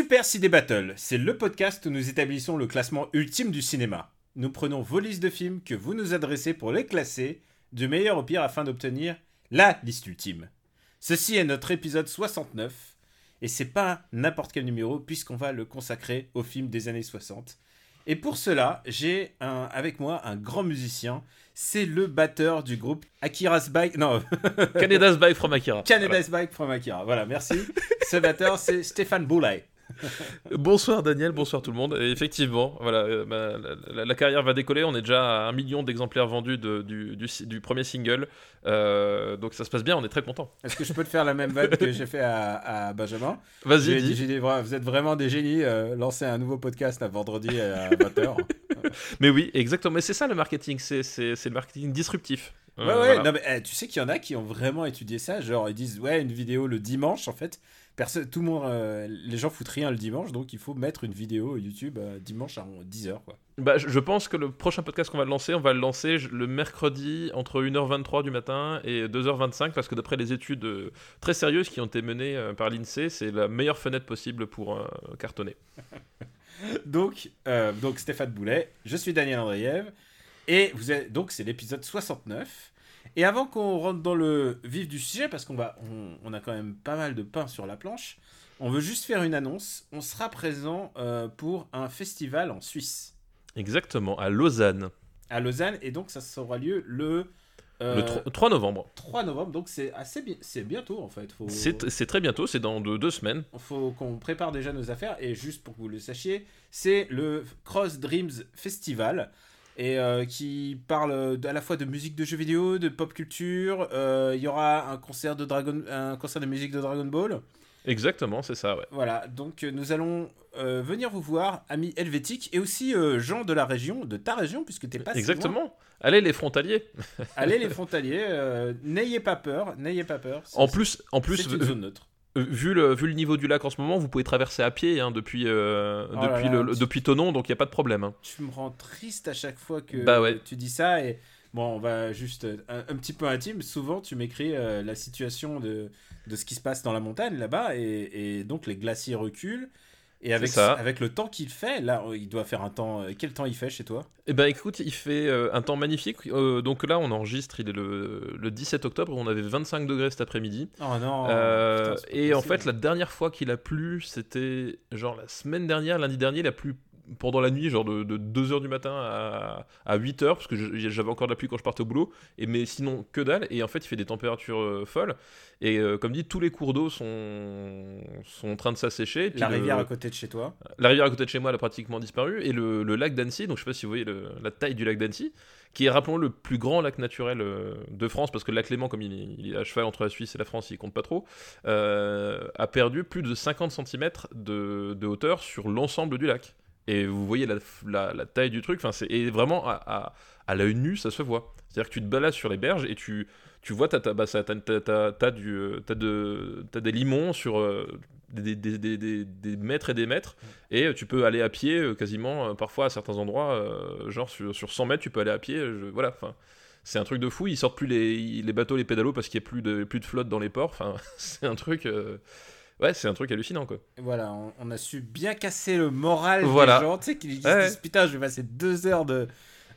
Super CD Battle, c'est le podcast où nous établissons le classement ultime du cinéma. Nous prenons vos listes de films que vous nous adressez pour les classer, du meilleur au pire afin d'obtenir la liste ultime. Ceci est notre épisode 69, et c'est pas n'importe quel numéro puisqu'on va le consacrer aux films des années 60. Et pour cela, j'ai avec moi un grand musicien, c'est le batteur du groupe Akira's Bike, non, Canada's Bike from Akira. Canada's Bike from Akira. Voilà, merci. Ce batteur, c'est Stéphane Boulay. Bonsoir Daniel, bonsoir tout le monde. Et effectivement, voilà, euh, bah, la, carrière va décoller. On est déjà à un million d'exemplaires vendus de- du, du, du premier single. Euh, donc ça se passe bien, on est très content. Est-ce que je peux te faire la même vanne que j'ai fait à, à Benjamin? Vas-y, J'ai dit, vous êtes vraiment des génies. euh, lancez un nouveau podcast à vendredi à 20h. Mais oui, exactement. Mais c'est ça le marketing, c'est le marketing disruptif. Euh, Ouais, ouais, voilà. non, mais, eh, tu sais qu'il y en a qui ont vraiment étudié ça. Genre, ils disent, ouais, une vidéo le dimanche, en fait. Tout le monde, euh, les gens foutent rien le dimanche, donc il faut mettre une vidéo YouTube euh, dimanche à 10h, quoi. Bah, je, pense que le prochain podcast qu'on va lancer, on va le lancer le mercredi entre 1h23 du matin et 2h25 parce que d'après les études euh, très sérieuses qui ont été menées par l'INSEE, c'est la meilleure fenêtre possible pour cartonner. Donc, donc Stéphane Boulet, je suis Daniel Andreev, et vous êtes, donc c'est l'épisode 69. Et avant qu'on rentre dans le vif du sujet, parce qu'on va, on, on a quand même pas mal de pain sur la planche, on veut juste faire une annonce. On sera présent euh, pour un festival en Suisse, Exactement, à Lausanne, à Lausanne, et donc ça aura lieu le, euh, le tro- 3 novembre. 3 novembre. Donc c'est assez bien, c'est bientôt en fait. Faut... C'est très bientôt, c'est dans deux, deux semaines. faut qu'on prépare déjà nos affaires et juste pour que vous le sachiez, c'est le Cross Dreams Festival et euh, qui parle à la fois de musique de jeux vidéo, de pop culture. euh, Il y aura un concert de Dragon, un concert de musique de Dragon Ball. Exactement, c'est ça, ouais. Voilà, donc euh, nous allons euh, venir vous voir, amis helvétiques et aussi euh, gens de la région, de ta région puisque t'es pas si loin. Exactement. Allez les frontaliers. Allez les frontaliers, euh, n'ayez pas peur, n'ayez pas peur. En plus, en plus, c'est une zone neutre. Euh, vu le, vu le niveau du lac en ce moment, vous pouvez traverser à pied hein, depuis, euh, Oh depuis, là, le, le- tu- depuis Tonon, donc il n'y a pas de problème. hein. tu me rends triste à chaque fois que Bah ouais. tu dis ça et bon on va juste euh, un, un petit peu intime souvent tu m'écris euh, la situation de, de ce qui se passe dans la montagne là-bas et, et donc les glaciers reculent et avec, ça. avec le temps qu'il fait là il doit faire un temps euh, quel temps il fait chez toi? Eh ben écoute, il fait euh, un temps magnifique. Euh, donc là, on enregistre, il est le, le 17 octobre, on avait 25 degrés cet après-midi. oh non Euh, putain, et en fait, la dernière fois qu'il a plu, c'était genre la semaine dernière, lundi dernier, il a plu pendant la nuit, genre de, 2h du matin à, à 8h, parce que j'avais encore de la pluie quand je partais au boulot, et, mais sinon que dalle, et en fait il fait des températures euh, folles, et euh, comme dit, tous les cours d'eau sont, sont en train de s'assécher. la le- rivière à côté de chez toi la rivière à côté de chez moi elle a pratiquement disparu, et le, le lac d'Annecy, donc je sais pas si vous voyez le- la taille du lac d'Annecy, qui est, rappelons le plus grand lac naturel euh, de France, parce que le lac Léman, comme il, il est à cheval entre la Suisse et la France, il compte pas trop, euh, a perdu plus de 50 cm de, de hauteur sur l'ensemble du lac. Et vous voyez la, la- la taille du truc, enfin, c'est et vraiment à, à, à l'œil nu, ça se voit. C'est-à-dire que tu te balades sur les berges et tu, tu vois, t'as, t'as, bah, ça- t'as- t'as- t'as- t'as du, euh, t'as de, t'as des limons sur euh, des, des, des, des- des mètres et des mètres, et euh, tu peux aller à pied euh, quasiment, euh, parfois à certains endroits, genre sur, sur 100 mètres, tu peux aller à pied, je- voilà, enfin. C'est un truc de fou, ils sortent plus les, les bateaux, les pédalos parce qu'il n'y a plus de, plus de flotte dans les ports. Enfin, c'est un truc. Ouais, c'est un truc hallucinant quoi. voilà on, on a su bien casser le moral Voilà. des gens tu sais qu'ils disent Ouais. putain je vais passer deux heures de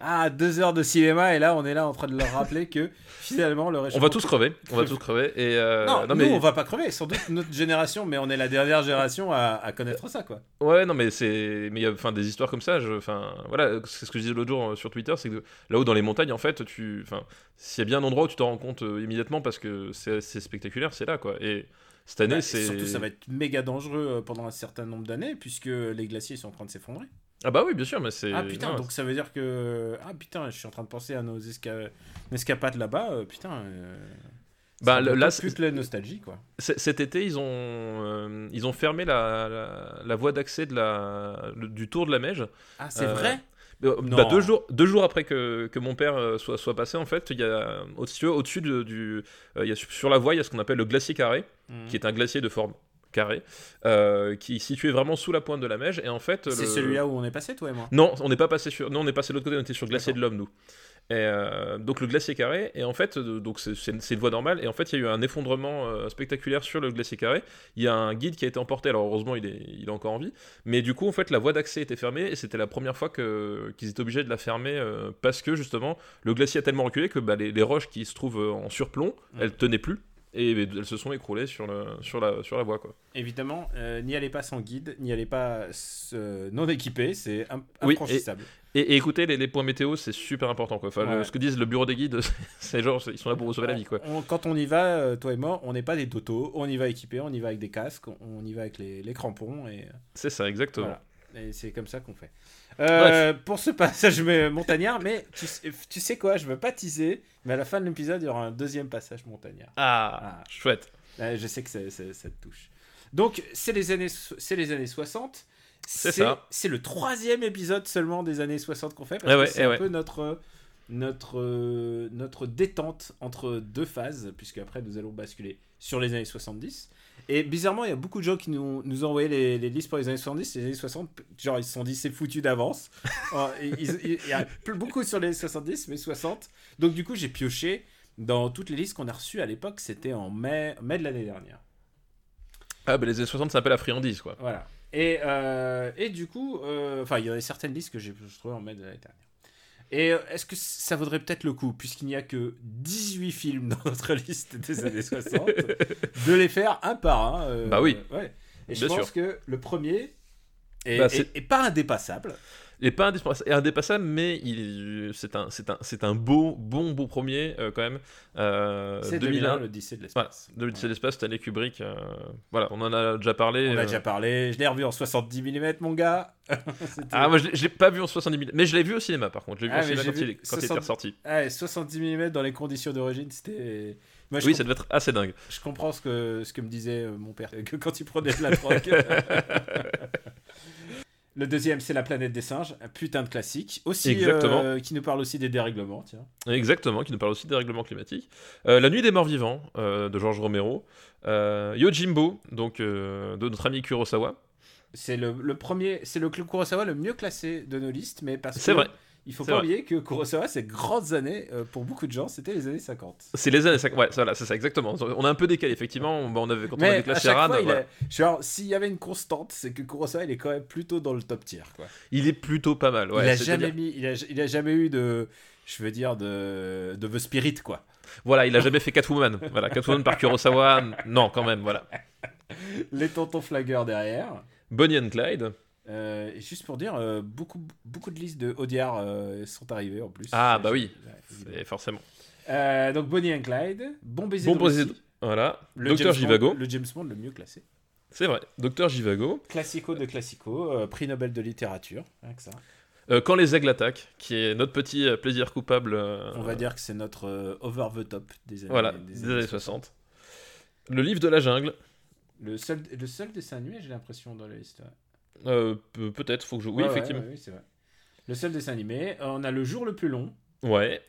ah deux heures de cinéma et là on est là en train de leur rappeler que finalement le On réchauffement va tous crever, on va tous crever. Et euh, Non, non, nous, mais on va pas crever. Sans doute notre génération, mais on est la dernière génération à, à connaître ça, quoi. Ouais, non, mais c'est. Mais il y a enfin, des histoires comme ça. je- Enfin, voilà, c'est ce que je disais l'autre jour euh, sur Twitter c'est que là-haut dans les montagnes, en fait, tu. Enfin, s'il y a bien un endroit où tu t'en rends compte euh, immédiatement parce que c'est spectaculaire, c'est là, quoi. Et cette année, Bah, c'est. Surtout, ça va être méga dangereux pendant un certain nombre d'années, puisque les glaciers sont en train de s'effondrer. Ah, bah oui, bien sûr, mais c'est. Ah putain, donc ça veut dire que. Ah putain, je suis en train de penser à nos esca- escapades là-bas. euh, putain. euh, Bah, le- là, c'est- la nostalgie, quoi. Cet été, ils ont, euh, ils ont fermé la, la, la voie d'accès de la, le- du tour de la Meige. Ah, c'est vrai? Euh, bah, deux, jours, deux jours après que, que mon père soit, soit passé, en fait, il y a au-dessus, au-dessus de, du, il y a, sur la voie, il y a ce qu'on appelle le glacier carré, Mhm. qui est un glacier de forme carrée, euh, qui est situé vraiment sous la pointe de la Meige. Et en fait, C'est le- celui-là où on est passé, toi et moi Non, on n'est pas passé sur. Non, on est passé de l'autre côté. On était sur le glacier de l'homme, nous. Et euh, donc le glacier carré. Et en fait, euh, donc c'est- une voie normale. Et en fait, il y a eu un effondrement euh, spectaculaire sur le glacier carré. Il y a un guide qui a été emporté. Alors heureusement, il est, il est encore en vie. Mais du coup, en fait, la voie d'accès était fermée. Et c'était la première fois qu'ils étaient obligés de la fermer euh, parce que justement, le glacier a tellement reculé que bah, les, les roches qui se trouvent en surplomb, Mm. elles tenaient plus. Et elles se sont écroulées sur, le, sur, la, sur la voie. Quoi. Évidemment, euh, n'y allez pas sans guide, n'y allez pas euh, non équipé, c'est Oui, infranchissable. Et, et écoutez, les, les points météo, c'est super important. Quoi. Enfin, le- ce que disent le bureau des guides, c'est genre, ils sont là pour vous sauver la vie. Quoi. On- quand on y va, euh, toi et moi, on n'est pas des totos, on y va équipé, on y va avec des casques, on, on y va avec les, les crampons et, C'est ça, exactement. voilà. Et c'est comme ça qu'on fait. Euh, pour ce passage mais- montagnard, mais tu, sais- tu sais quoi, je veux pas teaser, mais à la fin de l'épisode, il y aura un deuxième passage montagnard. Ah, Ah. chouette. Je sais que ça te touche. Donc, c'est les années, les années 60. C'est ça. C'est le troisième épisode seulement des années 60 qu'on fait. Parce Eh que ouais, c'est eh un ouais. peu notre, notre, euh, notre détente entre deux phases, puisque après nous allons basculer sur les années 70. Et bizarrement, il y a beaucoup de gens qui nous, nous ont envoyé les, les listes pour les années 70, les années 60. Genre, ils se sont dit c'est foutu d'avance. Il y a beaucoup sur les années 70, mais 60. Donc, du coup, j'ai pioché dans toutes les listes qu'on a reçues à l'époque. C'était en mai, mai de l'année dernière. Ah, bah les années 60, ça s'appelle la friandise, quoi. Voilà. Et, euh, et du coup, euh, enfin, il y a certaines listes que j'ai je trouvais en mai de l'année dernière. Et euh, est-ce que ça vaudrait peut-être le coup, puisqu'il n'y a que 18 films dans notre liste des années 60, de les faire un par un euh, Bah oui. Ouais. Et je pense sûr. que le premier est, Bah, est- c'est- est pas indépassable. Et pas indépassable, mais il, c'est un, c'est un, c'est un beau, bon, beau premier, euh, quand même. Euh, C'est 2001, 2001, l'Odyssée de l'espace. de l'Odyssée de l'espace, Stanley Kubrick. euh, voilà, on en a déjà parlé. On a déjà parlé. Je l'ai revu en 70 mm, mon gars. Ah, moi je l'ai- pas vu en 70 mm, mais je l'ai vu au cinéma par contre. Je l'ai vu Ah, au mais cinéma quand, vu il, est- quand il 60 était ressorti. Ouais, 70 mm dans les conditions d'origine, c'était. Moi, Oui, ça devait être assez dingue. Je comprends ce que, ce que me disait mon père, que quand il prenait de la drogue. Le deuxième, c'est La planète des singes, un putain de classique. Aussi, Exactement. euh, qui nous parle aussi des dérèglements, tiens. Exactement, qui nous parle aussi des règlements climatiques. Euh, La nuit des morts vivants euh, de Georges Romero. Yojimbo, donc de notre ami Kurosawa. C'est le, le premier, c'est le Kurosawa le mieux classé de nos listes, mais parce que C'est vrai. Il faut pas vrai. oublier que Kurosawa, ces grandes années, euh, pour beaucoup de gens, c'était les années 50. C'est les années 50. Ouais, voilà, c'est ça, exactement. On a un peu décalé, effectivement. On, on avait, quand on Mais avait à classé Ran, voilà. genre, s'il y avait une constante, c'est que Kurosawa, il est quand même plutôt dans le top tier, quoi. il est plutôt pas mal. Ouais, il a jamais mis, il a, il a jamais eu de, je veux dire, de, de The Spirit, quoi. Voilà, il a jamais fait Catwoman. voilà, Catwoman par Kurosawa, non, quand même, voilà. Les tontons flagueurs derrière. Bonnie and Clyde. Euh, et juste pour dire, euh, beaucoup, beaucoup de listes de Audiard euh, sont arrivées en plus. Ah, bah oui. Ouais, forcément. Donc Bonnie and Clyde, Bon baiser Bon baiser Voilà. le Docteur Jivago. Le James Bond le mieux classé. C'est vrai. Docteur Jivago. Classico de classico, prix Nobel de littérature, rien que ça. Quand les aigles attaquent, qui est notre petit plaisir coupable. On va dire que c'est notre over the top des années, Voilà, des des années 60. Le livre de la jungle. Le seul, le seul dessin animé, j'ai l'impression, dans la liste. Euh, pe- Peut-être, faut que je. Oui, Ouais, effectivement. ouais, oui, c'est vrai. Le seul dessin animé. Euh, On a Le jour le plus long. Ouais.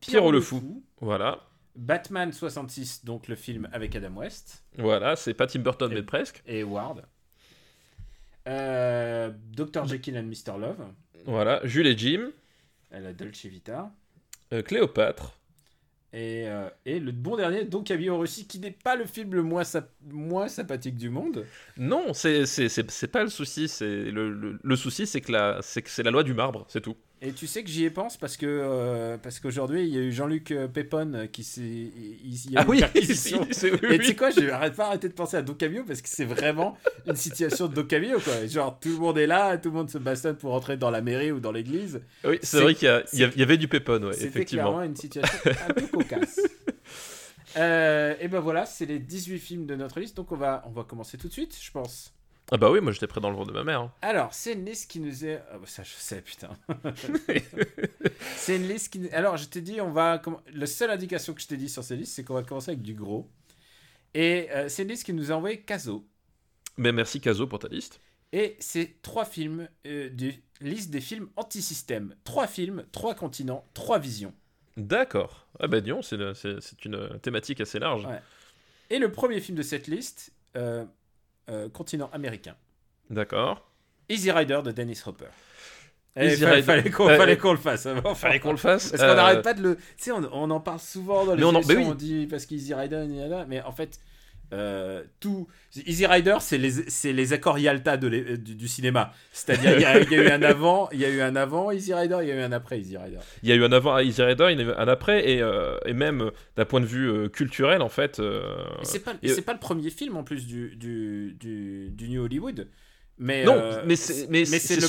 Pierrot le fou. Voilà. Batman 66, donc le film avec Adam West Voilà, c'est pas Tim Burton, Et- mais presque. et Ward. Euh, Dr. Jekyll and Mr. Love. Voilà. Jules et Jim. Elle a Dolce Vita. euh, Cléopâtre. Et, euh, et le bon dernier, donc Avis en Russie, qui n'est pas le film le moins, moins sympathique du monde. Non, c'est pas le souci. Le, le, souci, c'est que c'est la loi du marbre, c'est tout. Et tu sais que j'y ai pense parce que euh, parce qu'aujourd'hui il y a eu Jean-Luc euh, Pépone euh, qui s'est il, il y a eu une oui, Et oui. tu sais quoi, je n'arrête pas arrêter de penser à Docamio parce que c'est vraiment une situation de Docamio quoi. Genre tout le monde est là, tout le monde se bastonne pour entrer dans la mairie ou dans l'église. Oui, c'est- vrai qu'il y, avait du pépone, ouais, C'était effectivement. clairement une situation un peu cocasse. Euh, et ben voilà, c'est les 18 films de notre liste, donc on va, on va commencer tout de suite, je pense. Ah bah oui, moi j'étais prêt dans le ventre de ma mère. hein. Alors, c'est une liste qui nous est. Ah bah ça, je sais, putain. c'est une liste qui. Alors, je t'ai dit, on va. La seule indication que je t'ai dit sur cette liste, c'est qu'on va commencer avec du gros. Et euh, c'est une liste qui nous a envoyé Caso. Mais merci Caso pour ta liste. Et c'est trois films, euh, de liste des films anti-système. Trois films, trois continents, trois visions. D'accord. Ah bah disons, c'est c'est une thématique assez large. Ouais. Et le premier film de cette liste, euh, euh, continent américain. D'accord. Easy Rider de Dennis Hopper. Eh, fallait, Rider. fallait qu'on Euh, fallait euh, qu'on le fasse. hein. Fallait qu'on le fasse. Parce qu'on Euh, n'arrête pas de le. Tu sais, on, on en parle souvent dans les Mais on en- oui. on dit parce qu'Easy Rider, mais en fait, euh, tout. Easy Rider, c'est les, c'est les accords Yalta de du, du cinéma. C'est-à-dire, il y, a- il y a eu un avant, il y a eu un avant Easy Rider, il y a eu un après Easy Rider. Il y a eu un avant Easy Rider, il y a eu un après, et, euh, et même d'un point de vue euh, culturel, en fait. euh, Et c'est pas, pas le premier film en plus du, du, du, du New Hollywood. Mais, Non, euh, mais c'est le,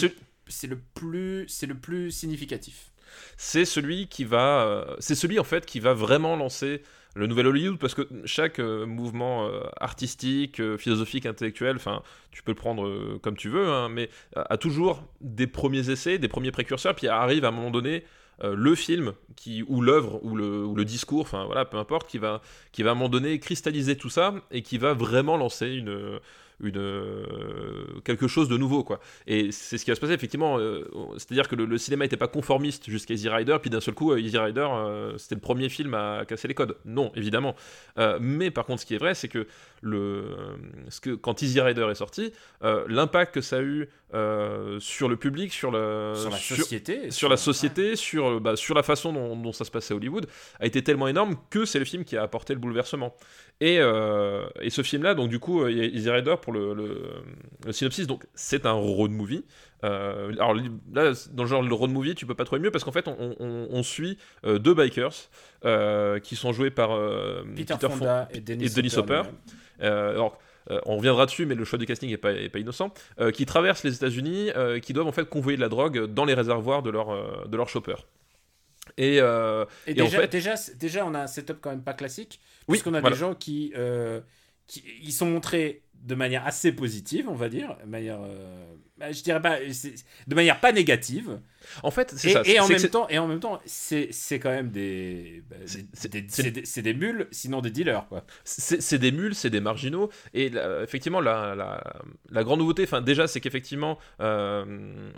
ce- le plus c'est le plus significatif. c'est celui qui va, euh, c'est celui en fait qui va vraiment lancer le nouvel Hollywood parce que chaque euh, mouvement euh, artistique, euh, philosophique, intellectuel, enfin, tu peux le prendre comme tu veux, hein, mais a, toujours des premiers essais, des premiers précurseurs, puis arrive à un moment donné le film qui ou l'œuvre ou le, ou le discours, enfin voilà, peu importe, qui va qui va à un moment donné cristalliser tout ça et qui va vraiment lancer une une euh, quelque chose de nouveau quoi. Et c'est ce qui va se passer effectivement. euh, C'est-à-dire que le, le cinéma n'était pas conformiste jusqu'à Easy Rider, puis d'un seul coup, euh, Easy Rider, c'était le premier film à casser les codes. Non, évidemment. Mais par contre, ce qui est vrai, c'est que, le, ce que quand Easy Rider est sorti, l'impact que ça a eu sur le public, sur, le, sur la société. sur la société, sur, bah, sur la façon dont, dont ça se passait à Hollywood, a été tellement énorme que c'est le film qui a apporté le bouleversement. Et, euh, et ce film-là, donc du coup, euh, Easy Rider, pour le, le- le synopsis, donc c'est un road movie. Euh, alors là, dans le genre le road movie, tu peux pas trouver mieux parce qu'en fait, on, on- on suit euh, deux bikers qui sont joués par Peter, Fon- Fonda et Dennis, et Dennis Hopper. alors, euh, on reviendra dessus, mais le choix du casting est pas, innocent. euh, qui traversent les États-Unis, euh, qui doivent en fait convoyer de la drogue dans les réservoirs de leur, de leur chopper. Et, euh, Et, Et en déjà, fait- déjà, on a un setup quand même pas classique. Oui, puisqu'on a voilà. des gens qui, euh, qui. Ils sont montrés de manière assez positive, on va dire. De manière. euh, bah, je dirais pas. De manière pas négative. en fait, c'est ça. et en même temps, et en même temps, c'est quand même des. bah, C'est- des- des- mules, sinon des dealers, quoi. c'est des mules, c'est des marginaux. Et là, effectivement, la, la, la grande nouveauté, enfin, déjà, c'est qu'effectivement, euh,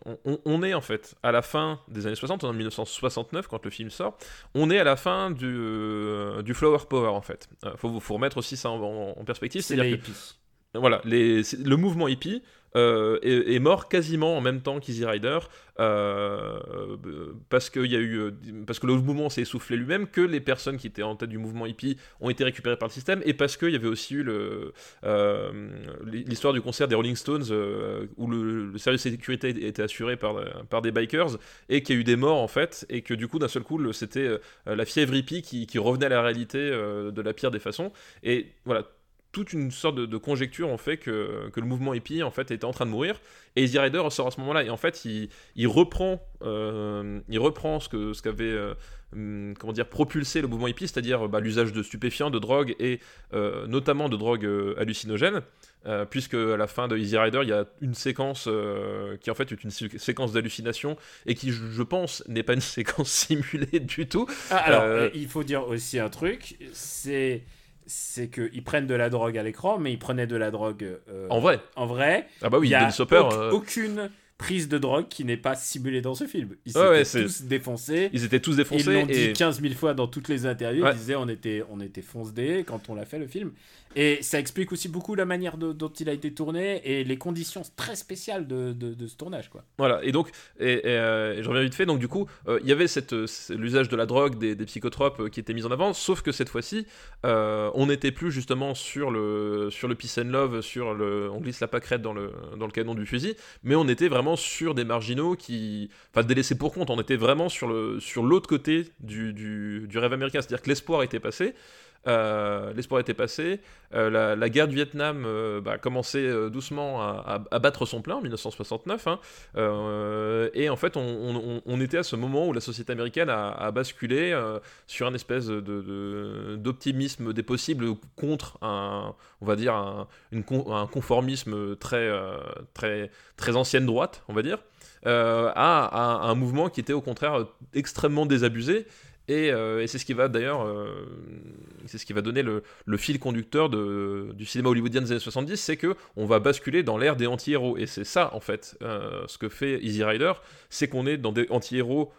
on, est en fait à la fin des années 60, en 1969, quand le film sort, on est à la fin du, euh, du Flower Power, en fait. Faut, faut remettre aussi ça en, perspective. C'est C'est-à-dire que. Voilà, le mouvement hippie euh, est, mort quasiment en même temps qu'Easy Rider euh, parce que y a eu euh, parce que le mouvement s'est essoufflé lui-même, que les personnes qui étaient en tête du mouvement hippie ont été récupérées par le système et parce qu'il y avait aussi eu l'histoire du concert des Rolling Stones où le, service de sécurité était assuré par par des bikers et qu'il y a eu des morts en fait et que du coup d'un seul coup c'était la fièvre hippie qui, revenait à la réalité de la pire des façons. Et voilà toute une sorte de, de conjecture en fait que, que le mouvement hippie en fait était en train de mourir. Et Easy Rider sort à ce moment-là. Et en fait il, il reprend euh, il reprend ce que ce qu'avait euh, hum, comment dire propulsé le mouvement hippie c'est-à-dire bah, l'usage de stupéfiants de drogues et euh, notamment de drogues hallucinogènes puisque à la fin de Easy Rider il y a une séquence qui en fait est une sé- séquence d'hallucination et qui je, je pense n'est pas une séquence simulée du tout. Ah, alors, il faut dire aussi un truc, c'est c'est qu'ils prennent de la drogue à l'écran, mais ils prenaient de la drogue euh, en vrai. En vrai, ah bah oui il y a euh, aucune prise de drogue qui n'est pas simulée dans ce film. Ils Ouais, étaient tous défoncés. ils étaient tous Ils défoncés l'ont dit et 15 000 fois dans toutes les interviews. Ouais. Ils disaient on était, on était fonce-dés quand on l'a fait le film. Et ça explique aussi beaucoup la manière de- dont il a été tourné et les conditions très spéciales de, de- de ce tournage. Quoi. Voilà, et donc, et, et, euh, et je reviens vite fait, donc du coup, euh, il y avait cette, euh, l'usage de la drogue, des, des psychotropes euh, qui était mis en avant, sauf que cette fois-ci, on n'était plus justement sur le, sur le peace and love, sur le, on glisse la pâquerette dans le, dans le canon du fusil, mais on était vraiment sur des marginaux qui, enfin, délaissés pour compte, on était vraiment sur le, sur l'autre côté du, du, du rêve américain, c'est-à-dire que l'espoir était passé, euh, l'espoir était passé, euh, la, guerre du Vietnam euh, bah, commençait doucement à, battre son plein en 1969, hein. Et en fait on, était à ce moment où la société américaine a, basculé sur un espèce d'optimisme des possibles contre un, on va dire, un, conformisme très, très, très ancienne droite, on va dire, à un mouvement qui était au contraire extrêmement désabusé. Et, euh, et c'est ce qui va d'ailleurs, euh, c'est ce qui va donner le, fil conducteur du cinéma hollywoodien des années 70, c'est que on va basculer dans l'ère des anti-héros. Et c'est ça en fait, euh, ce que fait Easy Rider, c'est qu'on est dans des anti-héros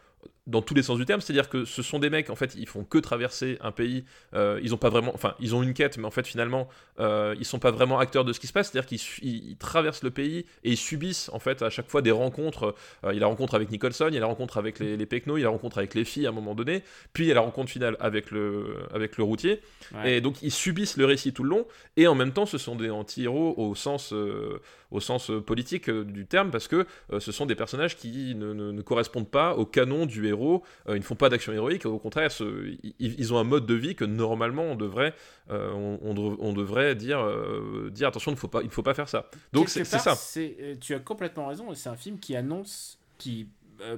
dans tous les sens du terme, c'est-à-dire que ce sont des mecs, en fait, ils font que traverser un pays, euh, ils ont pas vraiment, enfin, ils ont une quête, mais en fait, finalement, euh, ils sont pas vraiment acteurs de ce qui se passe, c'est-à-dire qu'ils traversent le pays et ils subissent, en fait, à chaque fois des rencontres. Euh, il y a la rencontre avec Nicholson, il y a la rencontre avec les, les il y a la rencontre avec les filles à un moment donné, puis il y a la rencontre finale avec le, avec le routier. Ouais. Et donc, ils subissent le récit tout le long, et en même temps, ce sont des anti-héros au sens, euh, au sens politique du terme, parce que ce sont des personnages qui ne, ne- ne correspondent pas au canon du héros, euh, ils ne font pas d'action héroïque, au contraire, ce- ils, ils ont un mode de vie que normalement on devrait, euh, on, on dev- on devrait dire, euh, dire attention, il ne faut pas, il ne faut pas faire ça. Donc c'est ça. tu as complètement raison, c'est un film qui annonce, qui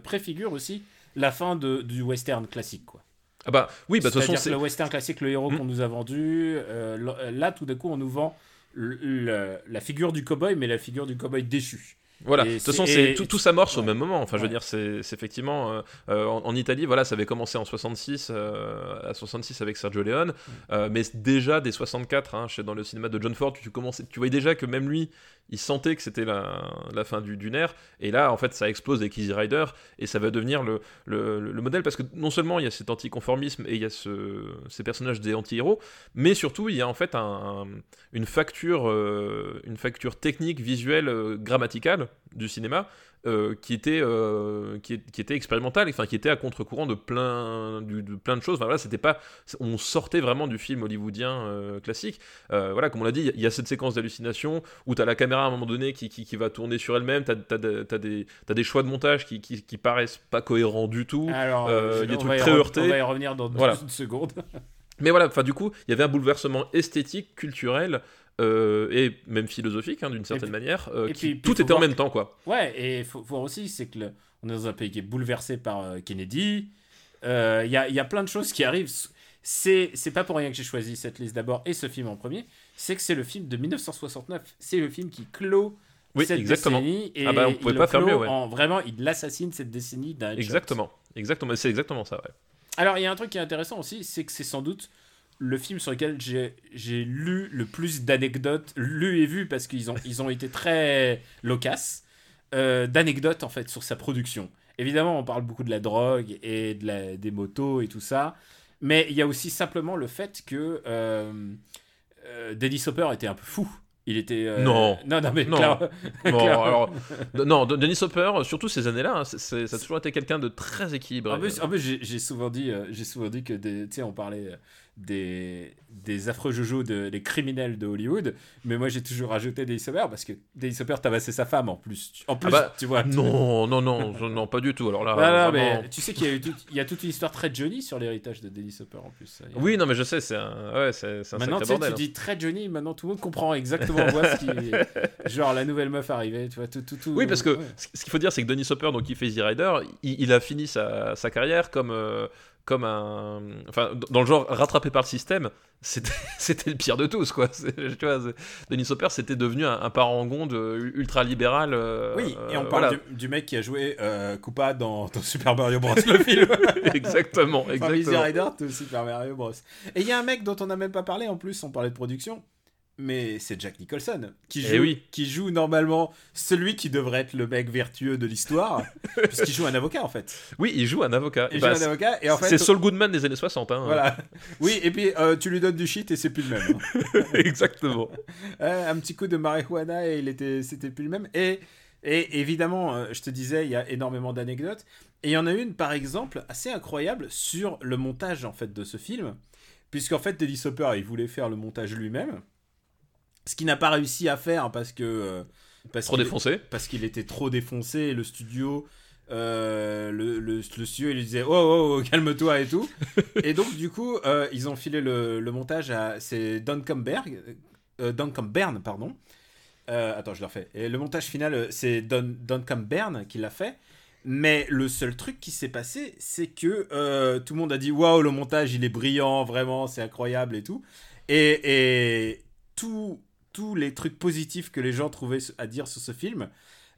préfigure aussi la fin de, du western classique, quoi. Ah bah oui, bah de toute façon, c'est le western classique, le héros Hmm. qu'on nous a vendu, euh, là- là, tout d'un coup, on nous vend le- le- la figure du cowboy, mais la figure du cowboy déchu. Voilà, Et de toute façon, tout, tout s'amorce au ouais. même moment. Enfin, je veux Ouais. dire, c'est effectivement euh, euh, en, en Italie, voilà, ça avait commencé en 66, euh, à 66 avec Sergio Leone, euh, mais déjà dès 64, hein, dans le cinéma de John Ford, tu commençais, tu voyais déjà que même lui, il sentait que c'était la, fin du, du nerf. Et là, en fait, ça explose avec Easy Rider et ça va devenir le, le, le modèle parce que non seulement il y a cet anticonformisme et il y a ce, ces personnages des anti-héros, mais surtout il y a en fait euh, une facture technique, visuelle, euh, grammaticale du cinéma euh, qui était euh, qui, est- qui était expérimentale, enfin qui était à contre-courant de plein de plein de choses. Enfin voilà, c'était pas, on sortait vraiment du film hollywoodien euh, classique. Voilà, comme on l'a dit, il y a cette séquence d'hallucination où t'as la caméra à un moment donné qui, qui, qui va tourner sur elle-même, t'as as, des choix de montage qui, qui, paraissent pas cohérents du tout. Alors, il y a des trucs très heurtés. On va y revenir dans Voilà. une seconde. Mais voilà, enfin du coup, il y avait un bouleversement esthétique, culturel euh, et même philosophique hein, d'une certaine puis- manière. euh, et qui- puis- puis tout était en même temps, quoi. Ouais, et il faut voir aussi, c'est que le- on est dans un pays qui est bouleversé par euh, Kennedy. Il y, y a plein de choses qui arrivent. C'est c'est pas pour rien que j'ai choisi cette liste d'abord et ce film en premier. C'est que c'est le film de 1969. C'est le film qui clôt Oui, cette exactement. décennie. Et Ah bah, on il pouvait pas faire mieux, ouais. en- vraiment, il assassine cette décennie d'un. Exactement, exactement, c'est exactement ça. Ouais. Alors, il y a un truc qui est intéressant aussi, c'est que c'est sans doute le film sur lequel j'ai lu le plus d'anecdotes, lu et vu, parce qu'ils ont, ils ont été très loquaces, euh, d'anecdotes en fait sur sa production. Évidemment, on parle beaucoup de la drogue et de la, des motos et tout ça, mais il y a aussi simplement le fait que euh, euh, Dennis Hopper était un peu fou. Il était. euh, Non. Non, non, mais Non. alors, non, de- Denis Hopper, surtout ces années-là, hein, ça a toujours été quelqu'un de très équilibré. En plus, plus, j'ai souvent dit, j'ai souvent dit que tu sais, on parlait des, des affreux jojo de les criminels de Hollywood, mais moi j'ai toujours rajouté Dennis Hopper parce que Dennis Hopper tabassait sa femme en plus. En plus, Ah bah, tu vois. Non, non, non, non, pas du tout. Alors là, Voilà, vraiment- mais tu sais qu'il y a eu tout- il y a toute une histoire très Johnny sur l'héritage de Dennis Hopper en plus. a- Oui, non, mais je sais, c'est un, ouais, c'est un Maintenant, sacré tu hein. dis très Johnny, maintenant tout le monde comprend exactement voit ce qui Genre la nouvelle meuf arrivée, tu vois, tout, tout, tout. Oui, parce que ouais. ce qu'il faut dire, c'est que Denis Hopper, donc il fait Easy Rider, il, il a fini sa, sa carrière comme, euh, comme un. Enfin, dans le genre rattrapé par le système, c'était le pire de tous, quoi. Tu vois, Denis Hopper, c'était devenu un, un parangon de ultra-libéral. euh, Oui, et on euh, parle voilà. du, du mec qui a joué euh, Koopa dans, dans Super Mario Bros. le film. exactement, Enfin, exactement. Rider, tout Super Mario Bros. Et il y a un mec dont on n'a même pas parlé en plus, on parlait de production, mais c'est Jack Nicholson qui Eh joue, oui. qui joue normalement celui qui devrait être le mec vertueux de l'histoire, puisqu'il joue un avocat en fait. Oui, il joue un avocat. Il Bah, joue un avocat et en fait. c'est Saul Goodman des années 60. Hein. Voilà. Oui, et puis euh, tu lui donnes du shit et c'est plus le même. exactement. Euh, un petit coup de marijuana et il était, c'était plus le même. Et, et évidemment, euh, je te disais, il y a énormément d'anecdotes. Et il y en a une, par exemple, assez incroyable sur le montage en fait de ce film, puisqu'en fait, Dennis Hopper, il voulait faire le montage lui-même, ce qu'il n'a pas réussi à faire parce que euh, parce Trop qu'il- défoncé. parce qu'il était trop défoncé et le studio euh, le, le, le studio il lui disait oh, oh, oh, calme-toi et tout. et donc du coup euh, ils ont filé le, le montage à c'est Duncan Berg, euh, Duncan Bern pardon. Attends je le refais. Et le montage final c'est Don, Duncan Bern qui l'a fait. Mais le seul truc qui s'est passé, c'est que tout le monde a dit waouh, le montage il est brillant, vraiment, c'est incroyable et tout. Et, et tout- tous les trucs positifs que les gens trouvaient à dire sur ce film,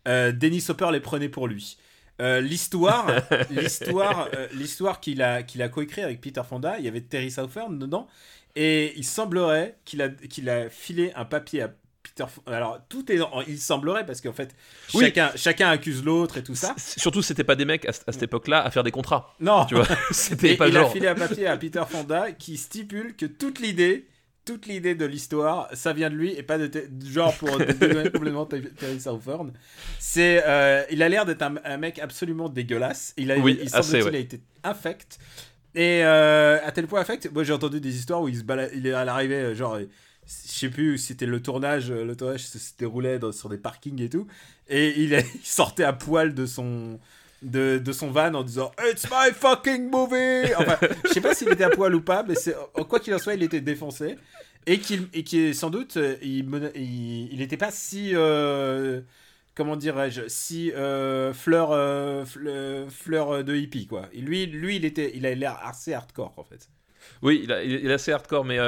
euh, Dennis Hopper les prenait pour lui. Euh, l'histoire, l'histoire, euh, l'histoire qu'il a, qu'il a coécrit avec Peter Fonda, il y avait Terry Southern dedans, et il semblerait qu'il a, qu'il a filé un papier à Peter. Fo- Alors tout est, il semblerait parce qu'en fait, Oui. chacun, chacun accuse l'autre et tout ça. C- Surtout, c'était pas des mecs à, à cette époque-là à faire des contrats. Non, Tu vois, c'était pas il a genre. filé un papier à Peter Fonda qui stipule que toute l'idée, toute l'idée de l'histoire, ça vient de lui et pas de genre pour dédouaner complètement Ter- Terry Southern. C'est, euh, il a l'air d'être un, un mec absolument dégueulasse. Il a, Oui, il assez, ouais. a été infect. Et euh, à tel point affect, moi j'ai entendu des histoires où il se balade, il est à l'arrivée, euh, genre, je sais plus si c'était le tournage, euh, le tournage se, déroulait dans- sur des parkings et tout, et il, est- il sortait à poil de son de, de son van en disant It's my fucking movie. Enfin, je sais pas s'il était à poil ou pas, mais quoi qu'il en soit, il était défoncé et qu'il qui sans doute euh, il mena- il il était pas si euh, comment dirais-je si euh, fleur fle- fleur de hippie quoi. Lui lui il était il a l'air assez hardcore en fait. Oui, il, a- il est assez hardcore, mais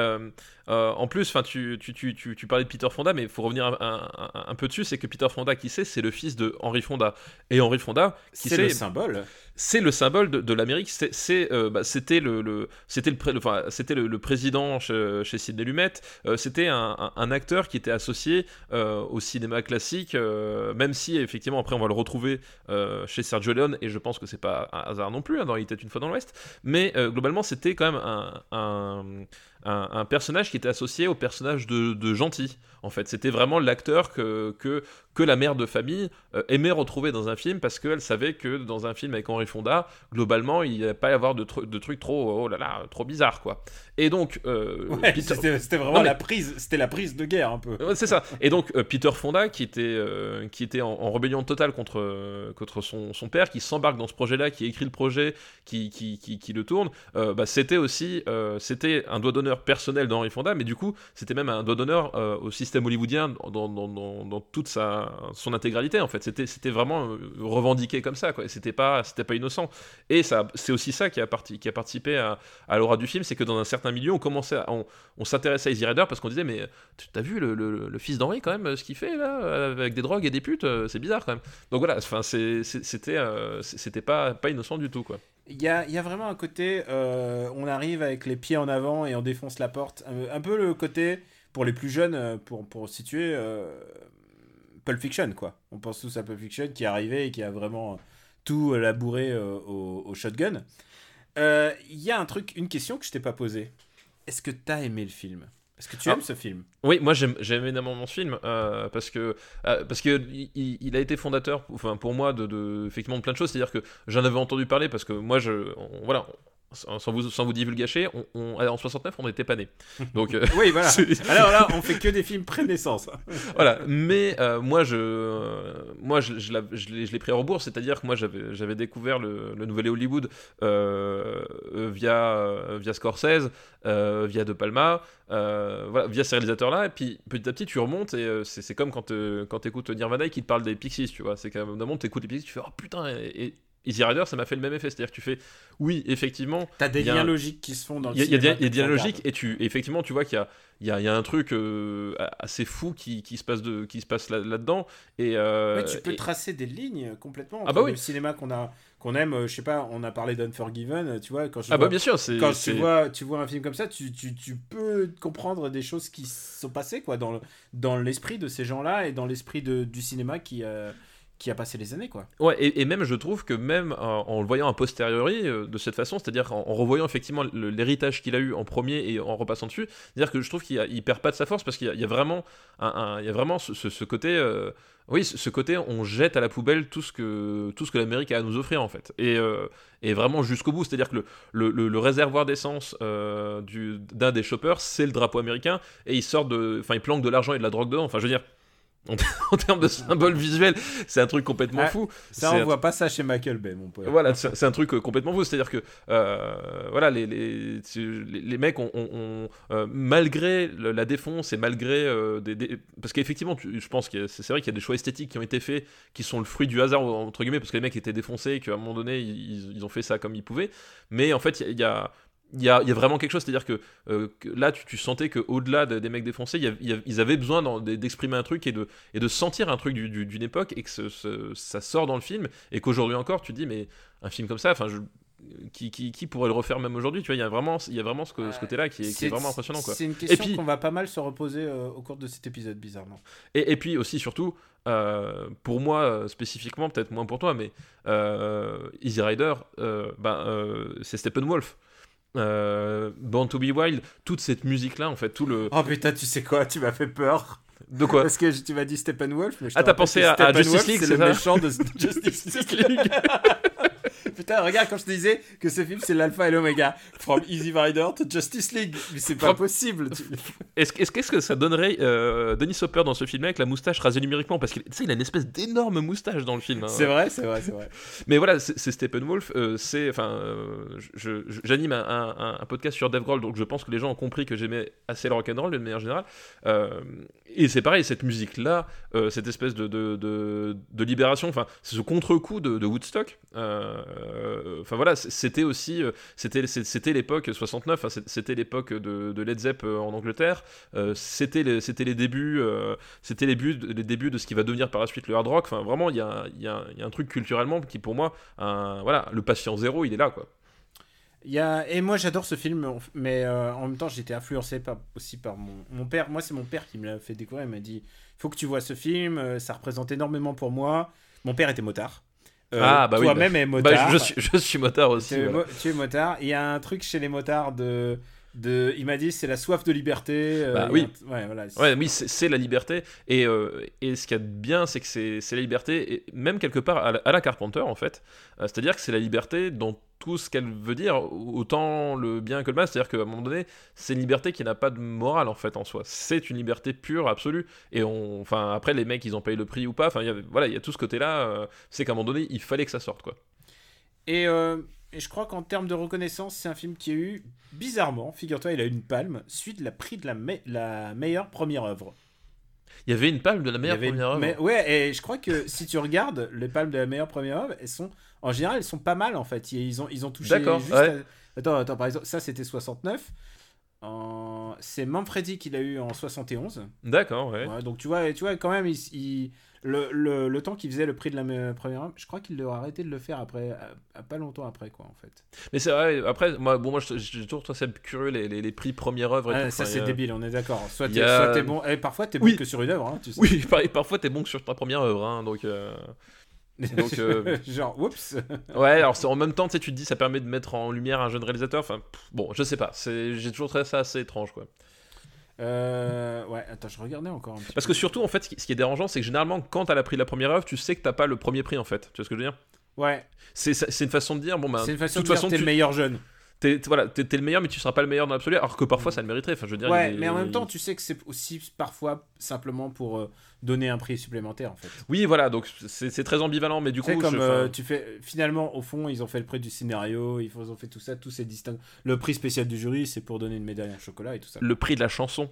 euh, en plus, enfin, tu, tu, tu, tu, parlais de Peter Fonda, mais il faut revenir un, un- un- un peu dessus, c'est que Peter Fonda, qui c'est, c'est le fils de Henry Fonda. Et Henry Fonda, qui C'est le symbole. c'est le symbole de, de l'Amérique. C'est, c'est, euh, bah, c'était le, le- c'était le, pré- le- enfin, c'était le, le président chez, chez Sidney Lumet. Euh, c'était un, acteur qui était associé au cinéma classique, même si effectivement après on va le retrouver chez Sergio Leone. Et je pense que c'est pas un hasard non plus hein, dans Il était une fois dans l'Ouest. Mais globalement, c'était quand même un, un, personnage qui était associé au personnage de gentil. En fait, c'était vraiment l'acteur que, que, que la mère de famille euh, aimait retrouver dans un film parce qu'elle savait que dans un film avec Henry Fonda, globalement, il n'y pas y avoir de, tru- de trucs trop, oh là là, trop bizarres, quoi. Et donc, euh, Ouais, Peter- c'était vraiment mais- la prise, c'était la prise de guerre un peu. Ouais, c'est ça. Et donc euh, Peter Fonda, qui était, qui était en, en rébellion totale contre, contre son, son père, qui s'embarque dans ce projet-là, qui écrit le projet, qui, qui, qui, qui le tourne, bah, c'était aussi c'était un doigt d'honneur personnel d'Henry Fonda, mais du coup c'était même un doigt d'honneur euh, au système hollywoodien dans, dans, dans, toute sa, son intégralité en fait. C'était, vraiment euh, revendiqué comme ça, quoi. C'était pas, c'était pas innocent. Et c'est aussi ça qui a, participé à, à l'aura du film, c'est que dans un certain milieu, on commençait on, on s'intéressait à Easy Rider parce qu'on disait mais t'as vu le, le- fils d'Henri quand même ce qu'il fait là avec des drogues et des putes euh, c'est bizarre quand même donc voilà c'était euh, pas pas innocent du tout quoi Il y a, y a vraiment un côté, euh, on arrive avec les pieds en avant et on défonce la porte. Un peu le côté, pour les plus jeunes, euh, pour, pour situer, euh, Pulp Fiction, quoi. On pense tous à Pulp Fiction qui est arrivé et qui a vraiment tout labouré euh, au, au shotgun. Euh, Il y a un truc, une question que je t'ai pas posée. Est-ce que t'as aimé le film? Est-ce que tu Ah. aimes ce film? oui moi j'aime énormément ce film euh, parce que euh, parce que il, a été fondateur enfin pour moi de, de effectivement de plein de choses c'est à dire que j'en avais entendu parler parce que moi je on- voilà sans sans vous, sans vous divulgacher, on, on- en 69, on n'était pas nés. Donc, euh, Oui, voilà. Alors là, on fait que des films pré-naissance. voilà. Mais euh, moi, je, euh, moi, je, je, l'a- je l'ai je l'ai pris à rebours, c'est-à-dire que moi, j'avais, découvert le, le nouvel Hollywood via, via Scorsese, via De Palma, voilà, via ces réalisateurs-là. Et puis, petit à petit, tu remontes et c'est, comme quand, quand t'écoutes Nirvana et qu'il te parle des Pixies, tu vois. C'est qu'à un moment, t'écoutes les Pixies, tu fais oh putain. Et, et Easy Rider, ça m'a fait le même effet, c'est-à-dire que tu fais oui, effectivement, T'as des liens un- logiques qui se font dans le il y a, il y a cinéma des- il y a que des tu logiques et tu effectivement tu vois qu'il y a y a, il y a un truc euh, assez fou qui, qui se passe de qui se passe là, dedans et, euh, tu peux et- tracer des lignes complètement Ah entre bah oui. le cinéma qu'on a qu'on aime euh, je sais pas on a parlé d'Unforgiven tu vois quand je ah vois, bah bien sûr quand tu vois tu vois un film comme ça tu, tu, tu peux comprendre des choses qui sont passées quoi dans le- dans l'esprit de ces gens-là et dans l'esprit de- du cinéma qui euh, qui a passé les années quoi. Ouais, et, même je trouve que même en, en le voyant a posteriori euh, de cette façon, c'est-à-dire en, revoyant effectivement l'héritage qu'il a eu en premier et en repassant dessus, c'est-à-dire que je trouve qu'il il perd pas de sa force parce qu'il y, a- vraiment, il y a vraiment ce, côté, euh, oui, ce, côté on jette à la poubelle tout ce que tout ce que l'Amérique a à nous offrir en fait, et, euh, vraiment jusqu'au bout, c'est-à-dire que le, réservoir d'essence euh, du- d'un des shoppers, c'est le drapeau américain et ils sortent de, enfin ils planquent de l'argent et de la drogue dedans, enfin je veux dire En, termes de symbole visuel, c'est un truc complètement Ah, fou. Ça, on un- voit pas ça chez Michael Bay, mon pote. Voilà, c'est un truc euh, complètement fou. C'est-à-dire que euh, voilà, les, les, les- mecs ont, ont- ont, euh, malgré le- la défonce et malgré euh, des, des- parce qu'effectivement, je pense que c'est vrai qu'il y a des choix esthétiques qui ont été faits, qui sont le fruit du hasard entre guillemets, parce que les mecs étaient défoncés et qu'à un moment donné, ils, ils ont fait ça comme ils pouvaient. Mais en fait, il y a- il y a il y a, il y a vraiment quelque chose, c'est-à-dire que, euh, que là, tu, tu sentais qu'au-delà de- des mecs défoncés, il y a- y a- ils avaient besoin d'exprimer un truc et de, et de sentir un truc du- du- d'une époque et que ce- ce- ça sort dans le film et qu'aujourd'hui encore, tu te dis, mais un film comme ça, enfin, je- qui, qui, qui pourrait le refaire même aujourd'hui, tu vois, il y a vraiment, il y a vraiment ce, côté-là qui est, qui est vraiment impressionnant. C'est une question qu'on va pas mal se reposer euh, au cours de cet épisode, bizarrement. Et, et puis aussi, surtout, euh, pour moi spécifiquement, peut-être moins pour toi, mais Easy Rider, ben, c'est Steppenwolf. Euh, Born to be Wild, toute cette musique-là, en fait, tout le. Oh putain, tu sais quoi Tu m'as fait peur. De quoi Parce que tu m'as dit Steppenwolf. Mais je Ah, t'as pensé à- Justice League, c'est le méchant de Justice League. Putain, regarde, quand je te disais que ce film c'est l'alpha et l'oméga. From Easy Rider to Justice League. Mais c'est pas possible. tu- Est-ce est-ce- qu'est-ce que ça donnerait euh, Denis Hopper dans ce film avec la moustache rasée numériquement? Parce qu'il tu sais, il a une espèce d'énorme moustache dans le film. hein. C'est vrai, c'est vrai, c'est vrai. Mais voilà, c'est Steppenwolf. euh, c'est, enfin, euh, j'anime un, un- un podcast sur Dave Grohl, donc je pense que les gens ont compris que j'aimais assez le rock'n'roll de manière générale. Euh, et c'est pareil, cette musique-là, euh, cette espèce de, de, de- libération, enfin, ce contre-coup de, Woodstock. euh, Enfin voilà, c'était aussi, euh, c'était, l'époque 69, hein, c'est- c'était l'époque de, Led Zepp euh, en Angleterre. euh, c'était, les, les débuts, euh, c'était les, les débuts de ce qui va devenir par la suite le hard rock. Enfin vraiment, il y a, y y a un truc culturellement qui pour moi, voilà, le patient zéro, il est là quoi. Il y a... Et moi j'adore ce film, mais euh, en même temps j'étais influencé par... aussi par mon... mon père. Moi c'est mon père qui me l'a fait découvrir. Il m'a dit faut que tu vois ce film, euh, ça représente énormément pour moi. Mon père était motard. Euh, Ah, bah oui, Toi-même est Bah, motard. je, je suis, je suis motard aussi. Voilà. mo- tu es motard. Il y a un truc chez les motards de. De il m'a dit c'est la soif de liberté. euh, Bah oui. a un- Ouais, voilà. Ouais, oui, c'est la liberté. Et, euh, et ce qu'il y a de bien, c'est que c'est la liberté, et même quelque part à la, à la Carpenter, en fait. Euh, C'est-à-dire que c'est la liberté dans tout ce qu'elle veut dire, autant le bien que le mal. C'est-à-dire qu'à un moment donné, c'est une liberté qui n'a pas de morale, en fait, en soi. C'est une liberté pure, absolue. Et on, enfin, après, les mecs, ils ont payé le prix ou pas. Enfin, il y avait- voilà, il y a tout ce côté-là. c'est qu'à un moment donné, il fallait que ça sorte, quoi. Et, et je crois qu'en termes de reconnaissance, c'est un film qui a eu, bizarrement, figure-toi, il a eu une palme suite la prix de la, me- la meilleure première œuvre. Il y avait une palme de la meilleure première œuvre. mais- ouais, et je crois que si tu regardes les palmes de la meilleure première œuvre, elles sont, en général, elles sont pas mal en fait. Ils ont, ils ont touché. D'accord, ouais. à- Attends, attends, par exemple, ça c'était 69. En- C'est Manfredi qui l'a eu en 71. D'accord, ouais. Ouais, donc tu vois, tu vois quand même, il, il- le, le, le temps qu'il faisait le prix de la première œuvre, je crois qu'il a arrêté de le faire après, à- à pas longtemps après quoi en fait. Mais c'est vrai, après, moi, bon, moi, j'ai toujours trouvé ça curieux, les, les, les prix première œuvre et Ah, tout. ça c'est débile, on est d'accord. Soit t'es a- soit t'es bon, et parfois t'es Oui. bon que sur une œuvre, hein, tu sais. Oui, parfois t'es bon que sur ta première œuvre, hein, donc. euh, Donc, euh, Genre, oups. Ouais, alors c'est- en même temps, tu sais, tu te dis, ça permet de mettre en lumière un jeune réalisateur. Enfin, pff, bon, je sais pas. c'est- J'ai toujours trouvé ça assez étrange, quoi. Euh, ouais, attends, je regardais encore un petit Parce peu. que surtout, en fait, ce qui, ce qui est dérangeant, c'est que généralement, quand t'as la pris la première œuvre, tu sais que t'as pas le premier prix, en fait. Tu vois ce que je veux dire? Ouais, C'est c'est une façon de dire, bon, bah, c'est une façon de de toute dire façon, t'es tu le meilleur jeune. T'es voilà, le meilleur, mais tu seras pas le meilleur dans l'absolu. Alors que parfois, ça le mériterait. Enfin, je veux dire. Ouais, mais en même temps, tu sais que c'est aussi parfois simplement pour euh, donner un prix supplémentaire en fait. Oui, voilà, donc c'est c'est très ambivalent, mais du coup, comme je- euh, tu fais. Finalement, au fond, ils ont fait le prix du scénario, ils ont fait tout ça, tous ces distincts. Le prix spécial du jury, c'est pour donner une médaille en chocolat et tout ça. le prix de la chanson.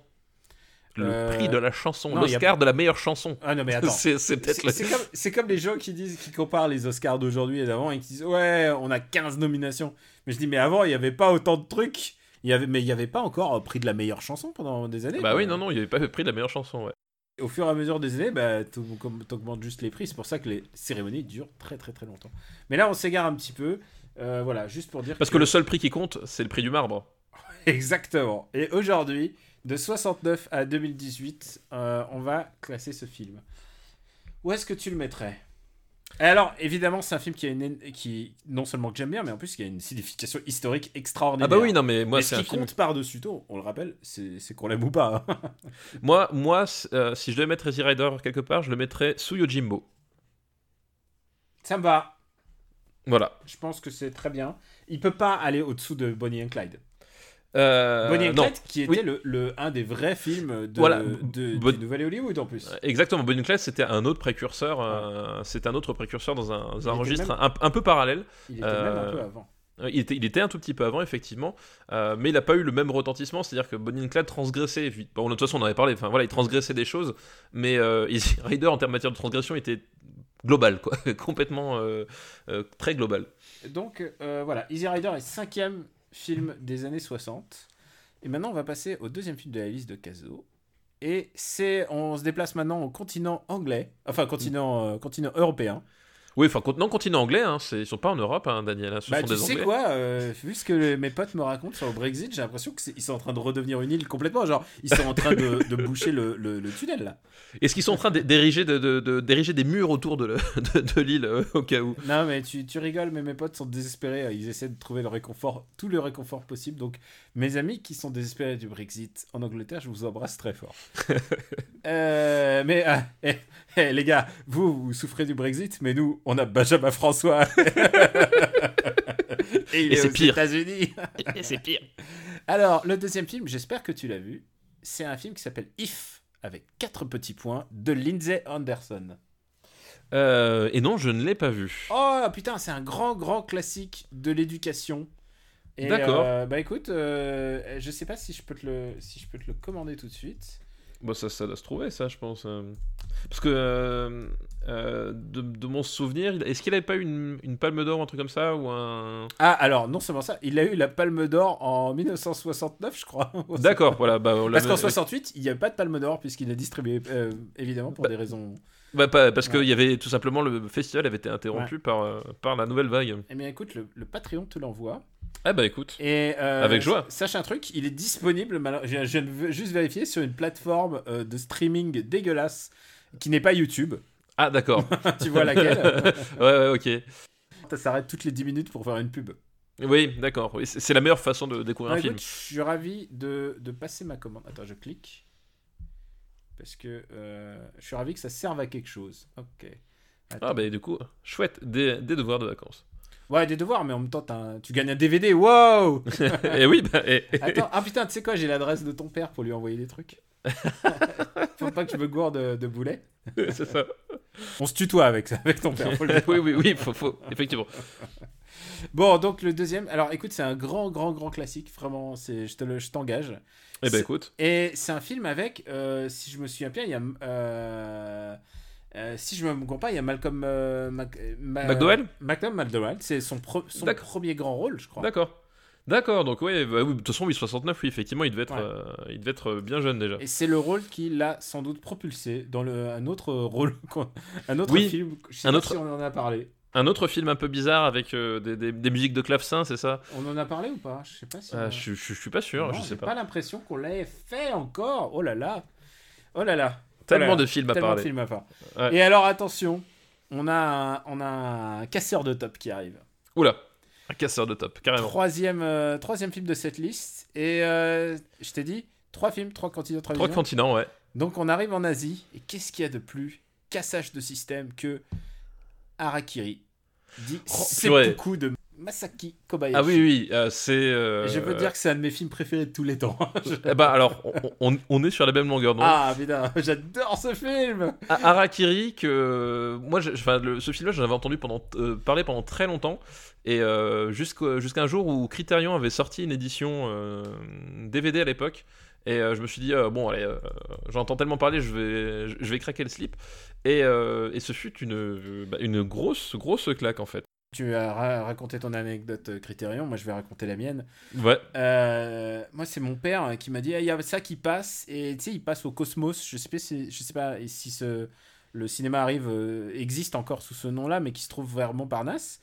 Le Euh, prix de la chanson. a L'Oscar de la meilleure chanson. Ah non, mais attends. C'est c'est peut-être C'est le- c'est comme, c'est comme les gens qui disent, qui comparent les Oscars d'aujourd'hui et d'avant et qui disent ouais, on a 15 nominations. Mais je dis mais avant il n'y avait pas autant de trucs. Il y avait, mais il n'y avait pas encore euh, prix de la meilleure chanson pendant des années. Bah quoi. oui, non, non, il n'y avait pas le prix de la meilleure chanson, ouais. Au fur et à mesure des années, bah, t'augmentes juste les prix. C'est pour ça que les cérémonies durent très très très longtemps. Mais là, on s'égare un petit peu. Euh, voilà, juste pour dire. Parce que le seul prix qui compte, c'est le prix du marbre. Exactement. Et aujourd'hui, de 69 à 2018, euh, on va classer ce film. Où est-ce que tu le mettrais? Et alors, évidemment, c'est un film qui a une qui non seulement que j'aime bien, mais en plus qui a une signification historique extraordinaire. Ah bah oui, non, mais moi, ce c'est un qui film. compte par-dessus tout, on le rappelle, c'est qu'on l'aime ou pas. hein. Moi, moi euh, si je devais mettre Easy Rider quelque part, je le mettrais sous Yojimbo. Ça me va. Voilà. Je pense que c'est très bien. Il peut pas aller au-dessous de Bonnie and Clyde. Euh, Bonnie and. Clyde, qui était Oui. le, le- un des vrais films de, Voilà. de, Bon- du Nouvel Hollywood en plus. Exactement, Bonnie and Clyde c'était un autre précurseur, euh, c'était un autre précurseur dans un, dans un registre même- un, un peu parallèle. Il était même un Euh, peu avant. Euh, Il était, il était un tout petit peu avant, effectivement, euh, mais il n'a pas eu le même retentissement. C'est-à-dire que Bonnie and Clyde transgressait. Bon, de toute façon, on en avait parlé. Enfin, voilà, il transgressait des choses, mais euh, Easy Rider, en termes matière de transgression, était global, quoi, complètement euh, euh, très global. Donc euh, voilà, Easy Rider est cinquième film des années 60. Et maintenant, on va passer au deuxième film de la liste de Caso. Et c'est, on se déplace maintenant au continent anglais, enfin continent, euh, continent européen. Oui, enfin, non, continent anglais, hein, ils sont pas en Europe, hein, Daniel. hein, ce Bah, sont tu des sais Anglais. quoi, euh, vu ce que mes potes me racontent sur le Brexit, j'ai l'impression qu'ils sont en train de redevenir une île complètement. Genre, ils sont en train de, de boucher le, le- le tunnel là. Est-ce qu'ils sont en train d'é- d'ériger de, de- de- d'ériger des murs autour de, le- de, de l'île euh, au cas où? Non, mais tu, tu rigoles, mais mes potes sont désespérés. Ils essaient de trouver le réconfort, tout le réconfort possible. Donc, mes amis qui sont désespérés du Brexit en Angleterre, je vous embrasse très fort. Euh, mais, eh, les gars, vous, vous souffrez du Brexit, mais nous, on a Benjamin François. Et il Et est c'est aux pire. États-Unis. Et c'est pire. Alors, le deuxième film, j'espère que tu l'as vu. C'est un film qui s'appelle If, avec quatre petits points, de Lindsay Anderson. Euh, et non, je ne l'ai pas vu. Oh putain, c'est un grand, grand classique de l'éducation. Et, D'accord. euh, bah écoute, euh, je sais pas si je peux te le, si je peux te le commander tout de suite. Bon, ça, ça doit se trouver, ça, je pense. euh. Parce que euh, euh, de, de mon souvenir, est-ce qu'il avait pas eu une, une palme d'or un truc comme ça ou un Ah alors non seulement ça, il a eu la Palme d'Or en 1969, je crois. D'accord, voilà. Bah, on Parce qu'en 68, il n'y avait pas de Palme d'Or puisqu'il est distribué euh, évidemment pour des raisons. Bah, pas- parce Ouais. qu'il y avait tout simplement le festival avait été interrompu par, par la nouvelle vague. Eh bien écoute, le, le Patreon te l'envoie. Ah bah écoute. Et euh, Avec joie. Sache un truc, il est disponible. Je, je veux juste vérifier sur une plateforme euh, de streaming dégueulasse qui n'est pas YouTube. Ah d'accord. tu vois laquelle ouais, ouais, ok. Ça s'arrête toutes les 10 minutes pour faire une pub. Oui, d'accord. C'est la meilleure façon de découvrir Ouais, un film. je suis ravi de, de passer ma commande. Attends, je clique. Parce que euh, je suis ravi que ça serve à quelque chose. Ok. Attends. Ah bah du coup, chouette, des, des devoirs de vacances. Ouais, des devoirs, mais en même temps, un- tu gagnes un DVD. Wow et oui, bah, et- Attends, ah putain, tu sais quoi, j'ai l'adresse de ton père pour lui envoyer des trucs. Faut pas que je me gourde de, de boulet. c'est ça. On se tutoie avec, avec ton père. faut le dire. oui, oui, oui, faut, faut, effectivement. Bon, donc le deuxième. Alors écoute, c'est un grand, grand, grand classique. Vraiment, je, te je t'engage. Eh ben écoute. Et c'est un film avec, euh, si je me souviens bien, il y a. euh, euh, si je me trompe pas, il y a Malcolm. euh, Mac- Ma- McDowell Malcolm McDowell. C'est son, pro- son D'accord. premier grand rôle, je crois. D'accord. D'accord, donc ouais, bah, oui, de toute façon, oui, 69, oui, effectivement, il devait être, Ouais. euh, il devait être bien jeune déjà. Et c'est le rôle qui l'a sans doute propulsé dans le, un autre rôle, un autre Oui, film. Je sais un pas autre- si on en a parlé. Un autre film un peu bizarre avec euh, des, des- des musiques de clavecin, c'est ça? On en a parlé ou pas? Je sais pas si. on Euh, a- je, je, je suis pas sûr, Non, je j'ai sais pas pas. l'impression qu'on l'ait fait encore. Oh là là. Oh là là. Tellement Voilà. de films à Tellement de parler. films à part. Ouais. Et alors attention, on a un, on a un casseur de top qui arrive. Oula, un casseur de top, carrément. Troisième, euh, troisième film de cette liste. Et euh, je t'ai dit, trois films, trois continents, trois, Trois continents, ouais. Donc on arrive en Asie. Et qu'est-ce qu'il y a de plus cassage de système que Harakiri? Dit Oh, purée. seppuku de Masaki Kobayashi. Ah oui, oui, euh, c'est. euh, je peux te dire que c'est un de mes films préférés de tous les temps. Eh ben alors, on, on- on est sur la même longueur d'onde. ah putain, j'adore ce film A- Harakiri, que moi, je- enfin, le- ce film-là, j'en avais entendu pendant, euh, parler pendant très longtemps, et jusqu'à un jour où Criterion avait sorti une édition DVD à l'époque, et je me suis dit euh, bon, allez, euh, j'entends tellement parler, je vais, je vais craquer le slip, et, euh, et ce fut une, bah, une grosse, grosse claque en fait. Tu as ra- raconté ton anecdote euh, Criterion, moi je vais raconter la mienne. Ouais, Euh, moi c'est mon père euh, qui m'a dit, Ah, il y a ça qui passe, et tu sais, il passe au Cosmos, je sais pas si, je sais pas si ce, le cinéma arrive, euh, existe encore sous ce nom-là, mais qui se trouve vers Montparnasse.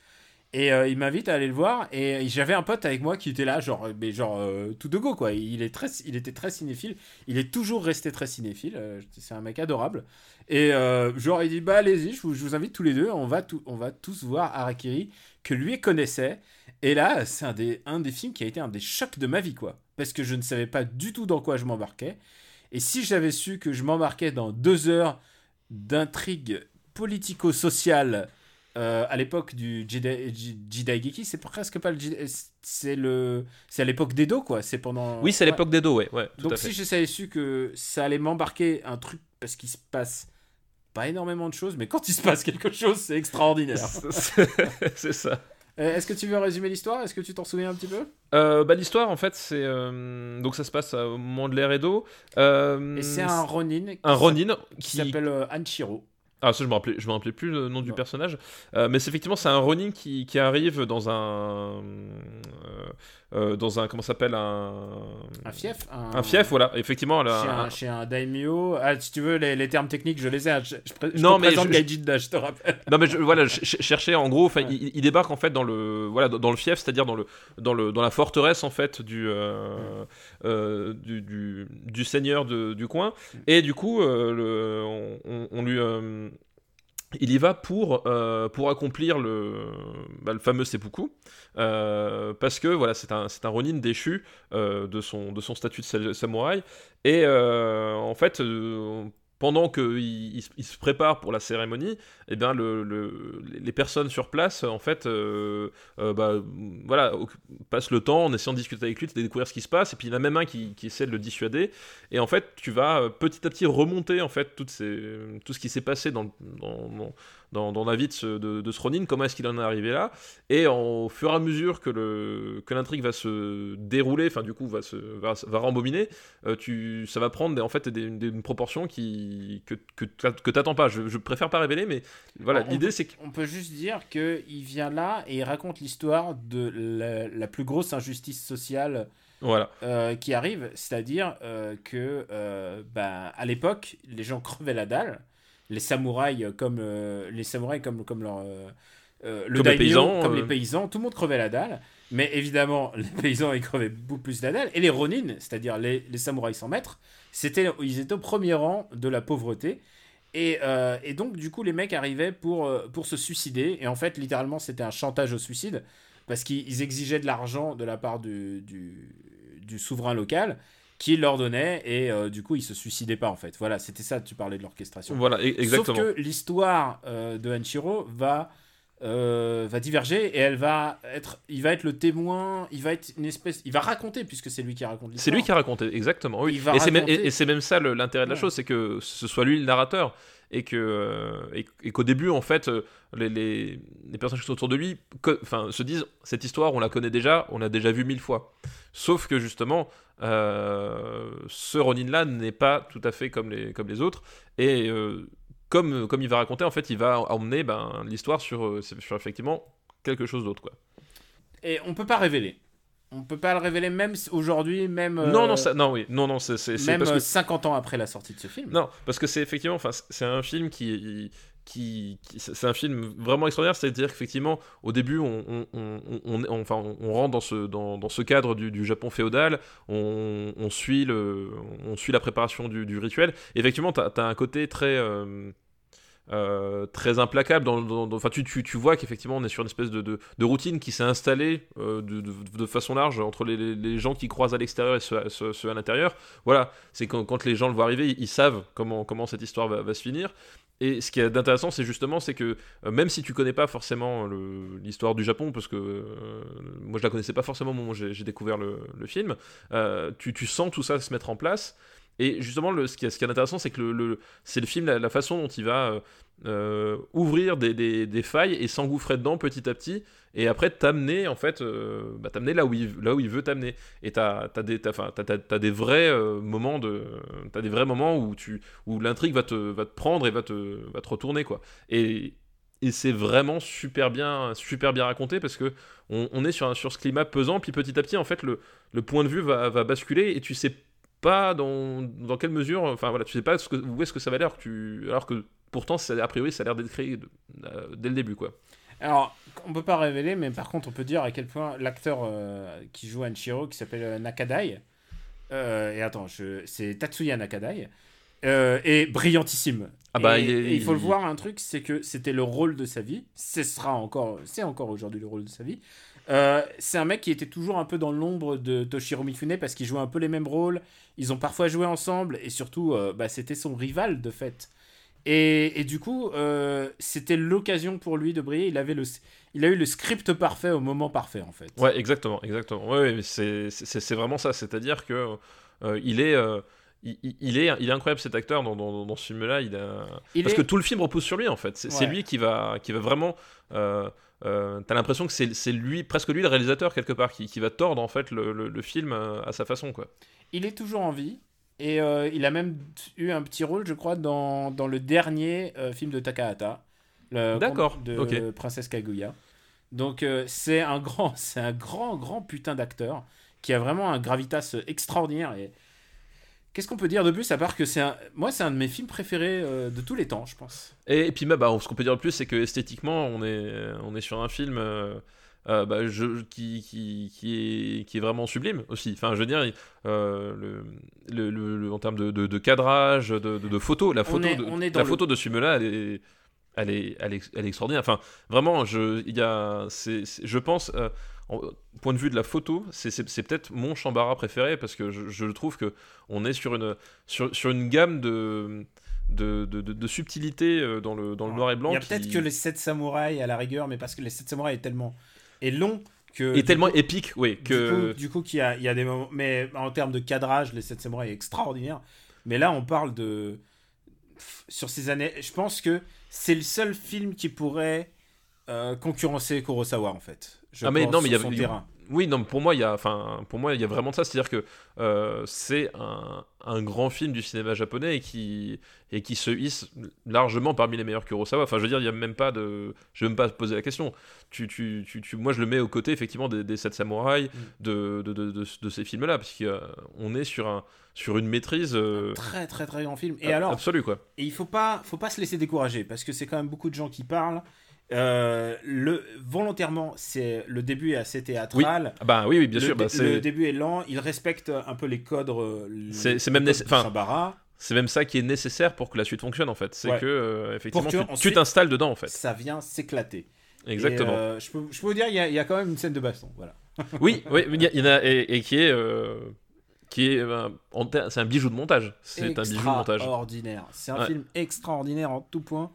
Et euh, il m'invite à aller le voir, et j'avais un pote avec moi qui était là, genre, mais genre euh, tout de go quoi. Il, est très, il était très cinéphile, il est toujours resté très cinéphile, euh, c'est un mec adorable. Et euh, genre il dit, bah allez-y, je vous, je vous invite tous les deux, on va, tout, on va tous voir Harakiri, que lui connaissait. Et là, c'est un des, un des films qui a été un des chocs de ma vie, quoi. Parce que je ne savais pas du tout dans quoi je m'embarquais. Et si j'avais su que je m'embarquais dans deux heures d'intrigue politico-sociale euh, à l'époque du Jidaigeki, c'est presque pas le c'est le c'est à l'époque d'Edo quoi, c'est pendant Oui, c'est à l'époque d'Edo, ouais. ouais tout Donc à fait. si je savais su que ça allait m'embarquer un truc parce qu'il se passe pas énormément de choses, mais quand il se passe quelque chose, c'est extraordinaire. c'est ça. Euh, Est-ce que tu veux résumer l'histoire? Est-ce que tu t'en souviens un petit peu? Euh, bah, L'histoire, en fait, c'est. euh, donc, ça se passe au moment de l'ère Edo. Euh, Et c'est un Ronin qui un s'appelle- Ronin qui s'appelle Anshiro. Ah, ça, je me rappelais, je me rappelais plus le nom du personnage. Euh, mais c'est effectivement, c'est un Ronin qui, qui arrive dans un. euh, euh, dans un. Comment ça s'appelle un, Un fief Un fief, voilà. Effectivement, là, Chez un- un, chez un daimyo. Ah, si tu veux, les, les termes techniques, je les ai. hein. Je, je, je Non, te mais présente je- Gaijin je te rappelle. Non mais je, voilà, je cherchais en gros, Ouais. il, il débarque en fait dans le voilà dans, dans le fief, c'est-à-dire dans le dans le dans la forteresse en fait du euh, euh, du, du, du seigneur de- du coin et du coup euh, le, on, on- on lui euh, il y va pour, euh, accomplir le, bah, le fameux seppuku, euh, parce que voilà, c'est un, Ronin déchu euh, de, son, de son statut de sa- samouraï. Et en fait, pendant qu'il il, se- il se prépare pour la cérémonie, eh bien, le, le- les personnes sur place, en fait, euh, euh, bah, voilà, passent le temps en essayant de discuter avec lui, de découvrir ce qui se passe, et puis il y en a même un qui, essaie de le dissuader. Et en fait, tu vas euh, petit à petit remonter en fait tout ce qui s'est passé dans, dans, dans, dans, dans la vie de ce, de, de ce Ronin, comment est-ce qu'il en est arrivé là. Et en- au fur et à mesure que le que l'intrigue va se dérouler, enfin du coup va se va, va rembobiner, euh, tu ça va prendre des, en fait des, des- une proportion qui que que, que t'attends pas. Je, je préfère pas révéler, mais voilà, Alors, l'idée peut- c'est que On peut juste dire qu'il vient là et il raconte l'histoire de la, la plus grosse injustice sociale voilà, euh, qui arrive, c'est-à-dire euh, que euh, ben, à l'époque, les gens crevaient la dalle, les samouraïs euh, comme euh, les samouraïs comme comme leur euh, le Comme les paysans, comme les paysans, tout le monde crevait la dalle. Mais évidemment, les paysans ils crevaient beaucoup plus la dalle et les ronin, c'est-à-dire les, les samouraïs sans maître, c'était ils étaient au premier rang de la pauvreté. Et, euh, et donc, du coup, les mecs arrivaient pour, pour se suicider. Et en fait, littéralement, c'était un chantage au suicide. Parce qu'ils exigeaient de l'argent de la part du, du, du souverain local qui leur donnait. Et euh, du coup, ils se suicidaient pas, en fait. Voilà, c'était ça, tu parlais de l'orchestration. voilà, exactement. Sauf que l'histoire euh, de Hanshiro va, euh, va diverger et elle va être, il va être le témoin, il va être une espèce, il va raconter puisque c'est lui qui raconte l'histoire. C'est lui qui a raconté, exactement. Oui. Il va Et c'est même, et- et même ça l'intérêt de la Ouais. chose, c'est que ce soit lui le narrateur et que euh, et, et qu'au début en fait euh, les, les, les personnes qui sont autour de lui que- enfin se disent cette histoire on la connaît déjà, on l'a déjà vue mille fois. Sauf que justement euh, ce Ronin là n'est pas tout à fait comme les comme les autres et euh, comme comme il va raconter en fait il va emmener ben, l'histoire sur, euh, sur effectivement quelque chose d'autre quoi. Et on peut pas révéler. On peut pas le révéler même aujourd'hui, même. euh, Non non ça non oui non non c'est Même parce que euh, 50 ans après la sortie de ce film. Non, parce que c'est effectivement, enfin, c'est un film qui, c'est un film vraiment extraordinaire. C'est-à-dire qu'effectivement, au début, on, rentre dans ce, cadre du, Japon féodal. On, suit la préparation du, rituel. Effectivement, t'as as un côté très euh, euh, implacable. Dans, tu, tu, tu vois qu'effectivement, on est sur une espèce de, routine qui s'est installée euh, de, façon large entre les, gens qui croisent à l'extérieur et ceux, à l'intérieur. Voilà, c'est quand, quand les gens le voient arriver, ils, savent comment, cette histoire va se finir. Et ce qui est intéressant, c'est justement, c'est que euh, même si tu connais pas forcément l'histoire du Japon, parce que euh, moi je la connaissais pas forcément au moment où j'ai découvert le, film, euh, tu, sens tout ça se mettre en place. Et justement, ce, qui est, intéressant, c'est que c'est le film, la, façon dont il va ouvrir des failles et s'engouffrer dedans petit à petit, et après t'amener en fait, euh, bah, t'amener là où il là où il veut t'amener. Et t'as as des t'as, t'as- t'as des vrais euh, moments de t'as des vrais moments où tu où l'intrigue va te va te prendre et va te va te retourner quoi. Et et c'est vraiment super bien super bien raconté parce que on, on est sur un- sur ce climat pesant puis petit à petit en fait le le point de vue va, va basculer et tu sais pas dans, dans quelle mesure enfin voilà tu sais pas ce que, où est-ce que ça va l'air que tu alors que pourtant ça- a priori ça a l'air d'être créé de- euh, dès le début quoi Alors, on peut pas révéler, mais par contre, on peut dire à quel point l'acteur euh, qui joue Anshiro, qui s'appelle euh, Nakadai, euh, et attends, je... c'est Tatsuya Nakadai, euh, est brillantissime. Ah bah, et, il est- et il faut le voir, un truc, c'est que c'était le rôle de sa vie, ce sera encore, c'est encore aujourd'hui le rôle de sa vie. Euh, c'est un mec qui était toujours un peu dans l'ombre de Toshiro Mifune parce qu'ils jouaient un peu les mêmes rôles. Ils ont parfois joué ensemble et surtout, euh, bah, c'était son rival de fait. Et, et du coup, euh, c'était l'occasion pour lui de briller. Il, avait le, il a eu le script parfait au moment parfait, en fait. Ouais, exactement, exactement. Ouais, ouais, c'est vraiment ça. C'est-à-dire que euh, il est. euh, il, est, il est incroyable cet acteur dans, dans, dans ce film-là. Il a... Il Parce est- que tout le film repose sur lui en fait. C'est Ouais. lui qui va, qui va vraiment. T'as l'impression que c'est lui, presque lui le réalisateur quelque part, qui, qui va tordre en fait le, le- le film euh, à sa façon quoi. Il est toujours en vie. Et euh, il a même eu un petit rôle, je crois, dans, dans le dernier euh, film de Takahata. le D'accord, de. Princesse Kaguya. Donc euh, c'est un grand, c'est un grand, grand putain d'acteur qui a vraiment un gravitas extraordinaire. Et qu'est-ce qu'on peut dire de plus à part que c'est un, moi c'est un de mes films préférés de tous les temps, je pense. Et, puis bah, bah, ce qu'on peut dire de plus, c'est que esthétiquement, on est, on est sur un film euh, bah, je- qui, qui, qui, est, qui est vraiment sublime aussi. Enfin, je veux dire, euh, le, le, le- le- en termes de, de- de cadrage, de, de, photo, la photo, est- de, on est dans la photo de ce film-là, elle est, elle, est, elle, est, elle est extraordinaire. Enfin, vraiment, je, y a, je pense, euh, en- point de vue de la photo, c'est- peut-être mon chambara préféré parce que je, je trouve que on est sur une, sur, sur une gamme de de, de, de- de subtilité euh, dans le, dans le noir et blanc. Il y a qui- peut-être que les 7 samouraïs à la rigueur, mais parce que les 7 samouraïs est tellement est long que du tellement coup- épique, oui, Du que coup, du coup qu'il y y a des moments. Mais en termes de cadrage, les 7 samouraïs est extraordinaire. Mais là, on parle de. Sur ces années. Je pense que c'est le seul film qui pourrait euh, concurrencer Kurosawa, en fait. Je Ah, mais pense, non, mais il y terrain. Oui, non, pour moi, il y a, enfin, pour moi, il y a vraiment de ça, c'est-à-dire que euh, c'est un, un grand film du cinéma japonais et qui et qui se hisse largement parmi les meilleurs Kurosawa. Enfin, je veux dire, il y a même pas de, je vais même pas poser la question. Tu, tu, tu, tu- moi, je le mets aux côtés effectivement des, des sept samouraïs, Mm. de, de, de, de- de ces films-là, parce qu'on est sur un, sur une maîtrise euh, Très, très, très grand film. Et alors, absolue, quoi. Et il faut pas, faut pas se laisser décourager parce que c'est quand même beaucoup de gens qui parlent. Euh, le, volontairement, c'est le début est assez théâtral. Ah Bah oui, oui, bien le, sûr. bah, le début est lent. Il respecte un peu les codes. euh, C'est- même Shambara. C'est même ça qui est nécessaire pour que la suite fonctionne en fait. C'est Ouais. que euh, effectivement que tu- t'installes dedans en fait. Ça vient s'éclater. Exactement. Et, euh, je, peux, je peux vous dire, il y, a- il y a quand même une scène de baston. Voilà. Oui, oui, il y en a et, et qui est qui est c'est un bijou de montage. C'est un bijou de montage. Extraordinaire. C'est un Ouais. film extraordinaire en tout point.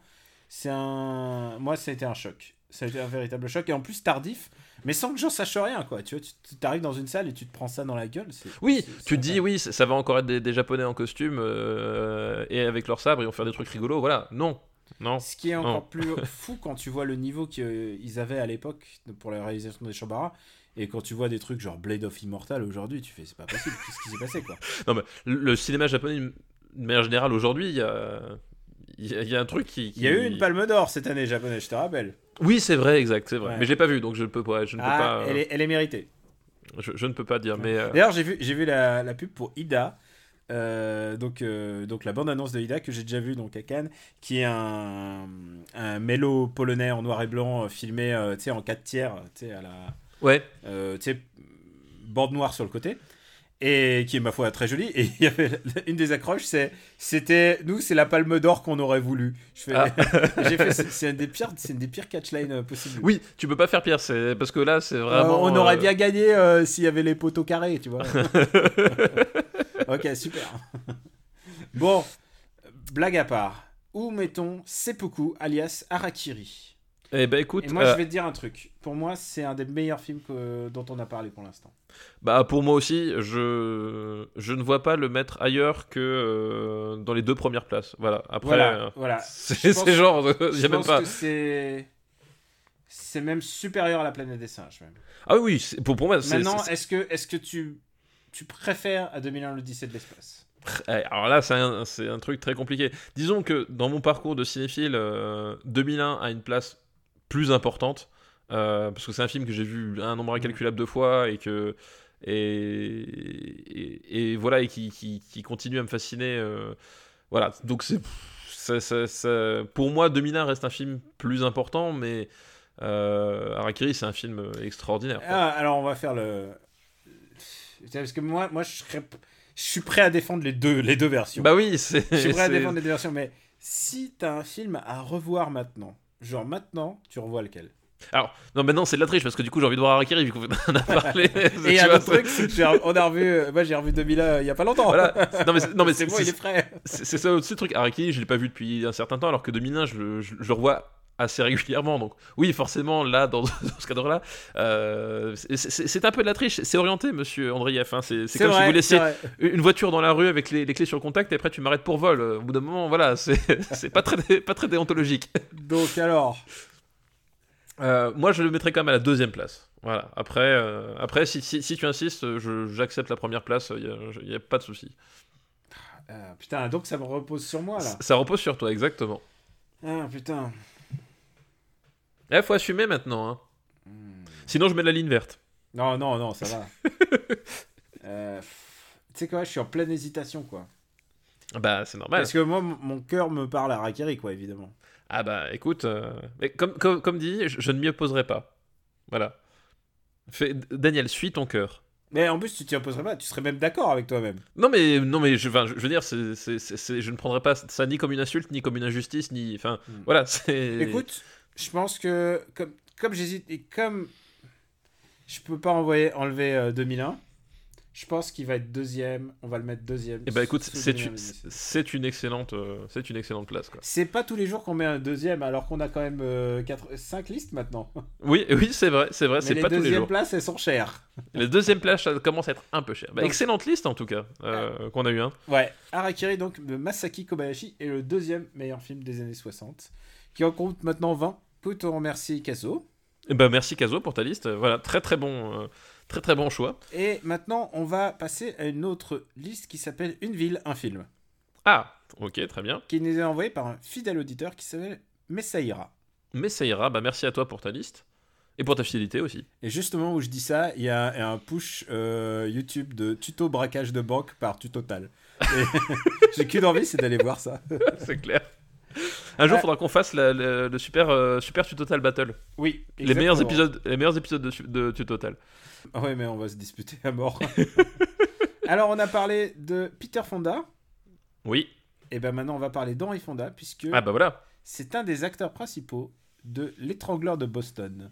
C'est un. Moi, ça a été un choc. Ça a été un véritable choc. Et en plus, tardif, mais sans que j'en sache rien, quoi. Tu vois, tu arrives dans une salle et tu te prends ça dans la gueule. Oui, tu te dis oui, ça ça va encore être des, des japonais en costume euh, et avec leur sabre ils vont faire des trucs rigolos. Voilà, non, non. Ce qui est Non. encore plus fou quand tu vois le niveau qu'ils avaient à l'époque pour la réalisation des Shambara. Et quand tu vois des trucs genre Blade of Immortal aujourd'hui, tu fais c'est pas possible, qu'est-ce qui s'est passé quoi? Non, mais le le cinéma japonais de manière générale aujourd'hui, il y a il y, a- il y a un truc qui, Il y a eu une palme d'or cette année japonaise, je te rappelle. Oui, c'est vrai, exact, c'est vrai. Ouais. Mais je l'ai pas vu, donc je ne peux pas, je ne peux Ah, pas, elle, est, elle est méritée. je, je ne peux pas dire. Mais euh, D'ailleurs, j'ai vu, j'ai vu la, la pub pour Ida. euh, donc, euh, donc la bande-annonce de Ida que j'ai déjà vue donc à Cannes, qui est un, un mélo polonais en noir et blanc euh, filmé euh, tu sais, en 4 tiers, tu sais, à la ouais, euh, tu sais, bande noire sur le côté, et qui est ma foi très jolie. Et il y avait une des accroches, c'est c'était nous, c'est la palme d'or qu'on aurait voulu. Je Ah. c'est une des pires, c'est une des pires catchlines euh, possibles. oui, tu peux pas faire pire, c'est parce que là, c'est Euh, vraiment. on aurait euh, bien gagné euh, s'il y avait les poteaux carrés, tu vois. ok, super. bon, blague à part. Où mettons Seppuku, alias Harakiri? Eh ben écoute, Et moi, euh, je vais te dire un truc. Pour moi, c'est un des meilleurs films que- dont on a parlé pour l'instant. bah pour moi aussi, je je ne vois pas le mettre ailleurs que euh, dans les deux premières places. Voilà. Après, Voilà, euh, voilà. c'est pense- genre, il même pense pas. que c'est... C'est même supérieur à la planète des singes. Même. Ah oui, pour pour moi, c'est Maintenant, est-ce que, est que tu, tu préfères à 2001 l'Odyssée de l'espace? Eh, Alors là, c'est un, un truc très compliqué. Disons que dans mon parcours de cinéphile, euh, 2001 a une place plus importante. euh, parce que c'est un film que j'ai vu un nombre incalculable de fois et que. Et, et, et voilà, et qui, qui, qui continue à me fasciner. euh, voilà, donc c'est. ça- ça- ça- pour moi, 2001 reste un film plus important, mais euh, Harakiri, c'est un film extraordinaire. Ah, Alors, on va faire le... Parce que moi, moi je, serais- je suis prêt à défendre les deux, les deux versions. Bah oui, c'est. je suis prêt à défendre les deux versions, mais si t'as un film à revoir maintenant, genre maintenant, tu revois lequel Alors, non, maintenant c'est de la triche parce que du coup j'ai envie de voir Harakiri vu qu'on en a parlé. Et un autre truc, c'est que j'ai- on a revu, euh, moi j'ai revu 2000 euh, il y a pas longtemps. Voilà. Non, mais, c'est- non, mais c'est c'est bon, il est frais. c'est- c'est ça aussi le truc. Harakiri, je l'ai pas vu depuis un certain temps alors que 2001, je, je, je le revois assez régulièrement. Donc, oui, forcément, là, dans, dans ce cadre-là, euh, c'est- un peu de la triche. C'est orienté, monsieur Andrieff. hein. C'est comme si vous laissiez une voiture dans la rue avec les, les clés sur le contact et après tu m'arrêtes pour vol. Au bout d'un moment, voilà, c'est pas très, pas très déontologique. Donc alors, Euh, moi, je le mettrais quand même à la deuxième place. Voilà. Après, euh, après si, si, si tu insistes, j'accepte la première place. Il n'y a, pas de souci. euh, putain, donc ça me repose sur moi là. Ça ça repose sur toi, exactement. Ah putain. Il faut assumer maintenant. hein. Sinon, je mets la ligne verte. Non, non, non, ça va. Euh, tu sais quoi, je suis en pleine hésitation quoi. Bah, c'est normal. Parce que moi, mon cœur me parle à Rakiri quoi, évidemment. Ah bah, écoute, euh, mais comme, comme, comme dit, je, je ne m'y opposerai pas. Voilà. Fais- Daniel, suis ton cœur. Mais en plus, tu t'y opposerais pas, tu serais même d'accord avec toi-même. Non mais non mais je, enfin, je, je veux dire c'est, c'est- c'est- c'est- je ne prendrai pas ça ni comme une insulte ni comme une injustice ni enfin Hmm. voilà c'est Écoute, je pense que comme, comme j'hésite et comme je peux pas envoyer, enlever euh, 2001, je pense qu'il va être deuxième. On va le mettre deuxième. Eh ben écoute c'est 2001 une, Odyssey. c'est une excellente euh, c'est une excellente place. C'est pas tous les jours qu'on met un deuxième alors qu'on a quand même 5 listes maintenant. Oui oui c'est vrai c'est vrai c'est les pas tous les deuxièmes places, elles sont chères. Les deuxièmes places ça commence à être un peu cher. Bah, excellente liste en tout cas euh, qu'on a eu un. Ouais, Harakiri donc de Masaki Kobayashi est le deuxième meilleur film des années 60, qui en compte maintenant 20. Peut on remercier Kazo. Eh ben merci Kazo pour ta liste voilà très très bon euh, très très bon choix. Et maintenant, on va passer à une autre liste qui s'appelle Une ville, un film, Ah ok très bien. qui nous est envoyée par un fidèle auditeur qui s'appelle Messaïra. Ira bah merci à toi pour ta liste et pour ta fidélité aussi. Et justement où je dis ça, il y a un push euh, YouTube de tuto braquage de banque par Tutotal. J'ai qu'une envie, c'est d'aller voir ça. c'est clair. Un jour, Ouais. faudra qu'on fasse la- le, le super, euh, super Tutotal Battle. Oui, Les meilleurs, exactement. épisodes, les meilleurs épisodes de, de Tutotal. Ah Ouais, mais on va se disputer à mort. Alors, on a parlé de Peter Fonda. Oui. Et ben maintenant, on va parler d'Henry Fonda, puisque Ah bah voilà. c'est un des acteurs principaux de L'étrangleur de Boston.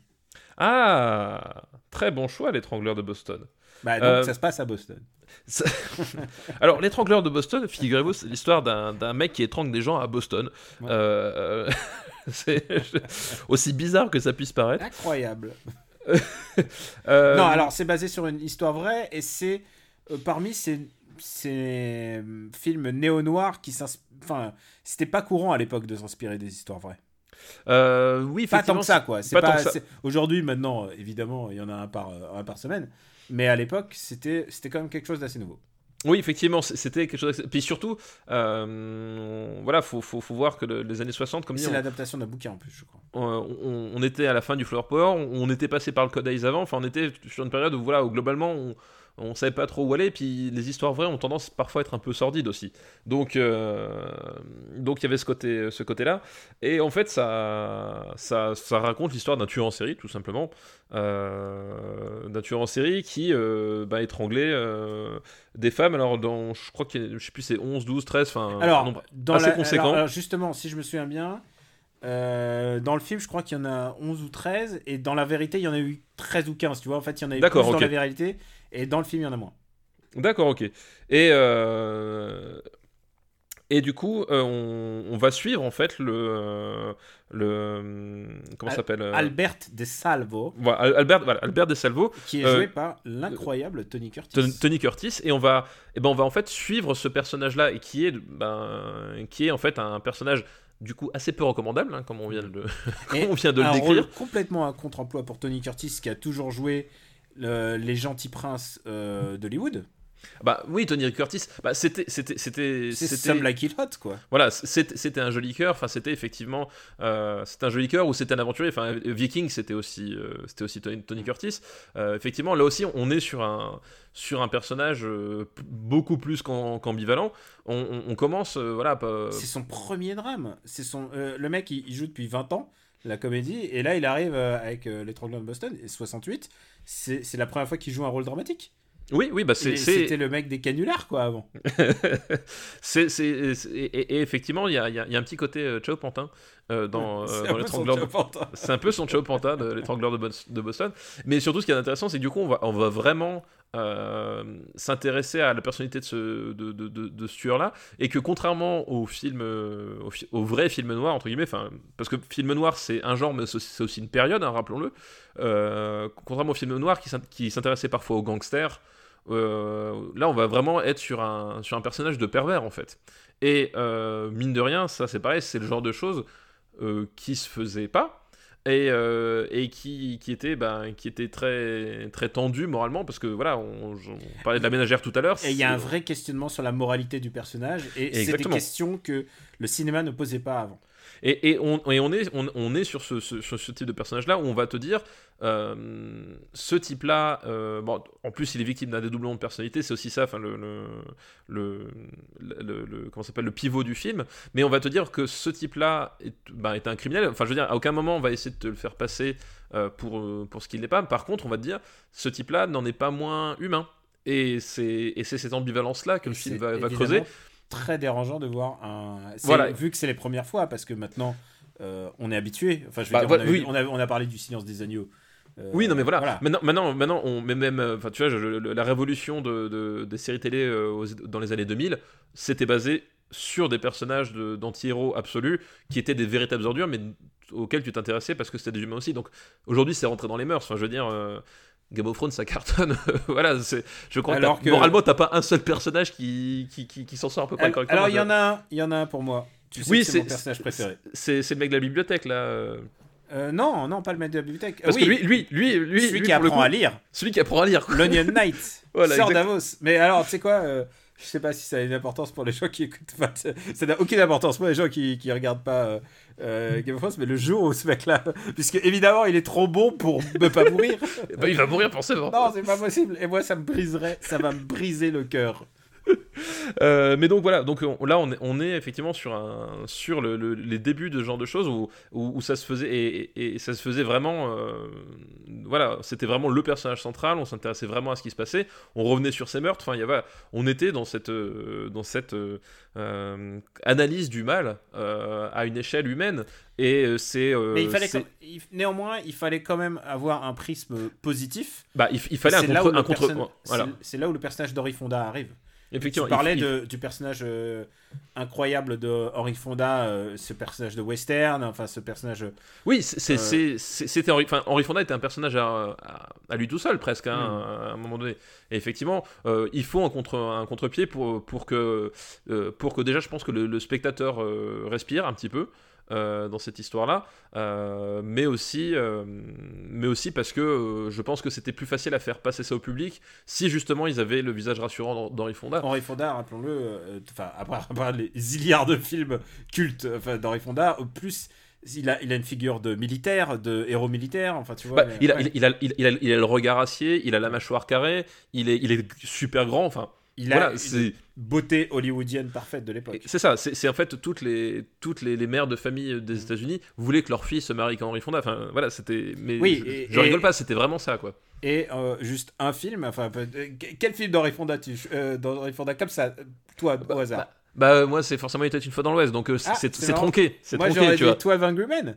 Ah Très bon choix, l'étrangleur de Boston. Bah, donc, Euh, ça se passe à Boston. Alors, l'étrangleur de Boston, figurez-vous, c'est l'histoire d'un d'un mec qui étrangle des gens à Boston. Ouais. Euh, c'est aussi bizarre que ça puisse paraître. Incroyable. Euh, Non, alors, c'est basé sur une histoire vraie, et c'est euh, parmi ces, ces euh, films néo-noirs qui s'inspirent. Enfin, c'était pas courant à l'époque de s'inspirer des histoires vraies. euh, oui, Pas tant que ça, quoi. Aujourd'hui, maintenant, euh, évidemment, il y en a un par, euh, un par semaine. Mais à l'époque, c'était c'était quand même quelque chose d'assez nouveau. Oui, effectivement, c'était quelque chose. d'assez- Puis surtout, euh, voilà, faut, faut, faut voir que le- les années 60, comme C'est on- l'adaptation d'un bouquin en plus, je crois. on, on- on était à la fin du Flower Power, on, on était passé par le Code Eyes avant, enfin on était sur une période où voilà où globalement on, savait pas trop où aller, puis les histoires vraies ont tendance parfois à être un peu sordides aussi. Donc euh, donc il y avait ce côté ce côté là, et en fait ça ça, ça raconte l'histoire d'un tueur en série tout simplement, euh, d'un tueur en série qui euh, bah, étranglait euh, des femmes. Alors dans je crois a- je sais plus c'est 11, 12, 13, enfin Alors, nombre dans assez la- conséquent. alors- alors, justement, si je me souviens bien, euh, dans le film, je crois qu'il y en a 11 ou 13, et dans la vérité, il y en a eu 13 ou 15, tu vois. En fait, il y en a eu plus D'accord, dans la vérité, et dans le film, il y en a moins. D'accord, ok. Et, euh, et du coup, euh, on, on va suivre en fait le. euh, le comment Al- s'appelle Albert De Salvo, voilà, Albert, voilà, Albert De Salvo, qui est euh, joué par l'incroyable Tony Curtis. Ton- Tony Curtis, et on va, et ben on va en fait suivre ce personnage-là, et qui est, ben, qui est en fait un personnage du coup assez peu recommandable, hein, comme on vient de on vient de le décrire. rôle complètement un contre-emploi pour Tony Curtis, qui a toujours joué le- les gentils princes euh, d'Hollywood. Bah oui, Tony Curtis, bah, c'était, c'était, c'était, Some Like It Hot, quoi. Voilà, c'était un joli cœur. Enfin, c'était effectivement, euh, c'était un joli cœur ou c'était un aventurier. Enfin, Viking, c'était aussi, euh, c'était aussi Tony, Tony Curtis. Euh, effectivement, là aussi, on est sur un sur un personnage beaucoup plus qu'am- qu'ambivalent. On, on- on commence, voilà, pas- C'est son premier drame. C'est son le mec il, il joue depuis 20 ans la comédie et là il arrive euh, avec euh, l'étrangleur de Boston et 68. C'est la première fois qu'il joue un rôle dramatique. Oui, oui, bah C'était le mec des canulars, quoi, avant. c'est, et, et effectivement, il y a, il y y a un petit côté euh, Chao Pantin euh, dans, euh, dans l'étrangleur de- Chopin. C'est un peu son Chao Pantin, de l'étrangleur de, de Boston. Mais surtout, ce qui est intéressant, c'est que du coup, on va, on va vraiment euh, s'intéresser à la personnalité de ce, de, tueur-là. Et que contrairement au film, euh, au, vrai film noir, entre guillemets, parce que film noir, c'est un genre, mais c'est aussi- une période, hein, rappelons-le. Euh, contrairement au film noir qui s'int- qui s'intéressait parfois aux gangsters. euh, là, on va vraiment être sur un, personnage de pervers en fait. Et euh, mine de rien, ça c'est pareil, c'est le genre de choses euh, qui se faisaient pas et, euh, et qui, qui était ben, qui était très très tendu moralement parce que voilà, on, on parlait de la ménagère tout à l'heure. Et il y a un vrai questionnement sur la moralité du personnage, et c'est des questions que le cinéma ne posait pas avant. Et, et on, et on est, on, on est sur ce, ce- sur ce type de personnage-là où on va te dire, euh, ce type-là, euh, bon, en plus il est victime d'un dédoublement de personnalité, c'est aussi ça, enfin le, le, le, le- le- comment s'appelle, le pivot du film. Mais on va te dire que ce type-là est, ben, est un criminel. Enfin, je veux dire, à aucun moment on va essayer de te le faire passer euh, pour, pour ce qu'il n'est pas. Par contre, on va te dire, ce type-là n'en est pas moins humain. Et c'est et c'est cette ambivalence-là que le film va, creuser. Très dérangeant de voir un. Voilà. Vu que c'est les premières fois, parce que maintenant euh, on est habitué. Enfin, je veux Bah, dire, voilà, on, a, oui. on, a, on a parlé du silence des agneaux. Euh, Oui, non, mais voilà. Maintenant, maintenant, maintenant, on met même, euh, enfin, tu vois, je- la révolution de, de- des séries télé euh, aux- dans les années 2000, c'était basé sur des personnages de- d'anti-héros absolus qui étaient des véritables ordures, mais auxquels tu t'intéressais parce que c'était des humains aussi. Donc aujourd'hui, c'est rentré dans les mœurs. Enfin, je veux dire. euh, Game of Thrones, ça cartonne. voilà, c'est. Je crois Alors que, moralement, t'as pas un seul personnage qui, qui, qui, qui s'en sort à peu près Alors, correctement. alors, il y en a un, il y en a un pour moi. Tu sais Oui, c'est c'est mon personnage préféré. C'est c'est le mec de la bibliothèque là. euh. Euh, non, non, pas le maître de la bibliothèque. Parce oui, que lui, lui, lui, lui, celui lui, qui apprend coup, à lire. celui qui apprend à lire. quoi. L'Onion Knight. Voilà, exact- Davos. Mais alors, tu sais quoi euh, Je sais pas si ça a une importance pour les gens qui écoutent. Ça ça n'a aucune importance pour les gens qui, qui regardent pas euh, euh, Game of Thrones. Mais le jour où ce mec-là. Puisque évidemment, il est trop bon pour ne pas mourir. Bah, il va mourir forcément. non, c'est pas possible. Et moi, ça me briserait. Ça va me briser le cœur. Euh, mais donc voilà, donc on- là on est, on est effectivement sur, un, sur le- le- les débuts de ce genre de choses où, où, où ça se faisait et, et- et ça se faisait vraiment, euh, voilà, c'était vraiment le personnage central, on s'intéressait vraiment à ce qui se passait, on revenait sur ses meurtres, enfin il y avait, on était dans cette, euh, dans cette analyse du mal à une échelle humaine. Et c'est, Mais il fallait quand- néanmoins, il fallait quand même avoir un prisme positif. bah, il, il fallait un contre, où le un contre- perso- voilà, c'est- C'est là où le personnage d'Henri Fonda arrive. Effectivement, Tu parlais il- il- de- du personnage euh, incroyable de Henri Fonda, euh, ce personnage de western, enfin ce personnage. Oui, Euh, c'était Henri, enfin, Henri Fonda était un personnage à, à- à lui tout seul presque hein, Mm. à un moment donné. Et effectivement, il faut un contre un contre-pied pour pour que pour que déjà je pense que le, le spectateur respire un petit peu. Euh, dans cette histoire-là, euh, mais aussi, euh, mais aussi parce que je pense que c'était plus facile à faire passer ça au public si justement ils avaient le visage rassurant d'Hen- d'Henri Fonda. Henri Fonda, rappelons-le, enfin après, après les zilliards de films cultes d'Henri Fonda, au plus il a, il a une figure de militaire, de héros militaire, enfin tu vois. Bah, mais- il, a, ouais. il, il a, il, il a, il a le regard acier, il a la mâchoire carrée, il est, il est super grand, enfin. Il a voilà, une beauté hollywoodienne parfaite de l'époque. c'est ça, c'est en fait toutes les, toutes les, les mères de famille des États-Unis voulaient que leur fille se marie avec Henri Fonda. Enfin voilà, c'était. Mais Oui, je, et- je et- rigole pas, c'était vraiment ça quoi. Et euh, juste un film, enfin, euh, quel film d'Henri Fonda tu, euh, Fonda comme ça, toi, au hasard? Bah moi c'est forcément il était une fois dans l'Ouest, donc euh, c'est Ah, tronqué, Moi j'aurais dit vois. 12 Angry Men.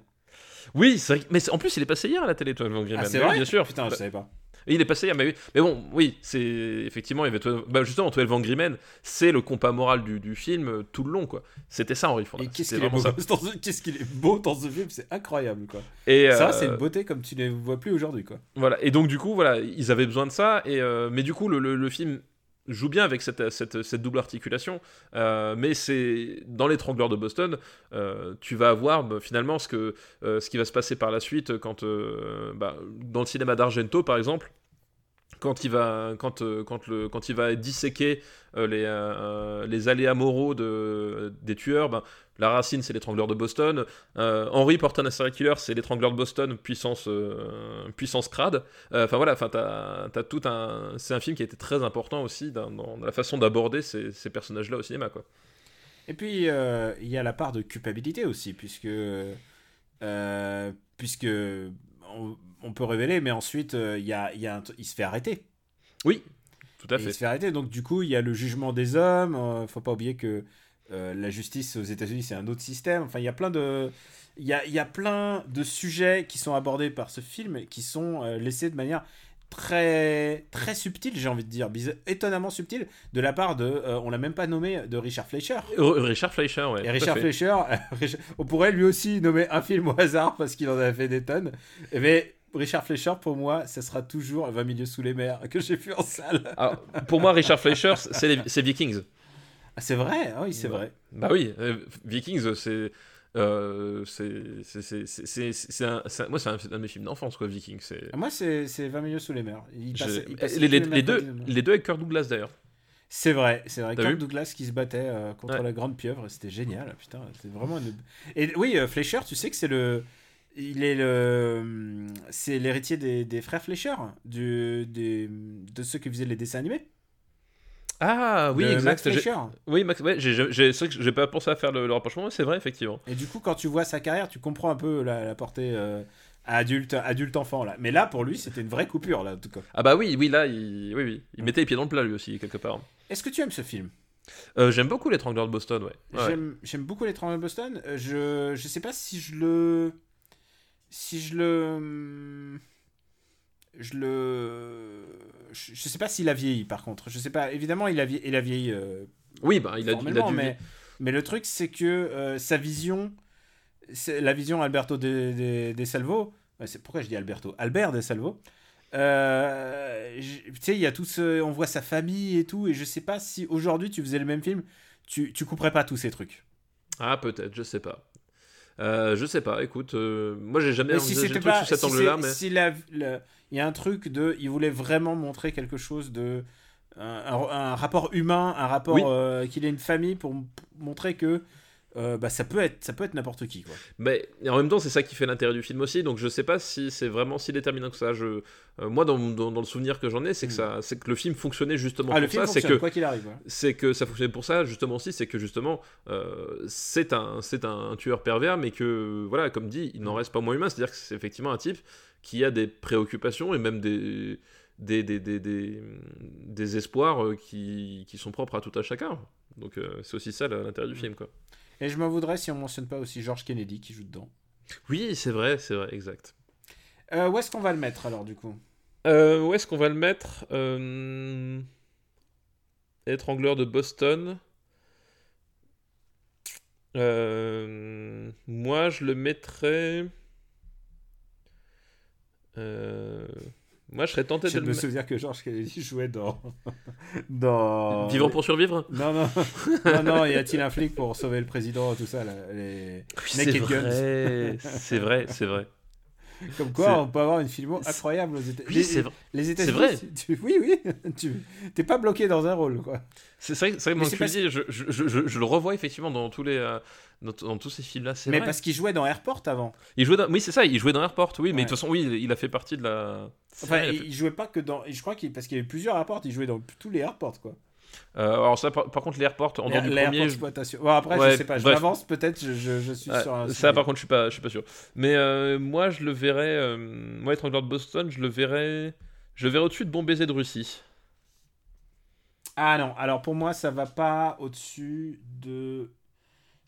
Oui, c'est vrai mais en plus il est passé hier à la télé, toi, Griezmann. Ah, c'est vrai Bien sûr. Putain, je Bah, savais pas. Il est passé hier, mais bon, oui, c'est effectivement, il y avait 12 bah, justement 12 Angry Men, c'est le compas moral du, du film euh, tout le long, quoi. C'était ça, Henri Fonda. Et qu'est-ce qu'il est, beau dans ce- qu'est-ce qu'il est beau dans ce film, c'est incroyable quoi. Et, Ça, euh, c'est une beauté comme tu ne vois plus aujourd'hui quoi. Voilà. Et donc du coup, voilà, ils avaient besoin de ça. Et euh, mais du coup, le, le- le film joue bien avec cette, double articulation. Euh, mais c'est dans l'étrangleur de Boston, euh, tu vas avoir bah, finalement euh, ce qui va se passer par la suite quand bah, dans le cinéma d'Argento, par exemple. Quand il va, euh, quand, le, quand il va disséquer euh, les, euh, les aléas moraux de, des tueurs, ben, la racine c'est l'étrangleur de Boston. Henry Porton a Serial Killer, c'est l'étrangleur de Boston, puissance, puissance crade. Enfin voilà, enfin, t'as, t'as tout un. C'est un film qui a été très important aussi dans, la façon d'aborder ces, personnages-là au cinéma. Quoi. Et puis il y a la part de culpabilité aussi, puisque puisque on peut révéler, mais ensuite euh, il y a, il y a un t- il se fait arrêter. Oui, Tout à Et il fait. se fait arrêter. Donc, du coup, il y a le jugement des hommes. euh, faut pas oublier que euh, la justice aux États-Unis, c'est un autre système. Enfin, il y a plein de. Il y a, il y a plein de sujets qui sont abordés par ce film et qui sont euh, laissés de manière très très subtile, j'ai envie de dire, étonnamment subtile, de la part de, euh, on l'a même pas nommé, de Richard Fleischer. R- Richard Fleischer, ouais. Et Richard fait. Fleischer, on pourrait lui aussi nommer un film au hasard parce qu'il en a fait des tonnes. Mais Richard Fleischer, pour moi, ça sera toujours 20 milieux sous les mers que j'ai vu en salle. Ah, pour moi, Richard Fleischer, c'est Vikings. Ah, c'est vrai, ah oui, c'est vrai. Bah oui, euh, Vikings, c'est. euh, c'est c'est- un, moi c'est un, de mes films d'enfance quoi Vikings c'est Moi, c'est c'est 20 milieux sous les mers. Il il les, tous les- les les deux les deux avec Kirk Douglas d'ailleurs C'est vrai, c'est vrai. Kirk Douglas qui se battait euh, contre Ouais. la grande pieuvre, c'était génial. Putain, c'est vraiment une... Et oui, euh, Fleischer, tu sais que c'est le. Il est le. C'est l'héritier des, des frères Fleischer, du, des, de ceux qui faisaient les dessins animés. ah oui exact Max Fleischer. oui Max ouais, j'ai- j'ai- c'est vrai que j'ai pas pensé à faire le, le rapprochement mais c'est vrai effectivement Et du coup, quand tu vois sa carrière, tu comprends un peu la, la portée euh, adulte, adulte enfant là. Mais là, pour lui, c'était une vraie coupure là, en tout cas. ah bah oui oui là il, oui, oui. il mettait les pieds dans le plat lui aussi quelque part Est-ce que tu aimes ce film? Euh, j'aime beaucoup l'étrangleur de Boston ouais, Ouais. J'aime- J'aime beaucoup les Tremblements de Boston. Euh, Je je sais pas si je le si je le je le je, je sais pas s'il a vieilli par contre. Je sais pas. Évidemment, il a vieilli, il a vieilli euh, oui bah il a, il a dû mais mais le truc c'est que euh, sa vision la vision Alberto de, de, de Salvo. Ouais, c'est pourquoi je dis Alberto? Albert de Salvo. Euh, tu sais, il y a tout ce, on voit sa famille et tout, et je sais pas si aujourd'hui tu faisais le même film, tu, tu couperais pas tous ces trucs. ah peut-être je sais pas Euh, je sais pas écoute euh, moi j'ai jamais Mais si envisagé le truc pas, sous cet si angle là c'est- mais si il y a un truc de, il voulait vraiment montrer quelque chose de, un, un- un rapport humain, un rapport Oui. euh, qu'il ait une famille pour montrer que euh, bah, ça peut être, ça peut être n'importe qui quoi. Mais en même temps, c'est ça qui fait l'intérêt du film aussi. Donc je sais pas si c'est vraiment si déterminant que ça. Je, euh, moi, dans, dans, dans le souvenir que j'en ai, c'est que Mm. ça, c'est que le film fonctionnait justement Ah, le pour film ça. C'est que quoi qu'il arrive. ouais. c'est que ça fonctionnait pour ça justement aussi. C'est que justement, euh, c'est un c'est un, tueur pervers, mais que voilà, comme dit, il n'en reste pas moins humain. C'est-à-dire que c'est effectivement un type qui a des préoccupations et même des des, des, des, des, des espoirs qui, qui sont propres à tout à chacun. Donc c'est aussi ça l'intérêt du film, quoi. Et je m'en voudrais si on mentionne pas aussi George Kennedy qui joue dedans. Oui, c'est vrai, c'est vrai, exact. Euh, où est-ce qu'on va le mettre alors du coup? Euh, où est-ce qu'on va le mettre? Euh, Étrangleur de Boston. Moi, je le mettrais. Moi, je serais tenté Je de me le souviens que George Kennedy jouait dans dans. Vivant pour survivre Non, non, non, non, y a-t-il un flic pour sauver le président, tout ça, là, les c'est Naked Guns. vrai, c'est vrai, c'est vrai. Comme quoi, on peut avoir une filmo incroyable aux États-Unis. Oui, c'est vrai. Les États-Unis, vrai. tu- oui, oui, tu t'es pas bloqué dans un rôle, quoi. C'est vrai, c'est vrai, le dis, je, je, je, je le revois effectivement dans tous les, euh, dans, dans tous ces films-là. Mais vrai. parce qu'il jouait dans Airport avant. Il jouait dans... Oui, c'est ça, il jouait dans Airport, oui, mais de toute façon, oui, il- a fait partie de la. Enfin, vrai, il a il, fait- il jouait pas que dans. Je crois qu'il parce qu'il y avait plusieurs Airports, il jouait dans tous les Airports, quoi. Euh, alors, ça, par, par contre, les Airports, en dehors du L'airport premier. je-. Bon, après, Ouais, je sais pas, je m'avance peut-être, je, je, je suis sur un. ça, par contre, je suis pas, je suis pas sûr. Mais euh, moi, je le verrais. euh, moi, Étrangleur de Boston, je le verrais. Je le verrais au-dessus de Bon Baiser de Russie. Ah non, alors pour moi, ça va pas au-dessus de.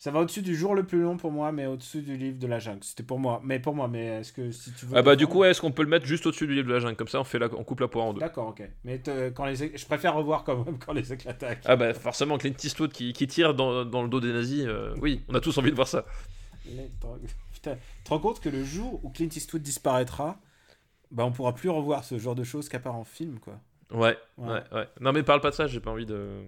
Ça va au-dessus du jour le plus long pour moi, mais au-dessus du livre de la jungle. C'était pour moi. Mais pour moi, mais est-ce que si tu veux. Ah bah, du coup, ouais, est-ce qu'on peut le mettre juste au-dessus du livre de la jungle? Comme ça, on, fait la... on coupe la poire en deux. D'accord, ok. Mais te- quand les... je préfère revoir quand même quand les éclats attaquent. Ah bah, forcément, Clint Eastwood qui, qui tire dans, dans le dos des nazis, euh, oui, on a tous envie de voir ça. Les- Putain, tu te rends compte que le jour où Clint Eastwood disparaîtra, bah on pourra plus revoir ce genre de choses qu'à part en film, quoi. Ouais, Ouais. ouais, ouais. Non, mais parle pas de ça, j'ai pas envie de.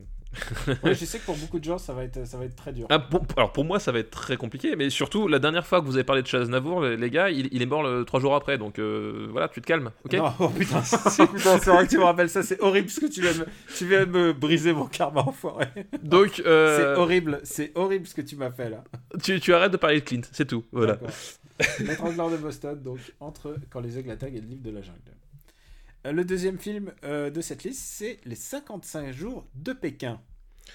Ouais, je sais que pour beaucoup de gens, ça va être, ça va être très dur. Ah, bon, alors pour moi ça va être très compliqué, mais surtout la dernière fois que vous avez parlé de Chaz Navour, les, les gars, il, il est mort le, trois jours après, donc euh, voilà, tu te calmes, ok Non, oh putain, c'est vrai que tu me rappelles ça, c'est horrible ce que tu viens de me, tu viens me briser mon karma enfoiré. Donc euh, C'est horrible, c'est horrible ce que tu m'as fait là. tu, tu arrêtes de parler de Clint, c'est tout, voilà. L'étrangleur de Boston, donc entre Quand les aigles attaquent et le livre de la jungle. Euh, Le deuxième film euh, de cette liste, c'est Les 55 jours de Pékin.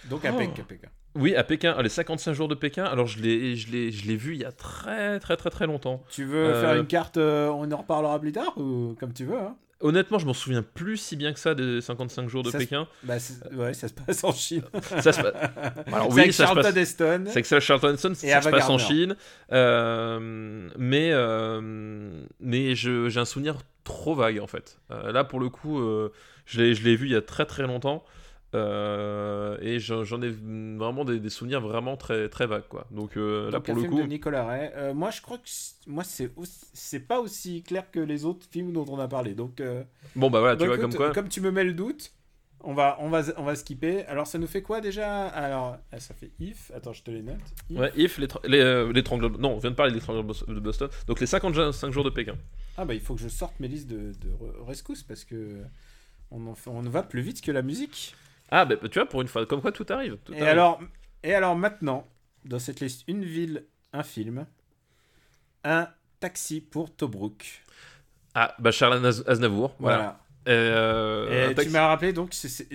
Donc à Oh. Pékin, Pékin. Oui, à Pékin, ah, les 55 jours de Pékin, alors je l'ai, je l'ai, je l'ai vu il y a très très très très longtemps. Tu veux Euh, faire une carte, euh, on en reparlera plus tard ou comme tu veux. Hein? Honnêtement, je m'en souviens plus si bien que ça des 55 jours de Ça se- Pékin. Bah, ouais, ça se passe en Chine. Ça se passe- Alors oui, avec ça Charlton passe. Heston. C'est que Charlton Heston, ça Ava se passe en. Chine. Euh, mais euh, mais je- j'ai un souvenir trop vague en fait. Euh, là, pour le coup, euh, je l'ai vu il y a très très longtemps. euh, et j'en ai vraiment des, des souvenirs vraiment très très vagues quoi. Donc là pour le film coup, de Nicolas Ray. Moi, je crois que moi c'est c'est pas aussi clair que les autres films dont on a parlé. Donc, bon bah voilà, tu donc, vois comme quoi. tu me mets le doute, on va on va on va skipper. Alors, ça nous fait quoi déjà? Alors, ah, ça fait if. Attends, je te les note. If. Ouais, if les, non, on vient de parler de l'étrangleur de Boston. Donc les 55 jours de Pékin. Ah bah il faut que je sorte mes listes de, de re- rescousse parce que on en fait- on va plus vite que la musique. Ah bah tu vois pour une fois, comme quoi tout arrive. tout Et arrive. alors, et alors maintenant, dans cette liste, une ville, un film, un taxi pour Tobruk. Ah bah CharlesAz- Aznavour. Voilà. Voilà. Euh, Et tu m'as rappelé donc, tu sais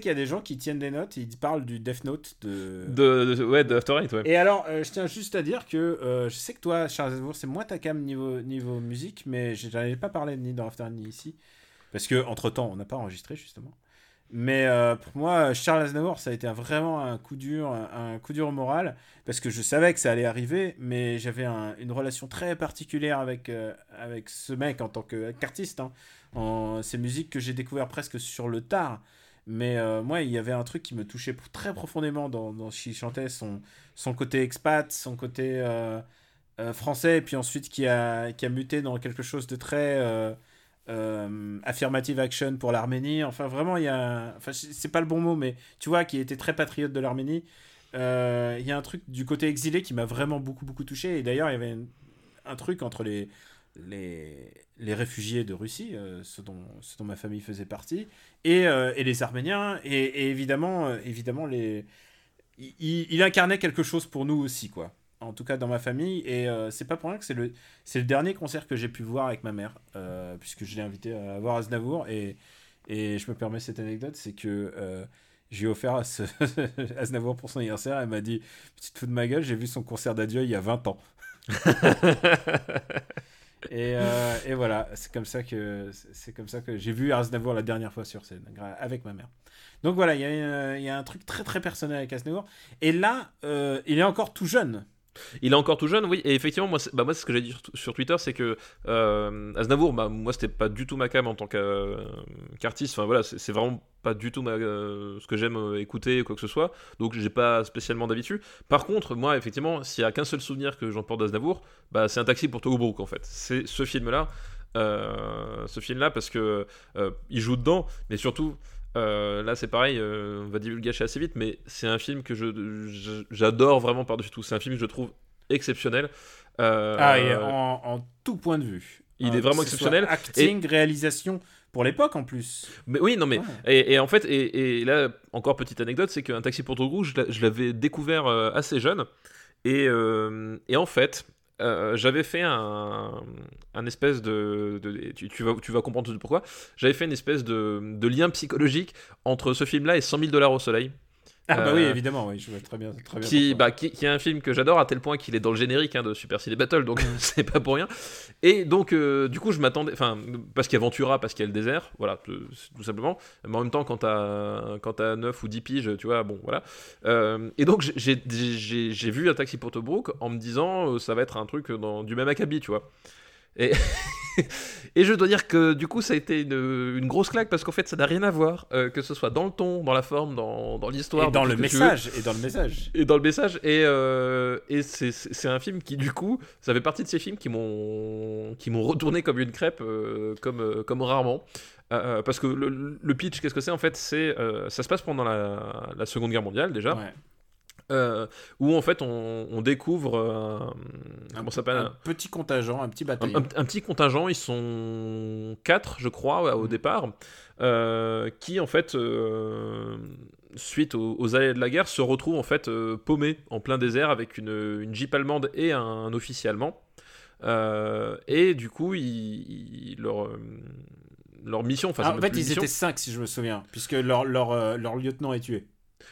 qu'il y a des gens qui tiennent des notes et ils parlent du Death Note de. de, de- ouais, de After Eight, ouais. Et alors, euh, je tiens juste à dire que euh, je sais que toi, Charles Aznavour, c'est moins ta cam niveau, niveau musique, mais j'en avais pas parlé ni dans After ni ici. Parce que entre temps, on n'a pas enregistré justement. Mais pour moi, Charles Aznavour, ça a été un- vraiment un coup dur, un, un coup dur moral, parce que je savais que ça allait arriver, mais j'avais un- une relation très particulière avec, avec ce mec en tant qu'artiste. Hein. En, ces musiques que j'ai découvert presque sur le tard. Mais euh, moi, il y avait un truc qui me touchait très profondément dans, dans ce qu'il chantait, son, son côté expat, son côté euh, euh, français, et puis ensuite qui a, qui a muté dans quelque chose de très affirmative action pour l'Arménie. Enfin, vraiment, il y a. Enfin, c'est pas le bon mot, mais tu vois, qui était très patriote de l'Arménie. Il y a un truc du côté exilé qui m'a vraiment beaucoup, beaucoup touché. Et d'ailleurs, il y avait un truc entre les, les, les réfugiés de Russie, euh, ceux, dont, ceux dont ma famille faisait partie, et, euh, et les Arméniens, et, évidemment, euh, évidemment les... il, incarnait quelque chose pour nous aussi, quoi. En tout cas, dans ma famille, et euh, c'est pas pour rien que c'est le, le dernier concert que j'ai pu voir avec ma mère, puisque je l'ai invité à voir Aznavour, et, et je me permets cette anecdote, c'est que j'ai offert à ce Aznavour pour son anniversaire, elle m'a dit, petite fou de ma gueule, j'ai vu son concert d'adieu il y a 20 ans. Et, euh, et voilà, c'est comme ça que c'est comme ça que j'ai vu Aznavour la dernière fois sur scène avec ma mère. Donc voilà, il y, a une- il y a un truc très très personnel avec Aznavour. Et là, euh, il est encore tout jeune. Il est encore tout jeune, oui. Et effectivement, moi, bah, ce que j'ai dit sur, Twitter, c'est que euh, Aznavour, bah, moi, c'était pas du tout ma cam en tant euh, qu'artiste. Enfin voilà, c'est vraiment pas du tout euh, ce que j'aime écouter ou quoi que ce soit. Donc, j'ai pas spécialement d'habitude. Par contre, moi, effectivement, s'il y a qu'un seul souvenir que j'emporte d'Aznavour, bah, c'est un taxi pour Tobruk en fait. C'est ce film-là. ce film-là parce que il joue dedans, mais surtout. Euh, là, c'est pareil, euh, on va divulgacher assez vite, mais c'est un film que je, j'adore vraiment par-dessus tout. C'est un film que je trouve exceptionnel. Euh, Ah, et en, en tout point de vue. Il est vraiment exceptionnel. Acting, réalisation, pour l'époque en plus. Mais oui, non, mais Ouais. et, et en fait, et, et là encore petite anecdote, c'est qu'un taxi pour Togo, je l'a- je l'avais découvert assez jeune, et, euh, et en fait, euh, j'avais fait un, espèce de, tu, vas, tu vas comprendre pourquoi. J'avais fait une espèce de, de lien psychologique entre ce film-là et 100 000 dollars au soleil. Ah bah oui, Euh, évidemment, oui, je vois très bien. Très bien qui, bah, qui, qui est un film que j'adore à tel point qu'il est dans le générique hein, de Super City Battle, donc c'est pas pour rien. Et donc, euh, du coup, je m'attendais, enfin, parce qu'il y a Ventura, parce qu'il y a le désert, voilà, tout, simplement. Mais en même temps, quand t'as, quand t'as 9 ou 10 piges, tu vois, bon, voilà. Euh, et donc, j'ai, vu un taxi pour Tobruk en me disant, euh, ça va être un truc dans, du même acabit, tu vois. Et, et je dois dire que du coup ça a été une, une grosse claque parce qu'en fait ça n'a rien à voir, euh, que ce soit dans le ton, dans la forme, dans, dans l'histoire. Et dans le message. Et dans le message. et dans le message et, euh, et c'est- un film qui du coup ça fait partie de ces films qui m'ont retourné comme une crêpe euh, comme comme rarement Euh, parce que le, le pitch qu'est-ce que c'est? En fait c'est euh, ça se passe pendant la, la seconde guerre mondiale déjà Ouais. Euh, où en fait on, on découvre euh, Un, comment ça s'appelle un petit contingent, un petit bataillon. un- un petit contingent, ils sont quatre, je crois, ouais, au départ, euh, qui en fait, euh, suite aux, aux allées de la guerre, se retrouvent en fait paumés en plein désert avec une, une jeep allemande et un, officier allemand. Et du coup, ils, ils- leur, leur mission, enfin, Ah, en fait, ils mission. étaient 5 si je me souviens, puisque leur, leur, leur lieutenant est tué.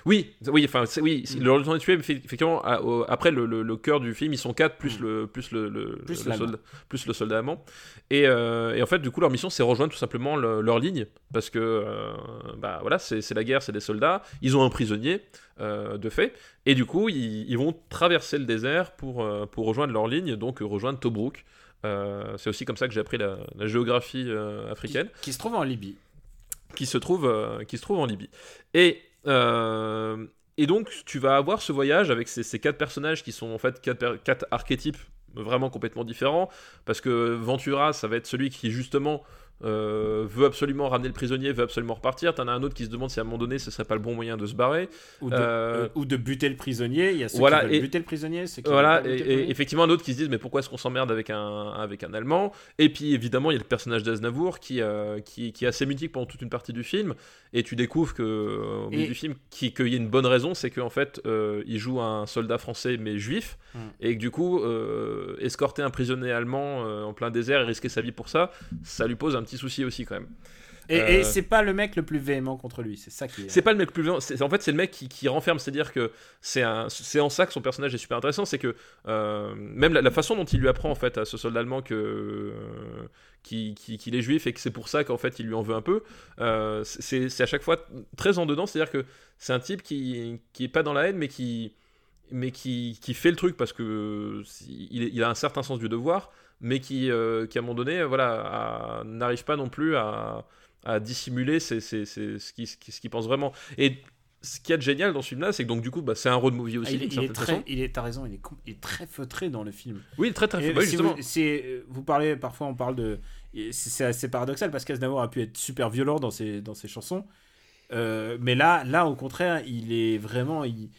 Oui, oui, enfin, oui, Mm. le temps de tuer, effe- effectivement, à- au- après le, le- le cœur du film, ils sont quatre plus Mm. le plus le, le- Plus le l'allemand. soldat, plus le soldat allemand. Et, euh, et en fait, du coup, leur mission, c'est rejoindre tout simplement le- leur ligne, parce que euh, bah voilà, c'est la guerre, c'est des soldats, ils ont un prisonnier euh, de fait, et du coup, ils, ils vont traverser le désert pour pour rejoindre leur ligne, donc rejoindre Tobruk. C'est aussi comme ça que j'ai appris la, la géographie euh, Qui, africaine qui se trouve en Libye. qui se trouve, qui se trouve en Libye. Et, euh, et donc, tu vas avoir ce voyage avec ces, quatre personnages qui sont en fait quatre, quatre archétypes vraiment complètement différents. Parce que Ventura, ça va être celui qui, justement, euh, veut absolument ramener le prisonnier, veut absolument repartir. T'en as un autre qui se demande si à un moment donné, ce serait pas le bon moyen de se barrer. Ou de, Euh, ou de buter le prisonnier. Il y a ceux voilà, qui veulent et- buter le prisonnier. Ceux qui Voilà, et, effectivement, d'autres qui se disent mais pourquoi est-ce qu'on s'emmerde avec un, avec un Allemand? Et puis évidemment, il y a le personnage d'Aznavour qui, euh, qui, qui est assez mythique pendant toute une partie du film, et tu découvres que, au milieu Et- du film qui- qu'il y a une bonne raison, c'est qu'en fait, euh, il joue un soldat français mais juif, Mm. et que du coup, escorter un prisonnier allemand en plein désert et risquer sa vie pour ça, ça lui pose un petit souci aussi quand même. Et, euh, et c'est pas le mec le plus véhément contre lui. C'est ça qui est. C'est pas le mec le plus c'est- En fait, c'est le mec qui, qui renferme. C'est-à-dire que c'est un- c'est en ça que son personnage est super intéressant. C'est que euh, même la, la façon dont il lui apprend en fait à ce soldat allemand que euh, qui- qui- qu'il est juif et que c'est pour ça qu'en fait il lui en veut un peu. c'est c'est à chaque fois très en dedans. C'est-à-dire que c'est un type qui qui est pas dans la haine, mais qui mais qui, qui fait le truc parce que si- il, est- il a un certain sens du devoir, mais qui, euh, qui à un moment donné, voilà, n'arrive pas non plus à, à dissimuler ses- ses- ses- ce qu'il ce qu'il pense vraiment. Et ce qu'il y a de génial dans ce film-là, c'est que donc du coup, bah, c'est un road movie Ah, aussi, il, est, d'une il est très, façon. il est, t'as raison, il est, il est très feutré dans le film. Oui, très très bah oui, si vous, vous parlez, parfois on parle de. C'est c'est assez paradoxal parce qu'Aznavour a pu être super violent dans ses, dans ses chansons. Euh, mais là, là, au contraire, il est vraiment. Il,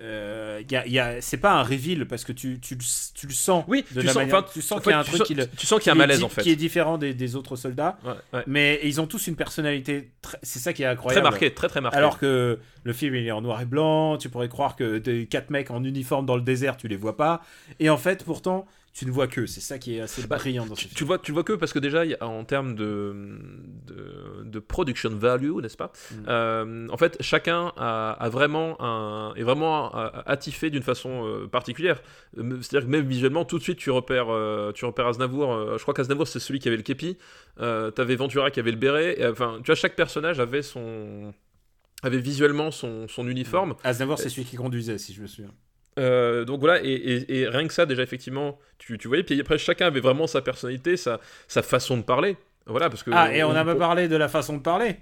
euh, y a, il y a- c'est pas un reveal parce que tu, tu, le- tu le sens. Oui, de tu la sens, manière- tu sens en qu'il y a un truc sens- qui le- tu sens qu'il y a un malaise en fait. Qui est différent des, des autres soldats. Ouais, ouais. Mais ils ont tous une personnalité. très- C'est ça qui est Très incroyable. marqué, très très marqué. Alors que le film il est en noir et blanc, tu pourrais croire que des quatre mecs en uniforme dans le désert, tu les vois pas. Et en fait, pourtant, tu ne vois que. C'est ça qui est assez Bah, brillant dans ce tu, film. tu vois, tu vois que parce que déjà, il y a- en termes de, de, de production value, n'est-ce pas Mm. Euh, En fait, chacun a, a vraiment un, est vraiment euh, attifé d'une façon euh, particulière. C'est-à-dire que même visuellement, tout de suite, tu repères, euh, tu repères Aznavour. je crois qu'Aznavour, c'est celui qui avait le képi. T'avais Ventura qui avait le béret. et, Enfin, tu vois, chaque personnage avait son avait visuellement son, son uniforme. Aznavour, c'est celui qui conduisait, si je me souviens. Euh, donc voilà, et, et- et rien que ça, déjà, effectivement, tu, tu voyais. Puis après, chacun avait vraiment sa personnalité, sa, sa façon de parler. Voilà, parce que. Ah, et on n'a pas parlé de la façon de parler.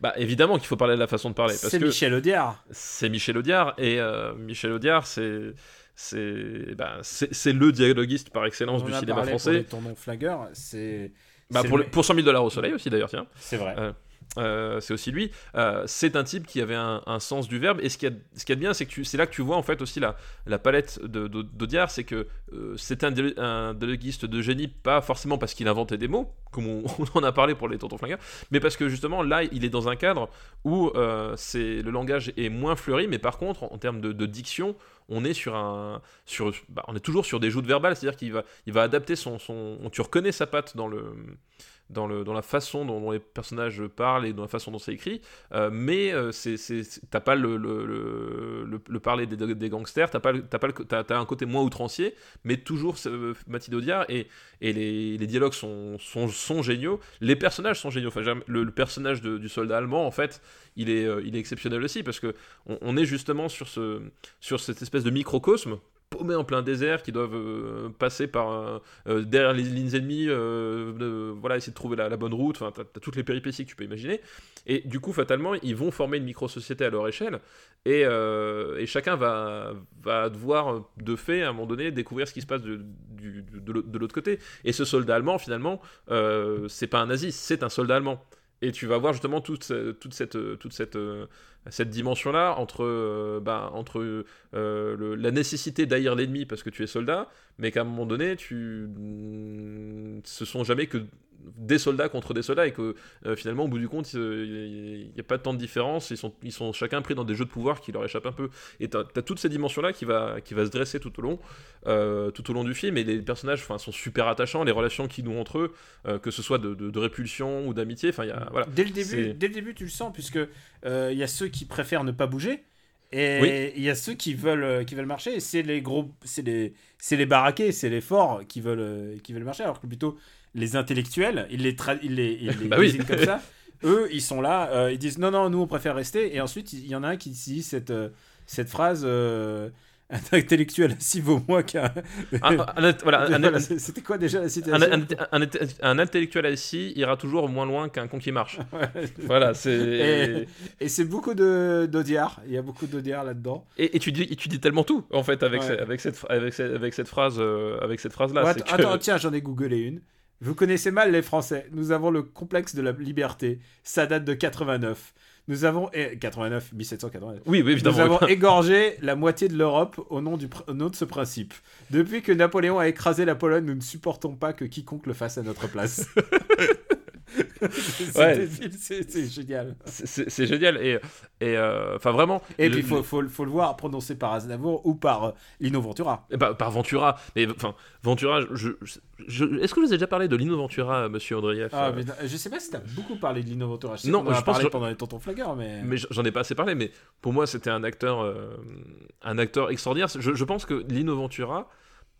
Bah, évidemment qu'il faut parler de la façon de parler. C'est Michel Audiard. c'est Michel Audiard, et euh, Michel Audiard, c'est. C'est bah, c'est- le dialoguiste par excellence On du cinéma parlé pour français. tournons flingueurs. C'est. Bah, pour, le- pour 100 000 dollars au soleil aussi, d'ailleurs, tiens. C'est vrai. Euh, Euh, c'est aussi lui. Euh, c'est un type qui avait un, sens du verbe. Et ce qu'il y a, ce y de bien, c'est que c'est là que tu vois en fait aussi la, la palette d'Audiard. C'est que euh, c'est un, un de génie, pas forcément parce qu'il inventait des mots, comme on, en a parlé pour les tontons flingueurs, mais parce que justement là, il est dans un cadre où c'est, le langage est moins fleuri, mais par contre, en, termes de, diction, on est sur un sur bah, on est toujours sur des joutes verbales c'est à dire qu'il va il va adapter son, son tu reconnais sa patte dans le dans, le, dans la façon dont, les personnages parlent et dans la façon dont c'est écrit, euh, mais euh, t'as pas le, le, le, le- le parler des, gangsters, t'as, pas, t'as, pas le, t'as, t'as un côté moins outrancier, mais toujours euh, Mathilde Audiard, et, et les, les dialogues sont, sont, géniaux, les personnages sont géniaux, enfin, le, personnage du soldat allemand, en fait, il est, euh, il est exceptionnel aussi, parce que on, on est justement sur, ce, sur cette espèce de microcosme, paumés en plein désert, qui doivent euh, passer par euh, euh, derrière les lignes ennemies, voilà, essayer de trouver la, la bonne route, enfin, t'as, toutes les péripéties que tu peux imaginer. Et du coup, fatalement, ils vont former une micro-société à leur échelle, et, chacun va, devoir, de fait, à un moment donné, découvrir ce qui se passe de, de l'autre- côté. Et ce soldat allemand, finalement, c'est pas un nazi, c'est un soldat allemand. Et tu vas voir justement toute, toute cette, toute cette, euh, cette dimension-là entre, euh, bah, entre euh, la nécessité d'haïr l'ennemi parce que tu es soldat, mais qu'à un moment donné, tu, ce sont jamais que des soldats contre des soldats et que euh, finalement, au bout du compte, il n'y a pas tant de différence. Ils sont, ils sont chacun pris dans des jeux de pouvoir qui leur échappent un peu. Et tu as, toutes ces dimensions-là qui va, qui va se dresser tout au long, euh, tout au long du film. Et les personnages sont super attachants, les relations qu'ils nouent entre eux, euh, que ce soit de, de- de répulsion ou d'amitié. Enfin, voilà. Dès le début, dès le début, tu le sens puisque il y a ceux qui préfèrent ne pas bouger Et Oui. il y a ceux qui veulent, euh, qui veulent marcher, c'est les gros, c'est les, c'est les baraqués, c'est les forts qui veulent, euh, qui veulent marcher, alors que plutôt les intellectuels, ils les, tra- ils les, ils les Bah oui. comme ça. Eux, ils sont là, euh, ils disent non, non, nous on préfère rester. Et ensuite, il y en a un qui dit cette, cette phrase euh, un intellectuel assis vaut moins qu'un. Un- un- un- voilà, C'était quoi déjà la citation un, intellectuel assis ira toujours moins loin qu'un con qui marche. voilà, c'est. Et, et c'est beaucoup de d'Audiard. Il y a beaucoup d'Audiard là-dedans. Et, et tu dis, et tu dis tellement tout en fait avec, Ouais. ce- avec cette avec cette avec cette phrase euh, avec cette phrase là. Ouais, att- Attends, tiens, j'en ai googlé une. Vous connaissez mal les Français. Nous avons le complexe de la liberté. Ça date de 89. Nous avons eh, 89, 1789. Oui, oui, évidemment. Nous avons égorgé la moitié de l'Europe au nom, du, pr- au nom de ce principe. Depuis que Napoléon a écrasé la Pologne, nous ne supportons pas que quiconque le fasse à notre place. C'est- Ouais. génial. C'est- génial et et euh, vraiment. Et le- puis il faut, faut, faut le voir prononcé par Aznavour ou par euh, Lino Ventura. Ben, par Ventura, mais enfin Ventura, je, je- je- est-ce que je vous ai déjà parlé de Lino Ventura, Monsieur Andreev Ah, euh, mais je sais pas si t'as beaucoup parlé de Lino Ventura. Je sais Non, en a je pense parlé pendant les Tontons Flaggeurs, mais... Mais j'en ai pas assez parlé, mais pour moi c'était un acteur, euh, un acteur extraordinaire. Je, je pense que Lino Ventura,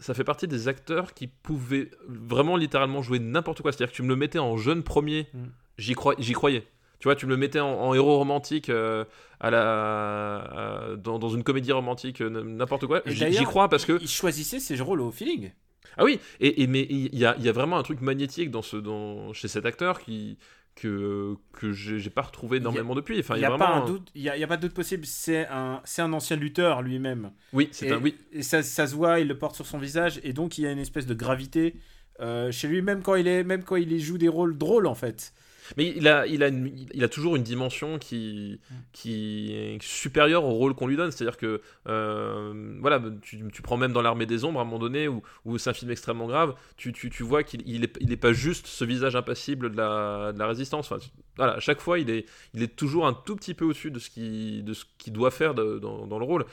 ça fait partie des acteurs qui pouvaient vraiment littéralement jouer n'importe quoi. C'est-à-dire que tu me le mettais en jeune premier, Mm. j'y crois, croyais. Tu vois, tu me le mettais en, en héros romantique euh, à la, dans, dans une comédie romantique, euh, n'importe quoi. J'y crois parce que Il choisissait ses rôles au feeling. ah oui, et, et- mais il y a, y a vraiment un truc magnétique dans ce, dans, chez cet acteur qui que que j'ai pas retrouvé énormément depuis. Enfin, Il y a, pas un doute, il y a, il y a pas de doute possible. C'est un, c'est un ancien lutteur lui-même. Oui, c'est un oui. et ça, ça se voit, il le porte sur son visage, et donc il y a une espèce de gravité euh, chez lui, même quand il est, même quand il joue des rôles drôles en fait. Mais il a, il, a il a toujours une dimension qui, qui est supérieure au rôle qu'on lui donne. C'est-à-dire que, euh, voilà, tu, tu prends même dans l'Armée des Ombres à un moment donné, où, c'est un film extrêmement grave, tu, tu, tu vois qu'il il est, il est pas juste ce visage impassible de la, de la résistance. Enfin, voilà, à chaque fois, il est, il est toujours un tout petit peu au-dessus de ce qu'il doit faire dans, dans le rôle.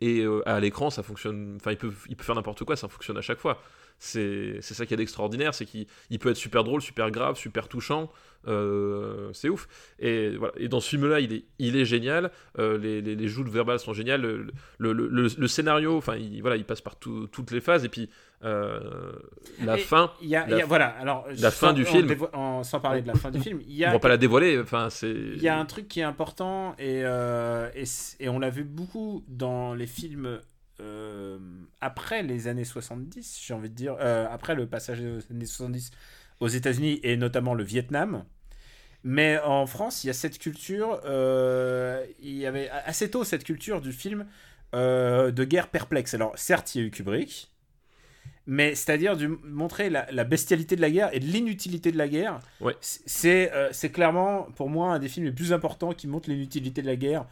Et euh, à l'écran, ça fonctionne. Enfin, il peut, il peut faire n'importe quoi, ça fonctionne à chaque fois. C'est ça qui est d'extraordinaire, c'est qu'il il peut être super drôle, super grave, super touchant. euh, c'est ouf. Et, voilà. et dans ce film-là, il est, il est génial. euh, les, les, les joutes verbales sont géniales. Le, le, le, scénario, enfin, il, voilà, il passe par tout- toutes les phases. Et puis, euh, la Et fin, y a, La y a- fin- voilà, alors la fin du film. dévo- en- sans parler de la fin du film, il y on a, va pas la dévoiler. Enfin, c'est. il y a un truc qui est important et, et, et on l'a vu beaucoup dans les films euh, après les années 70, j'ai envie de dire, euh, après le passage des années 70 aux États-Unis et notamment le Vietnam. Mais en France, il y a cette culture, euh, il y avait assez tôt cette culture du film de guerre perplexe. Alors certes, il y a eu Kubrick, mais c'est-à-dire de montrer la, la bestialité de la guerre et de l'inutilité de la guerre. Ouais. C'est c'est clairement pour moi un des films les plus importants qui montre l'inutilité de la guerre,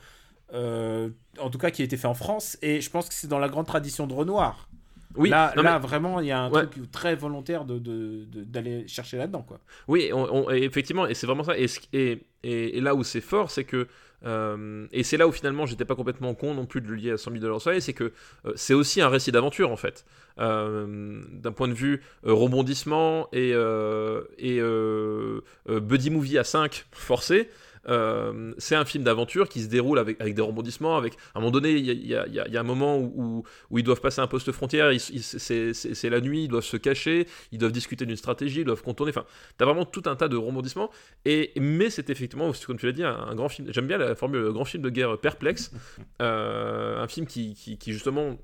euh, en tout cas qui a été fait en France. Et je pense que c'est dans la grande tradition de Renoir. Oui, là, non, mais- là vraiment, il y a un Ouais. truc très volontaire de- de- de- d'aller chercher là-dedans. quoi. Oui, on- on- et effectivement, et c'est vraiment ça. Et, là où c'est fort, c'est que. euh, et c'est là où finalement j'étais pas complètement con non plus de le lier à 100 000 dollars soleil, c'est que euh, c'est aussi un récit d'aventure en fait. Euh, D'un point de vue rebondissement et, et buddy movie à 5 forcé. Euh, c'est un film d'aventure qui se déroule avec, des rebondissements. Avec, à un moment donné, il y a, un moment où, ils doivent passer un poste frontière, c'est la nuit, ils doivent se cacher, ils doivent discuter d'une stratégie, ils doivent contourner. Enfin, T'as vraiment tout un tas de rebondissements. Et, mais c'est effectivement, comme tu l'as dit, un, un grand film. J'aime bien la formule grand film de guerre perplexe. Euh, un film qui, justement,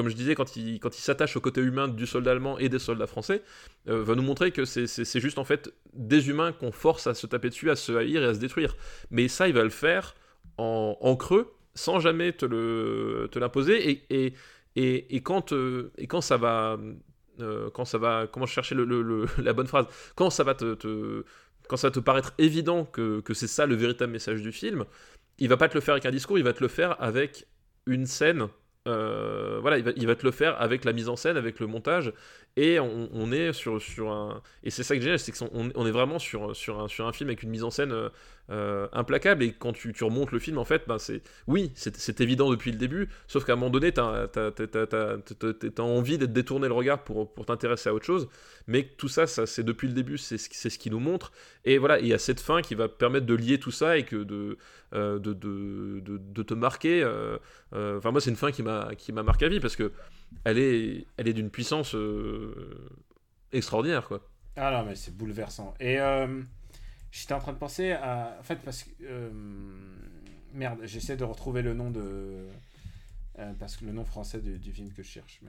comme je disais, quand il, s'attache au côté humain du soldat allemand et des soldats français, euh, va nous montrer que c'est- juste en fait des humains qu'on force à se taper dessus, à se haïr et à se détruire. Mais ça, il va le faire en, creux, sans jamais te l'imposer. Et, quand, ça va. Comment le- le- la bonne phrase Quand ça va te. quand ça te paraître évident que, que c'est ça le véritable message du film, il va pas te le faire avec un discours, il va te le faire avec une scène euh, voilà, il va, il va te le faire avec la mise en scène, avec le montage, et on, est sur, sur un. Et c'est ça que j'ai, c'est qu'on on est vraiment sur, sur, un, sur un film avec une mise en scène euh, euh, implacable, et quand tu, tu remontes le film, en fait, ben c'est. Oui, c'est évident depuis le début, sauf qu'à un moment donné, t'as- t'as envie de détourner le regard pour, pour t'intéresser à autre chose, mais tout ça, ça c'est depuis le début, c'est ce, qui- nous montre, et voilà, il y a cette fin qui va permettre de lier tout ça et que de, euh, de, de, de, te marquer. Enfin, moi, c'est une fin qui m'a marqué à vie parce que elle est, elle est d'une puissance euh, extraordinaire, quoi. Ah non, mais c'est bouleversant. Et euh, j'étais en train de penser à. En fait, parce que. euh, Merde, j'essaie de retrouver le nom de. parce que le nom français du, du film que je cherche.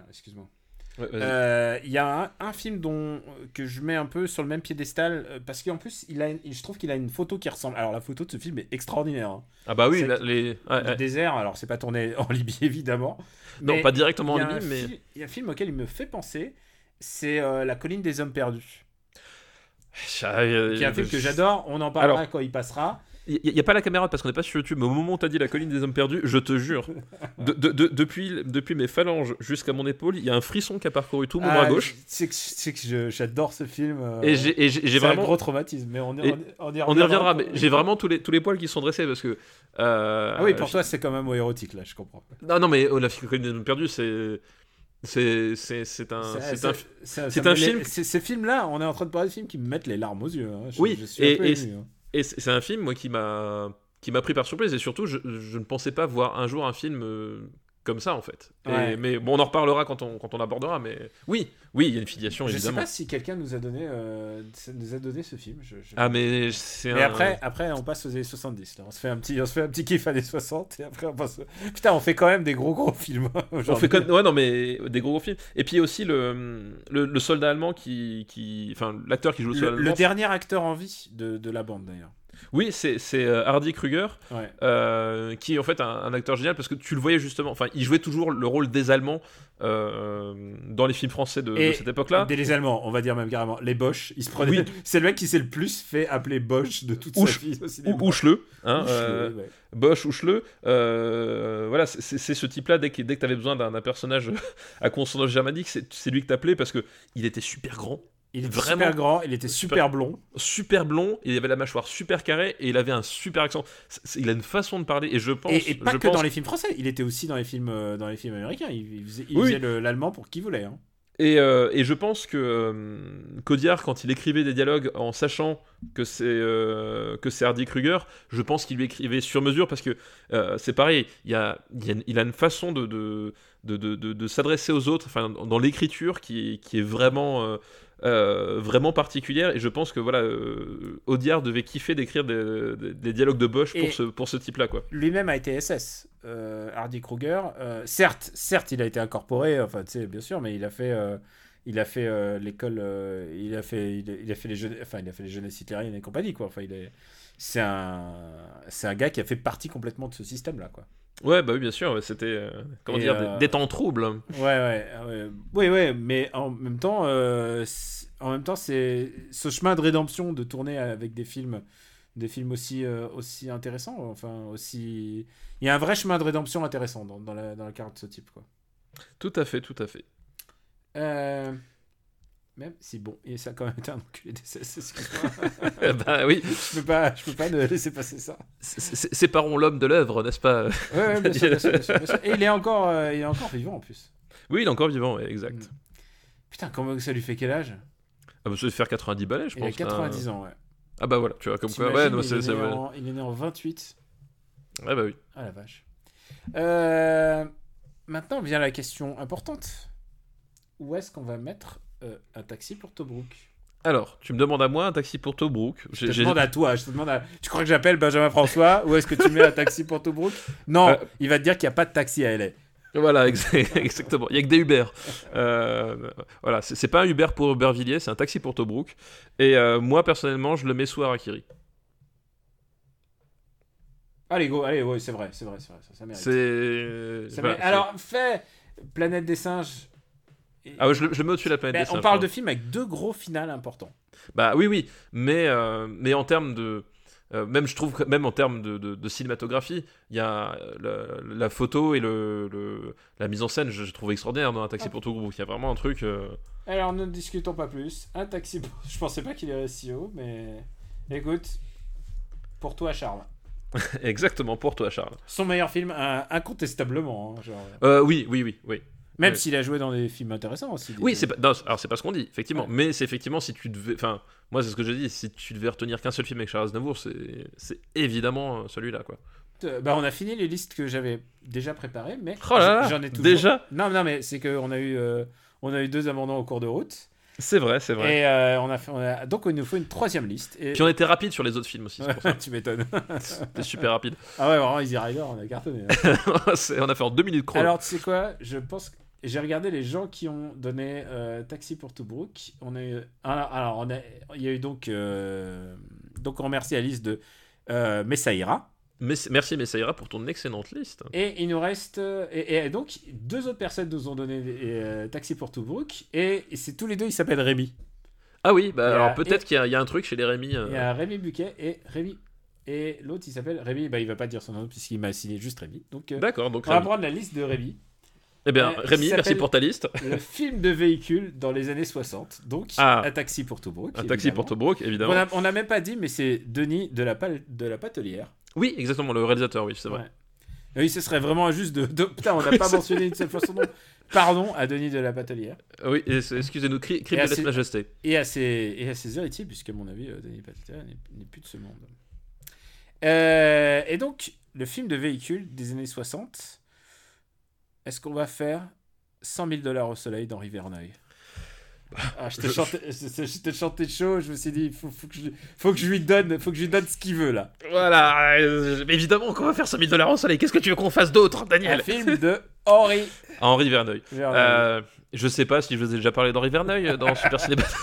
Euh, Il y a un, un film dont, que je mets un peu sur le même piédestal. euh, parce qu'en plus, il a je trouve qu'il a une photo qui ressemble. Alors, la photo de ce film est extraordinaire. hein. ah bah oui, les... Le ouais. désert, alors c'est pas tourné en Libye évidemment. non, mais pas directement en Libye, mais Il y a un film auquel il me fait penser. C'est euh, La colline des hommes perdus. Ah, euh, Qui est un film que j'adore. On en parlera quand il passera. Il n'y a pas la caméra parce qu'on n'est pas sur YouTube, mais au moment où t'as dit la colline des hommes perdus, je te jure, de- de- de- depuis, depuis mes phalanges jusqu'à mon épaule, il y a un frisson qui a parcouru tout mon Ah, bras gauche. C'est que, j'adore ce film. euh, Et j'ai- c'est un vraiment. gros traumatisme, mais on, y- Et on, y On y reviendra, mais j'ai vraiment tous les, tous les poils qui sont dressés parce que. euh, Ah oui, pour je- toi, c'est quand même érotique, là, je comprends. Non, non, mais oh, la colline des hommes perdus, c'est. C'est un. C'est- un. c'est- film- les- Ces films-là, on est en train de parler de films qui me mettent les larmes aux yeux. hein. Je- Oui, je suis et- un peu ému, hein. Et c'est un film, moi, qui m'a qui m'a pris par surprise. Et surtout, je, je ne pensais pas voir un jour un film euh, comme ça en fait. Et- mais bon, on en reparlera quand on, quand on abordera. Mais oui, oui, il y a une filiation Je sais évidemment. pas si quelqu'un nous a donné, euh, nous a donné ce film. je- je- Ah, mais c'est Mais un. après, après, on passe aux années 70. Là. On, se fait un petit, on se fait un petit kiff années 60 et après on passe. Putain, on fait quand même des gros gros films. hein, On fait comme... Ouais, non, mais des gros, gros films. Et puis aussi le, le, le soldat allemand qui. qui... Enfin, l'acteur qui joue le soldat le, le allemand. dernier acteur en vie de, de la bande d'ailleurs. Oui, c'est euh, Hardy Kruger, Ouais. euh, qui est en fait un, un acteur génial parce que tu le voyais justement. Enfin, il jouait toujours le rôle des Allemands euh, dans les films français de, de Et cette époque-là. Des les Allemands, on va dire même carrément. Les Bosch, ils se prenaient. Oui. C'est le mec qui s'est le plus fait appeler Bosch de toute Ouch- sa vie Ouchle, hein, euh, ouais. Bosch, Ouchle, voilà, c'est- ce type-là, dès que, dès que tu avais besoin d'un personnage à consonance germanique, c'est c'est lui que t'appelais parce que il était super grand, Il était Vraiment. super grand, il était super, blond. super blond, il avait la mâchoire super carrée et il avait un super accent. Il a une façon de parler et je pense. Et, et pas je que pense- dans les films français, il était aussi dans les films, euh, dans les films américains. Il, faisait, Oui. l'allemand pour qui voulait. hein. Et, euh, et je pense que euh, Codiard, quand il écrivait des dialogues en sachant que c'est euh, que c'est Hardy Kruger, je pense qu'il lui écrivait sur mesure parce que c'est pareil, il, y a, il, y a- il a une façon de, de, de, de, de- de s'adresser aux autres, enfin, dans l'écriture qui, qui est vraiment, euh, vraiment particulière. Et je pense que voilà, euh, Audiard devait kiffer d'écrire des, des- des dialogues de Bosch Et- pour ce, pour ce type-là. quoi. Lui-même a été SS, euh, Hardy Kruger. Certes, certes, il a été incorporé, enfin, tu sais, bien sûr, mais il a fait, il a fait euh, l'école, euh, il a fait, il a, il a fait les jeunes, enfin, il a fait les jeunesses hitlériennes et compagnie, quoi. Enfin, il est, c'est un, c'est un gars qui a fait partie complètement de ce système-là, quoi. Ouais, bah oui, bien sûr, c'était euh, comment Et, dire, euh, des, des temps troubles. Ouais, ouais, ouais. Oui, ouais, mais en même temps, euh, en même temps, c'est ce chemin de rédemption de tourner avec des films, des films aussi, euh, aussi intéressants. Enfin, aussi, il y a un vrai chemin de rédemption intéressant dans, dans la, dans la carte de ce type, quoi. Tout à fait, tout à fait. Euh, Même si bon, et ça a quand même été un enculé des SS, excuse-moi. bah oui, je peux pas, je peux pas ne laisser passer ça. séparons l'homme de l'œuvre, n'est-ce pas? Ouais, ouais, bien sûr, bien sûr, bien sûr, bien sûr. Et il est encore, euh, il est encore vivant en plus. Oui, il est encore vivant, exact. Mm. Putain, comment ça lui fait quel âge? Ah bah, ça doit faire 90 balais, je Il a pense. 90 là. ans, ouais. Ah bah voilà, tu vois, comme quoi. T'imagines, Ouais, non, il, est né en, il est né en 28. Ouais, bah oui. Ah la vache. Euh, maintenant vient la question importante. Où est-ce qu'on va mettre euh, un taxi pour Tobruk Alors, tu me demandes à moi un taxi pour Tobruk. Je te demande à toi. Je te demande à... Tu crois que j'appelle Benjamin François Où est-ce que tu mets un taxi pour Tobruk? Non, Euh. il va te dire qu'il n'y a pas de taxi à LA. Voilà, ex- exactement. Il y a que des Uber. Euh, voilà, c'est pas un Uber pour Aubervilliers, c'est un taxi pour Tobruk. Et euh, moi, personnellement, je le mets sous Harakiri. Allez, go, allez, ouais, c'est vrai, c'est vrai, c'est vrai, ça, ça mérite. C'est. Ça voilà, mérite. Alors, fais Planète des singes. Et- Ah ouais, je, le- je le mets au-dessus de la planète Ben, on parle hein. de films avec deux gros finales importants. Bah oui, oui, mais, euh, mais en termes de. euh, même je trouve que même en termes de, de- de cinématographie, il y a euh, la, la photo et le, le- la mise en scène, je, je trouve extraordinaire dans un taxi Ah. pour tout groupe. Il y a vraiment un truc. euh, Alors, ne discutons pas plus. Un taxi. pour- Je pensais pas qu'il irait si haut, mais. Écoute, pour toi, Charles. Exactement pour toi, Charles. Son meilleur film, incontestablement. hein, genre. Euh, oui, oui, oui, oui. Même s'il a joué dans des films intéressants aussi. des- Oui, c'est pas, non, alors c'est pas ce qu'on dit, effectivement. Ouais. Mais c'est effectivement si tu devais, enfin, moi c'est ce que j'ai dit. Si tu devais retenir qu'un seul film avec Charles Aznavour, c'est, c'est évidemment euh, celui-là, quoi. Euh, Bah, on a fini les listes que j'avais déjà préparées, mais Oh là là, j'en ai toujours. déjà? Non, non, mais c'est qu'on a eu, euh, on a eu deux amendements au cours de route, C'est vrai, c'est vrai. et euh, on a fait, on a- donc il nous faut une troisième liste. Et... Puis on était rapide sur les autres films aussi, c'est pour ça. tu m'étonnes. C'était super rapide. ah ouais, vraiment, Easy Rider, on a cartonné. hein. On a fait en deux minutes chrono. Alors, tu sais quoi? Je pense que j'ai regardé les gens qui ont donné euh, Taxi pour Tobruk. On a eu, alors, alors, on a, il y a eu donc, euh, donc on remercie Alice de euh, Messaïra. Merci Messaïra pour ton excellente liste. Et il nous reste. Et, et donc, deux autres personnes nous ont donné euh, Taxi pour Tobruk. Et, et c'est tous les deux, ils s'appellent Rémi. Ah oui, bah alors peut-être qu'il y, a- il y a un truc chez les Rémi. Il y a Rémi Buquet et Rémi. Et l'autre, il s'appelle Rémi. Bah, il va pas dire son nom puisqu'il m'a signé juste Rémi. Donc, euh, D'accord, donc on va Rémi. prendre la liste de Rémi. Eh bien, Euh, Rémi, merci pour ta liste. Le film de véhicule dans les années 60. Donc, Ah. un taxi pour Tobruk. Un taxi pour. Tobruk, évidemment. On n'a même pas dit, mais c'est Denis de la, Pal- de la Patelière. Oui, exactement, le réalisateur, oui, c'est vrai. Ouais. Oui, ce serait vraiment injuste de. de- Putain, on n'a pas mentionné une seule fois son nom. Pardon à Denis de la Patelière. Oui, et- excusez-nous, cri- crime de assez- lèse-majesté. Et à ses, et à ses héritiers, puisque à mon avis, euh, Denis Patelière n'est n'est plus de ce monde. Euh, et donc, le film de véhicule des années 60, est-ce qu'on va faire 100 000 dollars au soleil d'Henri Verneuil ah, je, te chantais chaud, je me suis dit, il faut, faut, que je, faut que je lui donne, faut que je lui donne ce qu'il veut là. Voilà, euh, évidemment qu'on va faire 100 000 dollars au soleil. Qu'est-ce que tu veux qu'on fasse d'autre, Un Daniel film de Henri Henri Verneuil. Verneuil. Euh, je sais pas si je vous ai déjà parlé d'Henri Verneuil dans Super Ciné Battle.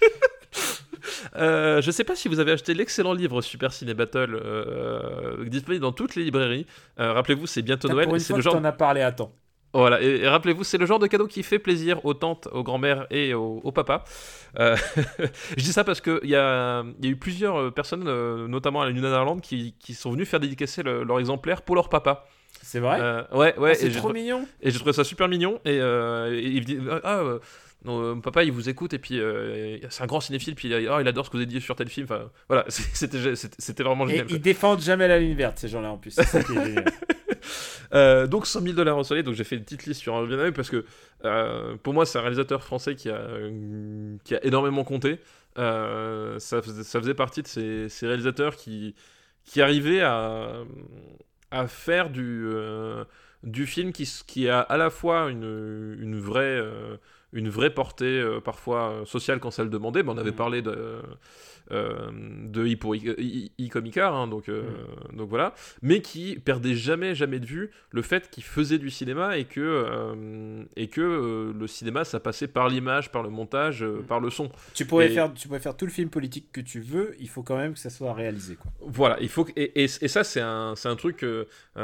Euh, je sais pas si vous avez acheté l'excellent livre Super Ciné Battle euh, disponible dans toutes les librairies. Euh, rappelez-vous, c'est bientôt Noël. pour une fois le que genre. t'en as parlé à temps. Voilà, et, et rappelez-vous, c'est le genre de cadeau qui fait plaisir aux tantes, aux grands-mères et aux, aux papas. Euh, je dis ça parce qu'il y y a eu plusieurs euh, personnes, euh, notamment à la Netherlands, qui, qui sont venues faire dédicacer le- leur exemplaire pour leur papa. C'est vrai? Euh, ouais, ouais. Ah, C'est trop mignon. et j'ai trouvé ça super mignon. Et, euh, et il me dit Ah, euh, non, euh, papa, il vous écoute. Et puis, euh, c'est un grand cinéphile. Puis, il, oh, il adore ce que vous avez dit sur tel film. Enfin, voilà, c'était, vraiment Et génial. quoi. ils défendent jamais la ligne verte, ces gens-là en plus. Ça qui est. Euh, donc 100 000 dollars au soleil, donc j'ai fait une petite liste sur un Villeneuve parce que euh, pour moi c'est un réalisateur français qui a, euh, qui a énormément compté. Euh, ça, faisait, ça faisait partie de ces, ces réalisateurs qui, qui arrivaient à, à faire du, euh, du film qui, qui a à la fois une, une vraie... une vraie portée euh, parfois euh, sociale quand ça le demandait. Mais on avait Mhm. parlé de, euh, de I pour I, I- I comme Icar, hein, donc, euh, donc voilà mais qui perdait jamais jamais de vue le fait qu'il faisait du cinéma et que et que le cinéma ça passait par l'image par le montage euh, par le son tu, pourrais Et- faire, tu pourrais faire tout le film politique que tu veux, il faut quand même que ça soit réalisé. Quoi. voilà il faut que, et, et, et ça c'est un un truc on,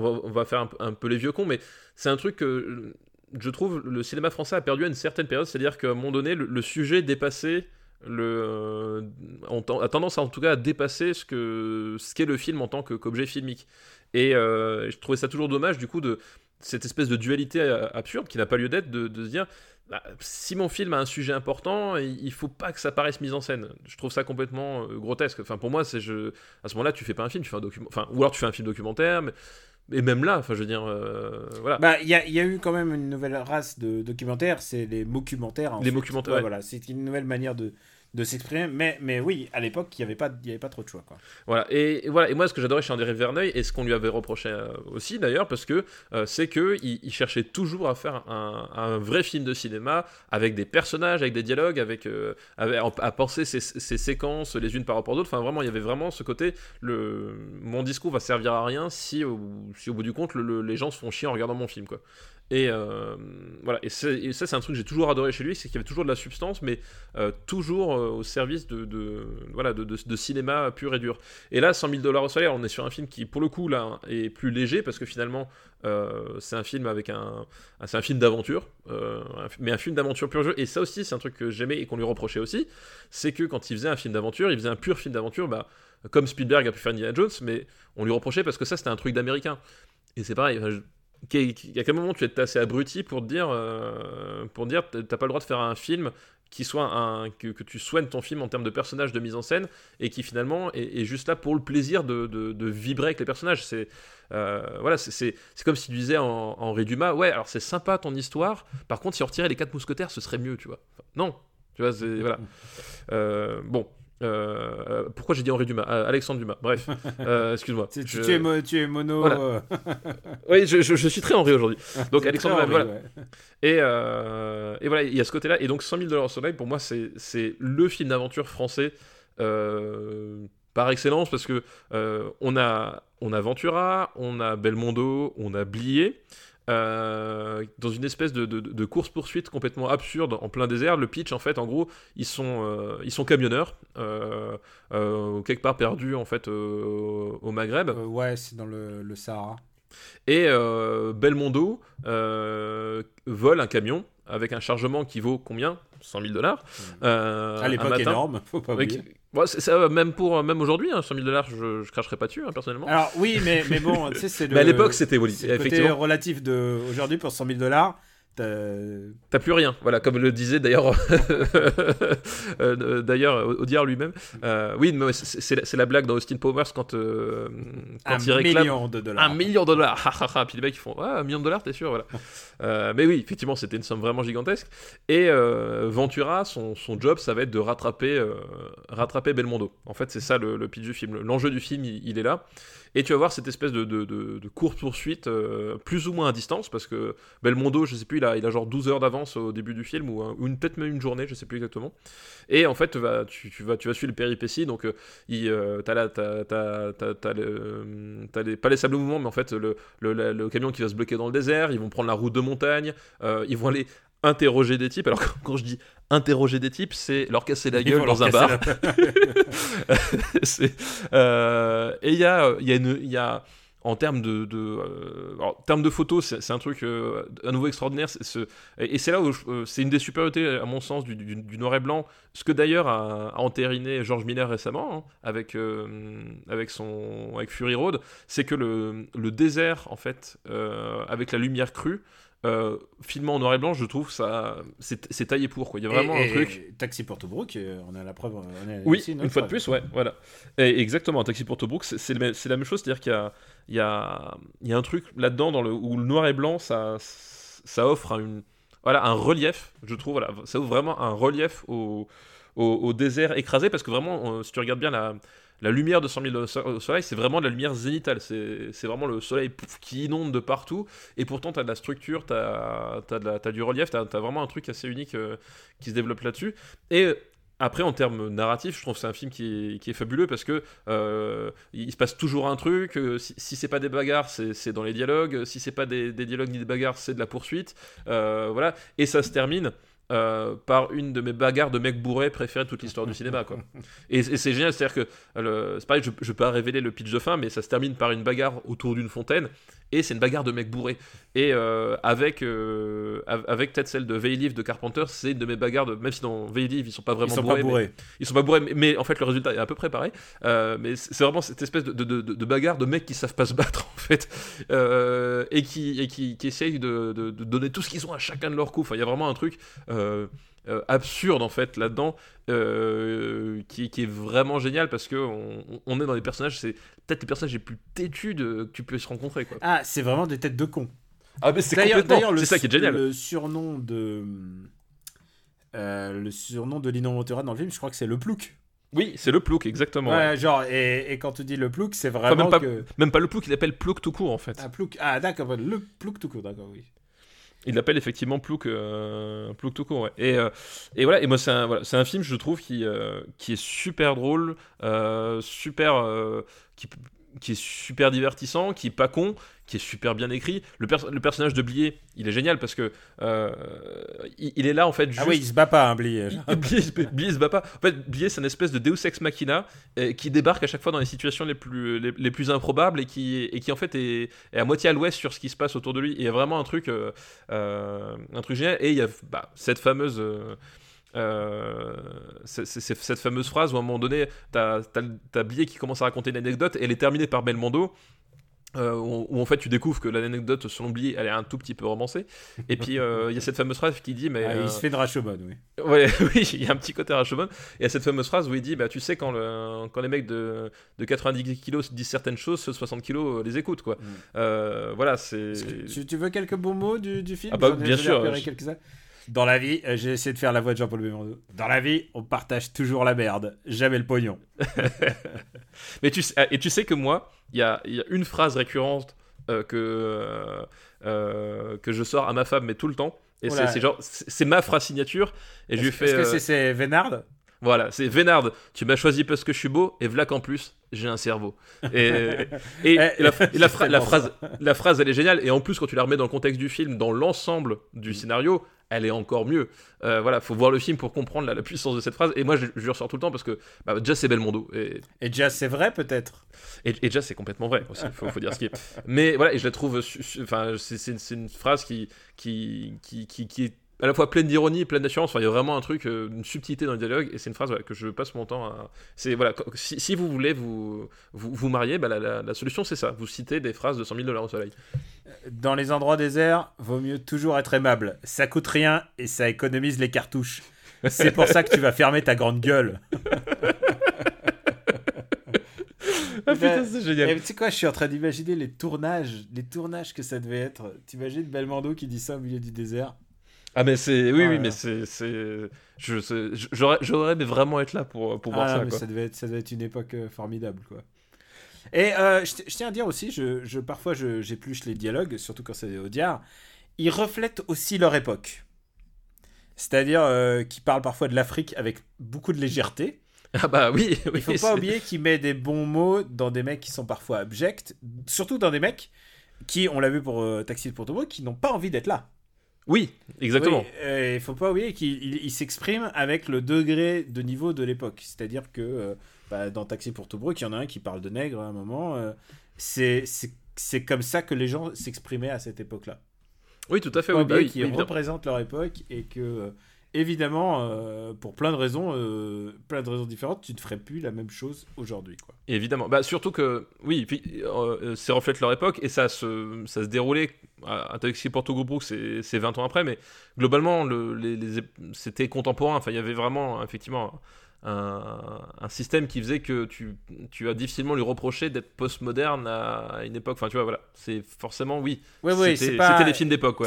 va, on va faire un, un peu les vieux cons mais c'est un truc que je trouve le cinéma français a perdu à une certaine période c'est à dire qu'à un moment donné le, sujet dépassait le euh, a tendance en tout cas à dépasser ce que ce qu'est le film en tant qu'objet filmique. Et euh, je trouvais ça toujours dommage du coup de cette espèce de dualité euh, absurde qui n'a pas lieu d'être de, se dire bah, si mon film a un sujet important il faut pas que ça paraisse mise en scène. Je trouve ça complètement grotesque. Enfin pour moi c'est à ce moment-là tu fais pas un film tu fais un document enfin ou alors tu fais un film documentaire mais et même là enfin je veux dire euh, voilà Bah, il y a, y a eu quand même une nouvelle race de documentaires, c'est les mockumentaires. en Les mockumentaires, Ouais, ouais. Voilà, c'est une nouvelle manière de, de s'exprimer. Mais, mais oui, à l'époque, il n'y avait, pas- avait pas trop de choix. Quoi. Voilà, et, voilà, et moi ce que j'adorais chez André Verneuil, et ce qu'on lui avait reproché euh, aussi d'ailleurs, parce que euh, c'est que il, cherchait toujours à faire un, vrai film de cinéma, avec des personnages, avec des dialogues, avec, euh, à penser ces séquences les unes par rapport aux autres, enfin vraiment, il y avait vraiment ce côté, le, mon discours va servir à rien si au, si au bout du compte le- le- les gens se font chier en regardant mon film, quoi. Et euh, voilà, et, ça c'est un truc que j'ai toujours adoré chez lui, c'est qu'il y avait toujours de la substance, mais euh, toujours euh, au service de, voilà, de, cinéma pur et dur. Et là, 100 000 dollars au soleil, on est sur un film qui, pour le coup, là, est plus léger, parce que finalement, c'est un film avec un... C'est un film d'aventure, mais un film d'aventure pur jeu. Et ça aussi, c'est un truc que j'aimais et qu'on lui reprochait aussi, c'est que quand il faisait un film d'aventure, il faisait un pur film d'aventure, bah, comme Spielberg a pu faire Indiana Jones, mais on lui reprochait parce que ça, c'était un truc d'américain. Et c'est pareil, qu'à- qu'à quel moment tu es assez abruti pour te dire, euh, pour dire t'as pas le droit de faire un film qui soit un que, tu soignes ton film en termes de personnages de mise en scène et qui finalement est, juste là pour le plaisir de, de- vibrer avec les personnages. C'est euh, voilà comme si tu disais en, Henri Dumas ouais alors c'est sympa ton histoire par contre si on retirait les quatre mousquetaires ce serait mieux tu vois. Non tu vois voilà. Euh, bon euh, pourquoi j'ai dit Henri Dumas? Euh, Alexandre Dumas bref Euh, excuse-moi Tu, Je- es, mo- tu es mono. Voilà. oui je, je- je suis très Henri aujourd'hui donc Alexandre Dumas, voilà ouais. et, et voilà, il y a ce côté-là. Et donc 100 000 dollars au soleil, pour moi, c'est le film d'aventure français par excellence parce que on, a, on a Ventura, on a Belmondo, on a Blié. Euh, dans une espèce de, de- de course-poursuite complètement absurde en plein désert. Le pitch, en fait, en gros, ils sont, euh, ils sont camionneurs, euh, quelque part perdus, en fait, au Maghreb. Ouais, c'est dans le, le Sahara. Et Belmondo vole un camion avec un chargement qui vaut combien? 100 000 dollars. Euh, à l'époque, énorme, faut pas oublier. ça, même pour même aujourd'hui, hein, 100 000 dollars, je, je cracherai pas dessus hein, personnellement. Alors, oui, mais, mais bon, tu sais, c'est le. Mais à l'époque, c'était le côté effectivement. relatif de aujourd'hui pour 100 000 dollars. T'as plus rien, voilà, comme le disait d'ailleurs euh, d'ailleurs Audiard lui-même. Euh, oui, c'est la, blague dans Austin Powers quand euh, quand Un il réclame million de dollars. un million de dollars. Puis les mecs ils font un million de dollars, t'es sûr, voilà. Euh, mais oui, effectivement, c'était une somme vraiment gigantesque. Et euh, Ventura, son, son job, ça va être de rattraper rattraper Belmondo. En fait, c'est ça le, le pitch du film. L'enjeu du film, il, il est là. Et tu vas voir cette espèce de, de, de, course poursuite plus ou moins à distance parce que Belmondo, je sais plus, il a, il a genre 12 heures d'avance au début du film ou, une peut-être même une journée, je sais plus exactement. Et en fait, vas, tu, vas, tu vas suivre les péripéties. Donc, euh, euh, euh, les, pas les sables mouvants, mais en fait, le, le, le- le camion qui va se bloquer dans le désert. Ils vont prendre la route de montagne. euh, ils vont aller interroger des types. Alors, quand- je dis interroger des types, c'est leur casser la gueule dans un bar. la- euh, et il y a, il y a une, il y a en termes de, de euh, alors, en termes de photos, c'est un truc euh, à nouveau extraordinaire. ce- et et c'est là où euh, c'est une des supériorités, à mon sens, du, du- du noir et blanc. Ce que d'ailleurs a, a entériné George Miller récemment hein, avec euh, avec son avec Fury Road, c'est que le, le désert en fait euh, avec la lumière crue. Euh, filmant en noir et blanc, je trouve ça c'est taillé pour quoi. Il y a vraiment Et- un et- truc. et Taxi pour Tobruk, euh, on a la preuve. on a Oui, une, fois de plus, ouais, voilà. Exactement, taxi pour Tobruk, c'est la même chose, c'est-à-dire qu'il y a, il y, a, il y a un truc là-dedans dans le, où le noir et blanc, ça, ça offre un, une, voilà, un relief, je trouve, voilà, ça offre vraiment un relief au, au, au désert écrasé, parce que vraiment, euh, si tu regardes bien la, la lumière de 100 000 au so- au soleil, c'est vraiment de la lumière zénitale, c'est vraiment le soleil qui inonde de partout, et pourtant tu as de la structure, tu as, du relief, tu as, vraiment un truc assez unique euh, qui se développe là-dessus. Et après, en termes narratifs, je trouve que c'est un film qui est, fabuleux parce que euh, il se passe toujours un truc. euh, si si c'est pas des bagarres, c'est dans les dialogues. Si c'est pas des, des dialogues ni des bagarres, c'est de la poursuite. Voilà. Et ça se termine. Euh, par une de mes bagarres de mec bourré préférées de toute l'histoire du cinéma quoi. Et, et c'est génial, c'est-à-dire que euh, le- c'est pareil, je, je peux pas révéler le pitch de fin, mais ça se termine par une bagarre autour d'une fontaine, et c'est une bagarre de mec bourré. Et euh, avec euh, av- avec peut-être celle de Veilive de Carpenter, c'est une de mes bagarres de même si dans Veilive ils sont pas Ils vraiment sont bourrés, pas mais- bourrés. ils sont pas bourrés, mais, mais en fait le résultat est à peu près pareil. Mais c'est vraiment cette espèce de, de, bagarre de mecs qui savent pas se battre en fait, et qui et qui, qui essayent de, donner tout ce qu'ils ont à chacun de leurs coups. Enfin, il y a vraiment un truc absurde en fait là-dedans, euh, qui, qui est vraiment génial parce que on, on est dans des personnages, c'est peut-être les personnages les plus têtus de, que tu puisses rencontrer quoi. Ah, c'est vraiment des têtes de cons. Ah mais c'est complètement, c'est ça qui est génial. Le surnom de. euh, le surnom de Lino Ventura dans le film, je crois que c'est le plouc. Oui, c'est le plouc exactement. Ouais, ouais. genre, et, et quand tu dis le plouc, c'est Enfin, vraiment même pas, que. même pas le plouc, il appelle plouc tout court en fait. Ah, plouc. Ah, d'accord, le plouc tout court, d'accord, oui. Il l'appelle effectivement Plouk, euh, Plouk tout court. Et, euh, et voilà, et moi c'est un, un film, je trouve, qui, euh, qui est super drôle, super. qui, qui est super divertissant, qui est pas con, qui est super bien écrit. Le, pers- le personnage de Blier, il est génial parce que euh, il, il est là en fait juste. Ah oui, il se bat pas, un blier. Blier, se- Blier se bat pas. En fait, Blier, c'est une espèce de Deus ex machina euh, qui débarque à chaque fois dans les situations les plus, les, les plus improbables et qui, et qui en fait est, est à moitié à l'ouest sur ce qui se passe autour de lui. Et il y a vraiment un truc, euh, euh, un truc génial. Et il y a bah, cette fameuse. Euh, c'est- cette fameuse phrase où à un moment donné, t'as t'as Blier qui commence à raconter une anecdote et elle est terminée par Belmondo. euh, où, où en fait tu découvres que l'anecdote selon Blier elle est un tout petit peu romancée et puis euh, il y a cette fameuse phrase qui dit mais Ah, Il se fait de Rashomon, oui. Ouais, oui, il y a un petit côté Rashomon. Et il y a cette fameuse phrase où il dit bah, Tu sais, quand, le, quand les mecs de, de 90 kilos disent certaines choses, ceux de 60 kilos les écoutent. Quoi. Mm. Voilà, c'est. Tu, tu veux quelques bons mots du, du film? Ah bah, bien sûr, je-. Dans la vie, euh, j'ai essayé de faire la voix de Jean-Paul Belmondo. Dans la vie, on partage toujours la merde, jamais le pognon. Mais tu sais, et tu sais que moi, il y a, il y a une phrase récurrente euh, que, euh, que je sors à ma femme, mais tout le temps. Et c'est genre, c'est ma phrase signature. Et je lui Est-ce fais. est-ce que c'est Vénard? Voilà, c'est Vénard, tu m'as choisi parce que je suis beau, et v'là qu'en plus, j'ai un cerveau. Et, et, et la, et la, fra- la phrase, la phrase, elle est géniale, et en plus, quand tu la remets dans le contexte du film, dans l'ensemble du scénario, elle est encore mieux. Euh, voilà, faut voir le film pour comprendre la, la puissance de cette phrase, et moi, je, je ressors tout le temps parce que bah, déjà, c'est Belmondo, et, Et déjà, c'est vrai peut-être et, et déjà, c'est complètement vrai aussi, faut, faut dire ce qui est. Mais voilà, et je la trouve, enfin, c'est une phrase qui, qui, qui, qui, qui est à la fois pleine d'ironie et pleine d'assurance. Enfin, il y a vraiment un truc, euh, une subtilité dans le dialogue, et c'est une phrase voilà, que je passe mon temps à. C'est voilà, si, si vous voulez vous vous, vous marier, bah, la, la, la solution c'est ça. Vous citez des phrases de 100 000 dollars au soleil. Dans les endroits déserts, vaut mieux toujours être aimable. Ça coûte rien et ça économise les cartouches. C'est pour ça que tu vas fermer ta grande gueule. Ah putain, c'est Et tu sais quoi, je suis en train d'imaginer les tournages, les tournages que ça devait être. T'imagines Belmondo qui dit ça au milieu du désert? Ah mais c'est oui Ah, oui là. mais c'est c'est je j'aurais aimé vraiment être là pour pour voir Ah, ça mais quoi. ça devait être, ça devait être une époque euh, formidable, quoi. Et euh, je, tiens à dire aussi, je, je- parfois je- j'épluche les dialogues, surtout quand c'est des Audiard, ils reflètent aussi leur époque. C'est-à-dire euh, qu'ils parlent parfois de l'Afrique avec beaucoup de légèreté. Ah bah oui, oui Il faut pas oublier qu'il met des bons mots dans des mecs qui sont parfois abjects, surtout dans des mecs qui, on l'a vu pour euh, Taxi pour Tobruk, qui n'ont pas envie d'être là. Oui, exactement. Oui, euh, il faut pas oublier qu'il il- il s'exprime avec le degré de niveau de l'époque. C'est-à-dire que euh, bah, dans Taxi pour Tobruk, il y en a un qui parle de nègre à un moment. euh, c'est comme ça que les gens s'exprimaient à cette époque-là. Oui, tout à fait. Oui, bah oui, évidemment. représentent leur époque et que, évidemment, euh, pour plein de raisons, euh, plein de raisons différentes, tu ne ferais plus la même chose aujourd'hui. quoi. Évidemment. Bah, surtout que, oui, puis, euh, c'est reflète leur époque et ça se, ça se déroulait. Taxi pour Tobruk, c'est c'est 20 ans après, mais globalement, le, les, c'était contemporain. Enfin, il y avait vraiment, effectivement, un, un système qui faisait que tu, tu as difficilement lui reproché d'être postmoderne à, une époque. Enfin, tu vois, voilà. C'est forcéément, oui. Ouais, c'était c'est pas- les films d'époque,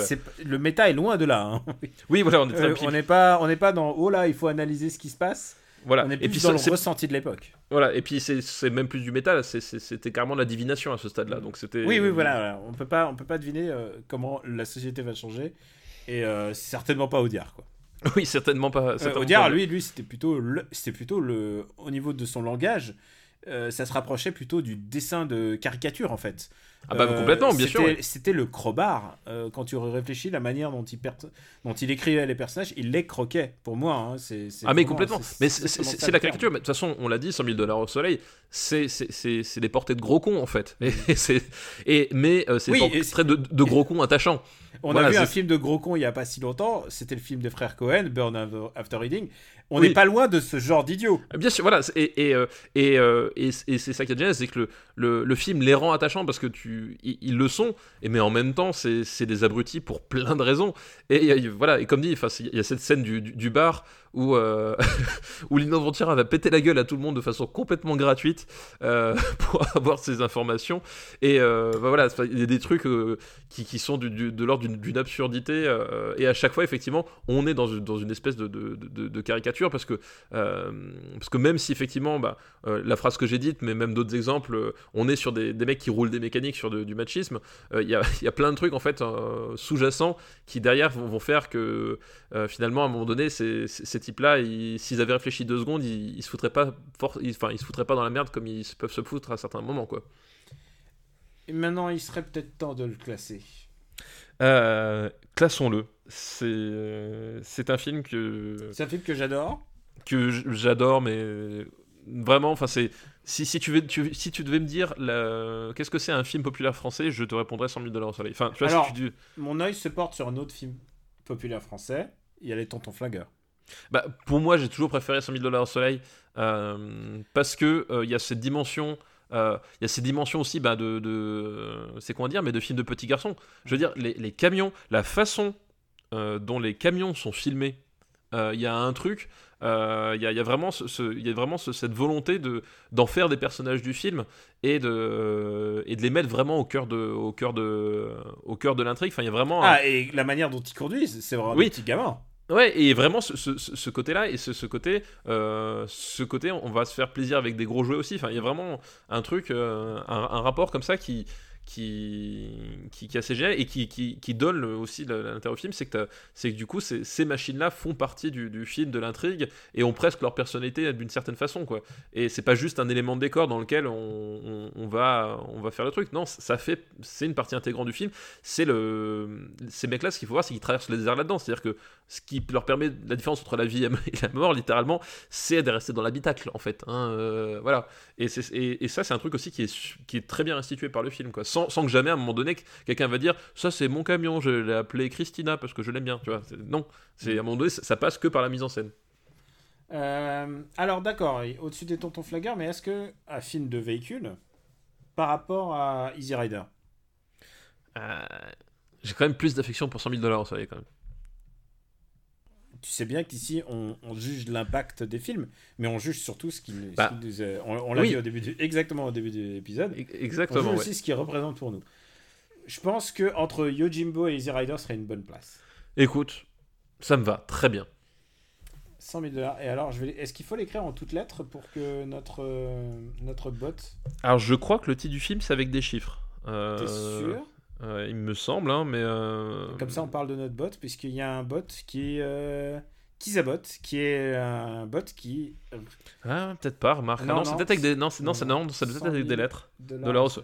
Le méta est loin de là. hein. Oui, voilà, on est Euh, on n'est pas, on n'est pas dans oh là, il faut analyser ce qui se passe. Voilà. On est plus et puis, dans ça- le ressenti de l'époque. voilà. Et puis, c'est c'est même plus du métal, c'était carrément de la divination à ce stade-là. Donc, c'était. Oui, oui, voilà. voilà. On peut pas, on peut pas deviner euh, comment la société va changer. Et euh, certainement pas Audiard, quoi. Oui, certainement pas. Euh, certainement Audiard, pas. lui, lui, c'était plutôt, le, plutôt le, au niveau de son langage, euh, ça se rapprochait plutôt du dessin de caricature en fait. Ah bah, Euh, complètement, bien sûr, c'était- oui. C'était le crowbar. euh, quand tu réfléchis, la manière dont il, dont il écrivait les personnages, il les croquait. Pour moi, hein, c'est. Ah mais complètement. c'est- Mais c'est la caricature. Mais de toute façon, on l'a dit, 100 000 dollars au soleil, c'est des portées de gros cons en fait. Et, mais c'est Oui, des portraits de, de gros cons attachants. On Voilà, a vu un film de gros con il y a pas si longtemps, c'était le film des frères Cohen, Burn After- Reading. On Oui. n'est pas loin de ce genre d'idiot. Bien sûr, voilà. Et, et, euh, et, euh, et, c'est ça qui est génial, c'est que le, le, le film les rend attachants parce que tu, ils, ils le sont, et mais en même temps, c'est des abrutis pour plein de raisons. Et, voilà, et comme dit, il y a cette scène du, du, du bar où, euh, va péter la gueule à tout le monde de façon complètement gratuite euh, pour avoir ces informations. Et euh, bah voilà, il y a des trucs euh, qui, qui sont de l'ordre d'une absurdité. et à chaque fois, effectivement, on est dans une, dans une espèce de, caricature parce que, parce que même si effectivement, bah, la phrase que j'ai dite, mais même d'autres exemples, on est sur des, mecs qui roulent des mécaniques sur du machisme. Il y, a, y a plein de trucs en fait sous-jacents qui derrière vont, vont faire que finalement, à un moment donné, c'est types-là, ils- s'ils avaient réfléchi deux secondes, ils, ils se foutraient pas, for- ils- enfin, ils se foutraient pas dans la merde comme ils peuvent se foutre à certains moments, quoi. Et maintenant, il serait peut-être temps de le classer. Euh, classons-le. C'est, euh, c'est un film que C'est un film que j'adore. que j'adore, mais vraiment, enfin, c'est si, si tu veux, tu- si tu devais me dire la- qu'est-ce que c'est un film populaire français, je te répondrais 100 000 dollars au soleil. Enfin, tu vois, si tu Mon œil se porte sur un autre film populaire français. Il y a les Tontons Flingueurs. Bah, pour moi, j'ai toujours préféré 100 000 dollars au soleil euh, parce que euh, il y a cette dimension. euh, Il y a ces dimensions aussi bah, de, de c'est quoi dire mais de films de petits garçons je veux dire les, les camions la façon euh, dont les camions sont filmés euh, il y a un truc euh, il y, a, il y a vraiment, ce- y a vraiment ce- cette volonté de d'en faire des personnages du film et de et de les mettre vraiment au cœur de au cœur de au cœur de l'intrigue enfin il y a vraiment un- Ah, et la manière dont ils conduisent, c'est vraiment Oui. des petits gamins. Ouais, et vraiment ce, ce- côté-là et ce, ce côté, euh, ce côté, on va se faire plaisir avec des gros jouets aussi. Enfin, il y a vraiment un truc, euh, un rapport comme ça qui qui, qui, qui assez génial et qui, qui, qui donne aussi l'intérêt au film, c'est que, c'est que du coup, ces, machines-là font partie du, film, de l'intrigue et ont presque leur personnalité d'une certaine façon, quoi. Et c'est pas juste un élément de décor dans lequel on, on- va, on va faire le truc. Non, ça fait, c'est une partie intégrante du film. C'est le, ces mecs-là, ce qu'il faut voir, c'est qu'ils traversent le désert là-dedans. C'est-à-dire que ce qui leur permet la différence entre la vie et la mort littéralement c'est de rester dans l'habitacle en fait hein, euh, voilà et, et, et ça c'est un truc aussi qui est, qui est très bien restitué par le film quoi sans, sans que jamais à un moment donné que quelqu'un va dire ça c'est mon camion je l'ai appelé Christina parce que je l'aime bien tu vois. Non. C'est à un moment donné ça, ça passe que par la mise en scène. Euh, alors, d'accord, au-dessus des Tontons Flingueurs, mais est-ce que un film de véhicule par rapport à Easy Rider? Euh, j'ai quand même plus d'affection pour 100 000 dollars au soleil quand même Tu sais bien qu'ici, on, on juge l'impact des films, mais on juge surtout ce qui, ce Bah, nous On, on l'a oui. dit au début du- exactement au début de l'épisode. E- On exactement juge ouais. aussi ce qu'il représente pour nous. Je pense que entre Yojimbo et Easy Rider serait une bonne place. écoute ça me va très bien 100 000 dollars. Et alors, je vais... est-ce qu'il faut l'écrire en toutes lettres pour que notre, euh, notre bot. alors je crois que le titre du film c'est avec des chiffres Euh, T'es sûr? Euh, il me semble hein, mais euh, Comme ça, on parle de notre bot, puisqu'il y a un bot qui est. Euh... Kizabot, qui est un bot qui. Ah, peut-être pas, remarque. Non, Ah non, non, c'est peut-être avec des. Non, c'est- non, non, c'est non. non, ça doit être 100 avec 000 des lettres. De la hausse.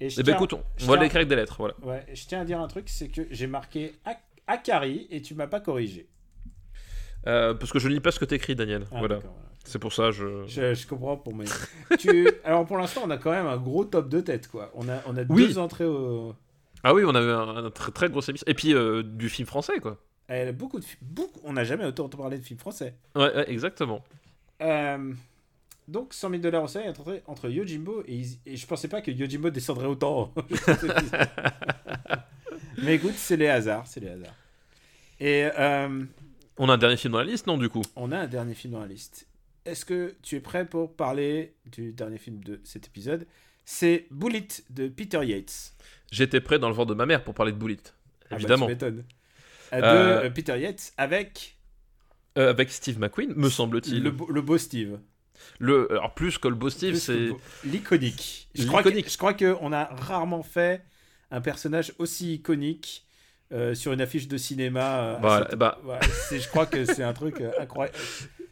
Et je Eh ben écoute, on, je on va l'écrire avec des lettres, voilà. Ouais, je tiens à dire un truc, c'est que j'ai marqué Ak- Akari et tu m'as pas corrigé. Euh, parce que je ne lis pas ce que t'écris, Daniel. Ah, voilà. C'est pour ça, je. Je, je comprends pour tu... Alors pour l'instant, on a quand même un gros top de tête, quoi. On a, on a Oui. deux entrées au. Ah oui, on avait un, un très, très gros émission. Et puis euh, du film français, quoi. Elle a beaucoup de beaucoup... On n'a jamais autant parlé de films français. Ouais, ouais, exactement. Euh, Donc 100 000 dollars au seuil entre, entre Yojimbo et, Easy- et je pensais pas que Yojimbo descendrait autant. Mais écoute, c'est les hasards, c'est les hasards. Et euh, On a un dernier film dans la liste, non, du coup? on a un dernier film dans la liste. Est-ce que tu es prêt pour parler du dernier film de cet épisode? C'est Bullet de Peter Yates. J'étais prêt dans le ventre de ma mère pour parler de Bullet. Ah bah, Évidemment. tu m'étonnes. Euh, De Euh, Peter Yates avec Euh, avec Steve McQueen, me semble-t-il. le, beau- le beau Steve. Le... Alors, plus que le beau Steve, c'est. l'iconique. Je je crois qu'on a rarement fait un personnage aussi iconique euh, sur une affiche de cinéma. cette- bah. Ouais, c'est- je crois que c'est un truc incroyable.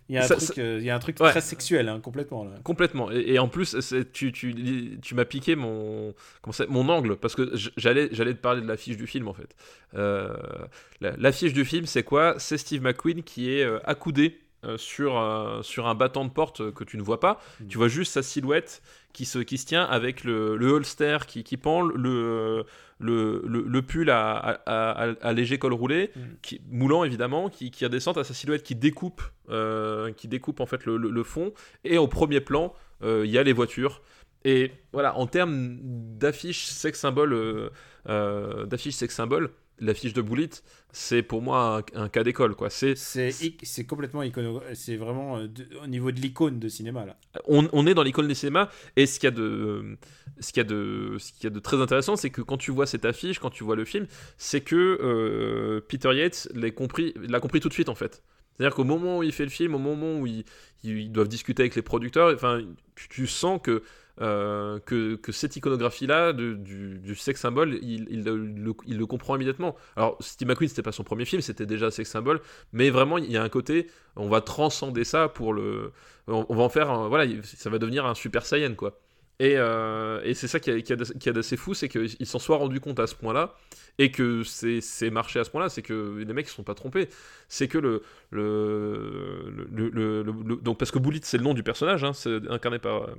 Il y a un Ça- truc, ça- euh, il y a un truc Ouais. très sexuel, hein, complètement. Là. Complètement. Et, et en plus, c'est- tu, tu, tu m'as piqué mon, comment mon angle, parce que j'allais, j'allais te parler de l'affiche du film, en fait. Euh, la- l'affiche du film, c'est quoi? C'est Steve McQueen qui est euh, accoudé euh, sur, euh, sur un battant de porte euh, que tu ne vois pas. Mm. Tu vois juste sa silhouette qui se, qui se tient avec le, le holster qui, qui pend, le, le, le, le pull à, à, à- à léger col roulé, Mm. qui, moulant évidemment, qui, qui redescend à sa silhouette qui découpe, euh, qui découpe en fait le, fond. Et au premier plan, il y a les voitures. Et voilà, en termes d'affiche sex symbole, sex symbole, l'affiche de Bullet, c'est pour moi un, un cas d'école quoi. C'est complètement icono. C'est vraiment euh, de- au niveau de l'icône de cinéma là. on, on est dans l'école des cinémas et ce qu'il y a de ce qu'il y a de ce qu'il y a de très intéressant c'est que quand tu vois cette affiche quand tu vois le film c'est que euh, Peter Yates l'a compris l'a compris tout de suite en fait c'est-à-dire qu'au moment où il fait le film au moment où ils, ils doivent discuter avec les producteurs enfin tu, tu sens que euh, que, cette iconographie-là du, du sex symbole, il, il, le, il, le, comprend immédiatement. Alors, Steve McQueen, c'était pas son premier film, c'était déjà sex symbole, mais vraiment, il y a un côté, on va transcender ça pour le. On, va en faire. voilà, ça va devenir un Super Saiyan, quoi. Et, euh, et c'est ça qui est d'assez fou, c'est qu'ils s'en soient rendu compte à ce point-là, et que c'est marché à ce point-là, c'est que les mecs ne sont pas trompés. C'est que le, le, le, le, Donc, parce que Bullitt, c'est le nom du personnage, hein, c'est incarné par, euh,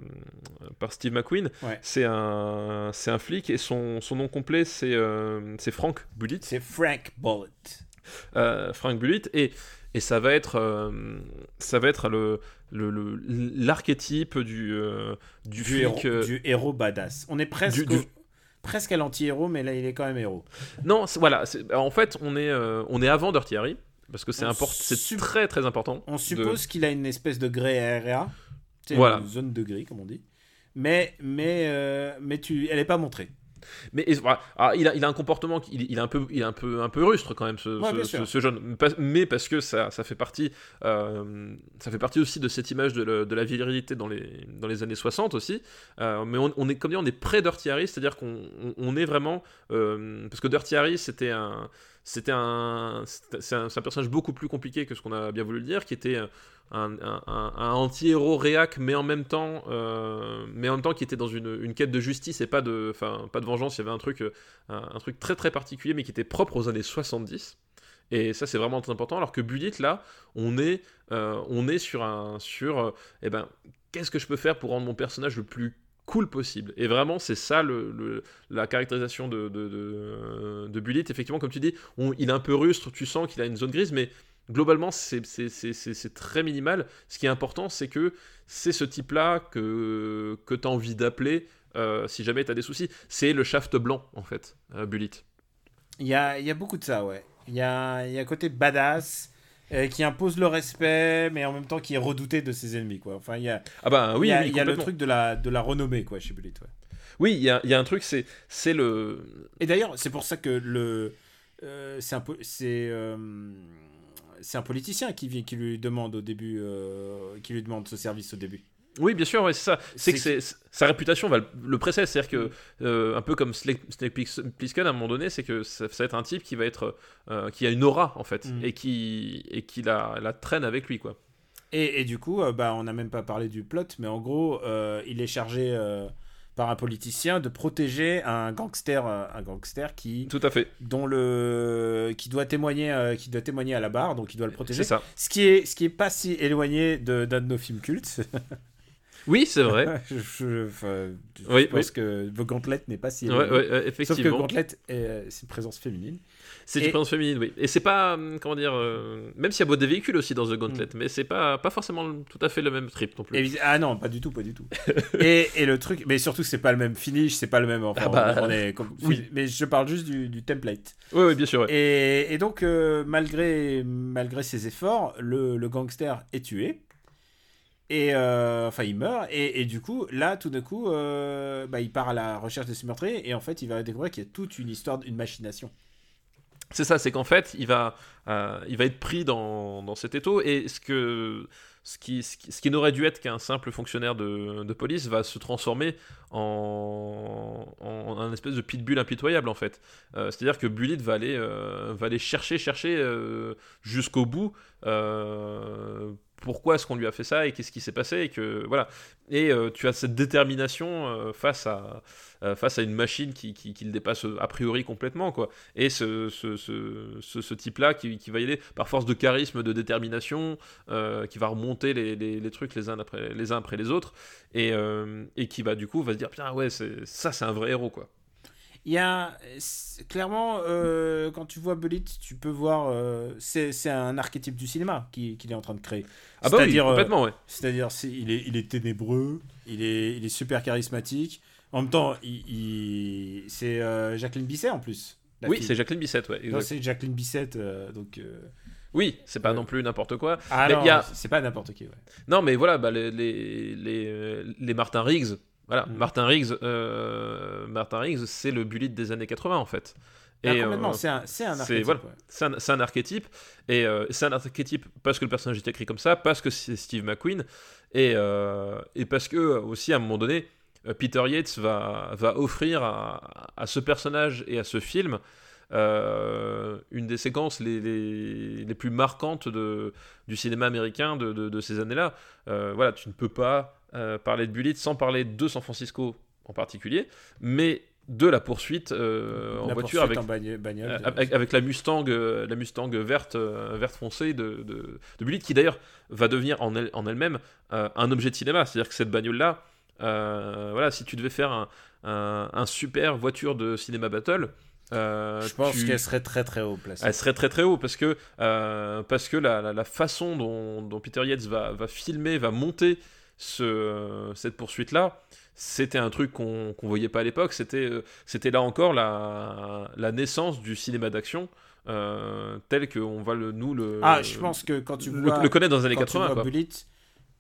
par Steve McQueen, Ouais. c'est un, un flic, et son, son nom complet, c'est euh, c'est Frank Bullitt. C'est Frank Bullitt. Euh, Frank Bullitt, et, et ça va être, euh, ça va être le l'archétype du, euh, du, Du flic, héros, euh, du héros badass. On est presque, du- du- au- presque à l'anti-héros, mais là, il est quand même héros. Non, voilà. En fait, on est, euh, on est avant Dirty Harry parce que c'est On import- c'est très très important. On de- suppose qu'il a une espèce de grey area. Voilà. Une zone de gris, comme on dit. Mais, mais, mais tu, elle n'est pas montrée. Mais et voilà. Ah, il, a, il a un comportement, il, il est un peu, il est un peu, un peu rustre quand même, ce, Ouais, jeune. Mais parce que ça, ça fait partie, euh, ça fait partie aussi de cette image de, le- de la virilité dans les, dans les années 60 aussi. Euh, mais on, on est, comme dit, on est près Dirty Harry, c'est-à-dire qu'on on- on est vraiment, euh, parce que Dirty Harry, c'était un, c'était un, c'est un, personnage beaucoup plus compliqué que ce qu'on a bien voulu dire, qui était un, anti-héros réac, mais en même temps, euh, mais en même temps qui était dans une, une quête de justice et pas de, enfin, pas de vengeance. Il y avait un truc, euh, un, truc très très particulier, mais qui était propre aux années 70. Et ça, c'est vraiment très important. Alors que Bullitt, là, on est, euh, on est sur un, sur, eh ben, qu'est-ce que je peux faire pour rendre mon personnage le plus cool possible. Et vraiment, c'est ça le, la caractérisation de, de, de. Effectivement, comme tu dis, il est un peu rustre, tu sens qu'il a une zone grise, mais globalement, c'est- très minimal. Ce qui est important, c'est que c'est ce type-là que, que tu as envie d'appeler euh, si jamais tu as des soucis. C'est le shaft blanc, en fait, euh, Bullitt. Il y a, y a beaucoup de ça, ouais. Il y a, y a côté badass euh, qui impose le respect, mais en même temps qui est redouté de ses ennemis, quoi. Enfin, il y a, Ah bah oui, il y a, oui, il y a le truc de la, de la renommée, quoi, chez Bullitt, ouais. Oui, il y a, il y a un truc, c'est c'est le... Et d'ailleurs, c'est pour ça que le, euh, c'est un, c'est, euh, c'est un politicien qui qui lui demande au début, euh, qui lui demande ce service au début. Oui, bien sûr, ouais, c'est ça. C'est que sa réputation va le, le précède. C'est-à-dire que, euh, un peu comme Snake, Snake Plissken, à un moment donné, c'est que ça, ça va être un type qui va être. euh, qui a une aura, en fait, Mm. et qui, et qui la, la traîne avec lui, quoi. Et, et du coup, euh, bah, on n'a même pas parlé du plot, mais en gros, euh, il est chargé euh, par un politicien de protéger un gangster, euh, un gangster qui, Tout à fait. dont le, qui doit témoigner, euh, qui doit témoigner à la barre, donc il doit le protéger. C'est ça. Ce qui est, ce qui est pas si éloigné de- d'un de, nos films cultes. Oui, c'est vrai. je, je- enfin, je Oui, pense que The Gauntlet n'est pas si ouais, ouais, ouais, Sauf que effectivement. Gauntlet, euh, c'est une présence féminine. C'est Et- une présence féminine, oui. Et c'est pas. hum, Comment dire. euh, même s'il y a beau des véhicules aussi dans The Gauntlet, Mm. mais c'est pas, pas forcément tout à fait le même trip non plus. Ah non, pas du tout, pas du tout. et, et le truc, mais surtout, c'est pas le même finish, c'est pas le même. Enfin, Ah bah, on est comme- oui. Mais je parle juste du, du template. Oui, oui, bien sûr. ouais. Et, et donc, euh, malgré, malgré ses efforts, le, le gangster est tué. Et euh, enfin, il meurt. Et, du coup, là, tout d'un coup, euh, bah, il part à la recherche de ce meurtrier. Et en fait, il va découvrir qu'il y a toute une histoire, une machination. C'est ça, c'est qu'en fait, il va, euh, il va être pris dans, dans cet étau et ce, que, ce qui, ce qui, n'aurait dû être qu'un simple fonctionnaire de, police va se transformer en, un espèce de pitbull impitoyable en fait. C'est-à-dire que Bullitt va aller, va aller chercher, chercher jusqu'au bout pourquoi est-ce qu'on lui a fait ça et qu'est-ce qui s'est passé et que voilà. Et euh, tu as cette détermination euh, face à euh, face à une machine qui, qui, le dépasse a priori complètement quoi. Et ce, ce, ce, ce, ce type-là qui, qui va y aller par force de charisme, de détermination, qui va remonter les, les, trucs les uns après les, uns après les autres, et, et qui va du coup va se dire putain ouais ça c'est un vrai héros quoi. Il y a clairement euh, quand tu vois Bullitt, tu peux voir euh, c'est un archétype du cinéma qui- qu'il est en train de créer. Ah bah oui, C'est-à-dire, euh, complètement ouais. C'est-à-dire, c'est- il, est, il est ténébreux, il est, il est super charismatique. En même temps, il, il- c'est euh, Jacqueline Bisset en plus. Oui c'est Jacqueline Bisset ouais. C'est Jacqueline Bisset, euh, donc. Oui c'est pas non plus n'importe quoi. Ah Mais non, a- c'est pas n'importe qui. Ouais. Non, mais voilà, bah, les, les, les, les Martin Riggs, voilà, Mm. Martin Riggs, euh, Martin Riggs, c'est le Bullitt des années 80 en fait. Ah, Et, euh, c'est un, archétype. voilà. ouais. c'est un, archétype, et euh, c'est un archétype parce que le personnage est écrit comme ça, parce que c'est Steve McQueen, et, euh, et parce que aussi à un moment donné, Peter Yates va, va offrir à, à ce personnage et à ce film euh, une des séquences les, les, les plus marquantes de, du cinéma américain de, de, de ces années-là. Voilà, tu ne peux pas euh, parler de Bullitt sans parler de San Francisco en particulier, mais de la poursuite euh, en La voiture poursuite avec, en bagne- bagnole. euh, avec, avec la Mustang, euh, la Mustang verte, verte foncée de, de, de Bullitt, qui d'ailleurs va devenir en, elle, en elle-même un objet de cinéma. C'est-à-dire que cette bagnole-là, voilà, si tu devais faire un, un, un super voiture de cinéma battle, euh, Je pense tu- qu'elle serait très très haut placée. elle serait très très haut parce que, euh, parce que la, la- la façon dont, dont Peter Yates va, va filmer, va monter ce, cette poursuite-là, c'était un truc qu'on qu'on voyait pas à l'époque. C'était euh, là encore la, la naissance du cinéma d'action euh, tel qu'on va le, nous le, Ah, je pense que quand tu le, vois, le connaître dans les années quand tu 80. vois quoi. Bullitt,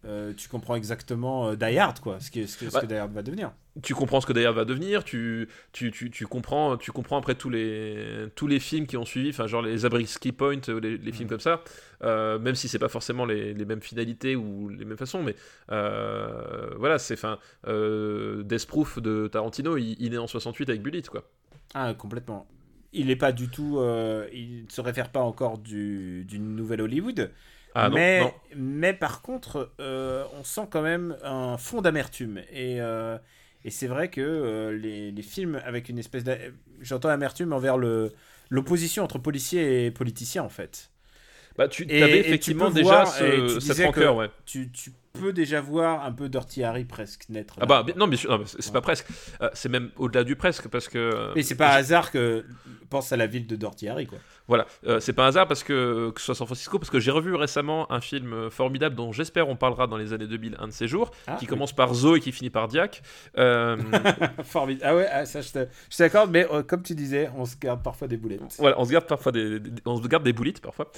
euh, tu comprends exactement euh, Die Hard, quoi, ce, que, ce Bah, que Die Hard va devenir. tu comprends ce que d'ailleurs va devenir, tu, tu, tu, tu comprends, tu comprends après tous les, tous les films qui ont suivi, enfin genre les Zabriskie Point, ou les, les films comme ça, euh, même si c'est pas forcément les, les mêmes finalités ou les mêmes façons, mais euh, voilà, c'est fin, euh, Death Proof de Tarantino, il, il est en 68 avec Bullitt, quoi. Ah, complètement. Il n'est pas du tout. euh, il ne se réfère pas encore du, d'une nouvelle Hollywood. Ah non, mais, non. mais par contre, euh, on sent quand même un fond d'amertume. Et, euh, et c'est vrai que euh, les, les films avec une espèce d'a- J'entends amertume envers le, l'opposition entre policiers et politiciens, en fait. Bah, tu avais tu effectivement déjà voir, ce- cette rancœur, ouais. Tu, tu peux déjà voir un peu Dirty Harry presque naître. Ah bah, non, mais c'est Ouais. pas presque, Euh, c'est même au-delà du presque, parce que... Mais c'est pas un hasard que pense à la ville de Dirty Harry, quoi. Voilà, euh, c'est pas un hasard parce que, que ce soit San Francisco, parce que j'ai revu récemment un film euh, formidable dont j'espère on parlera dans les années 2000, un de ces jours, Ah, qui oui. commence par Zo et qui finit par Diac. Euh, Formidable. Ah ouais, ah, ça je te- je t'accorde, mais euh, comme tu disais, on se garde parfois des boulettes. voilà, on se garde parfois des, des- on se garde des boulites parfois.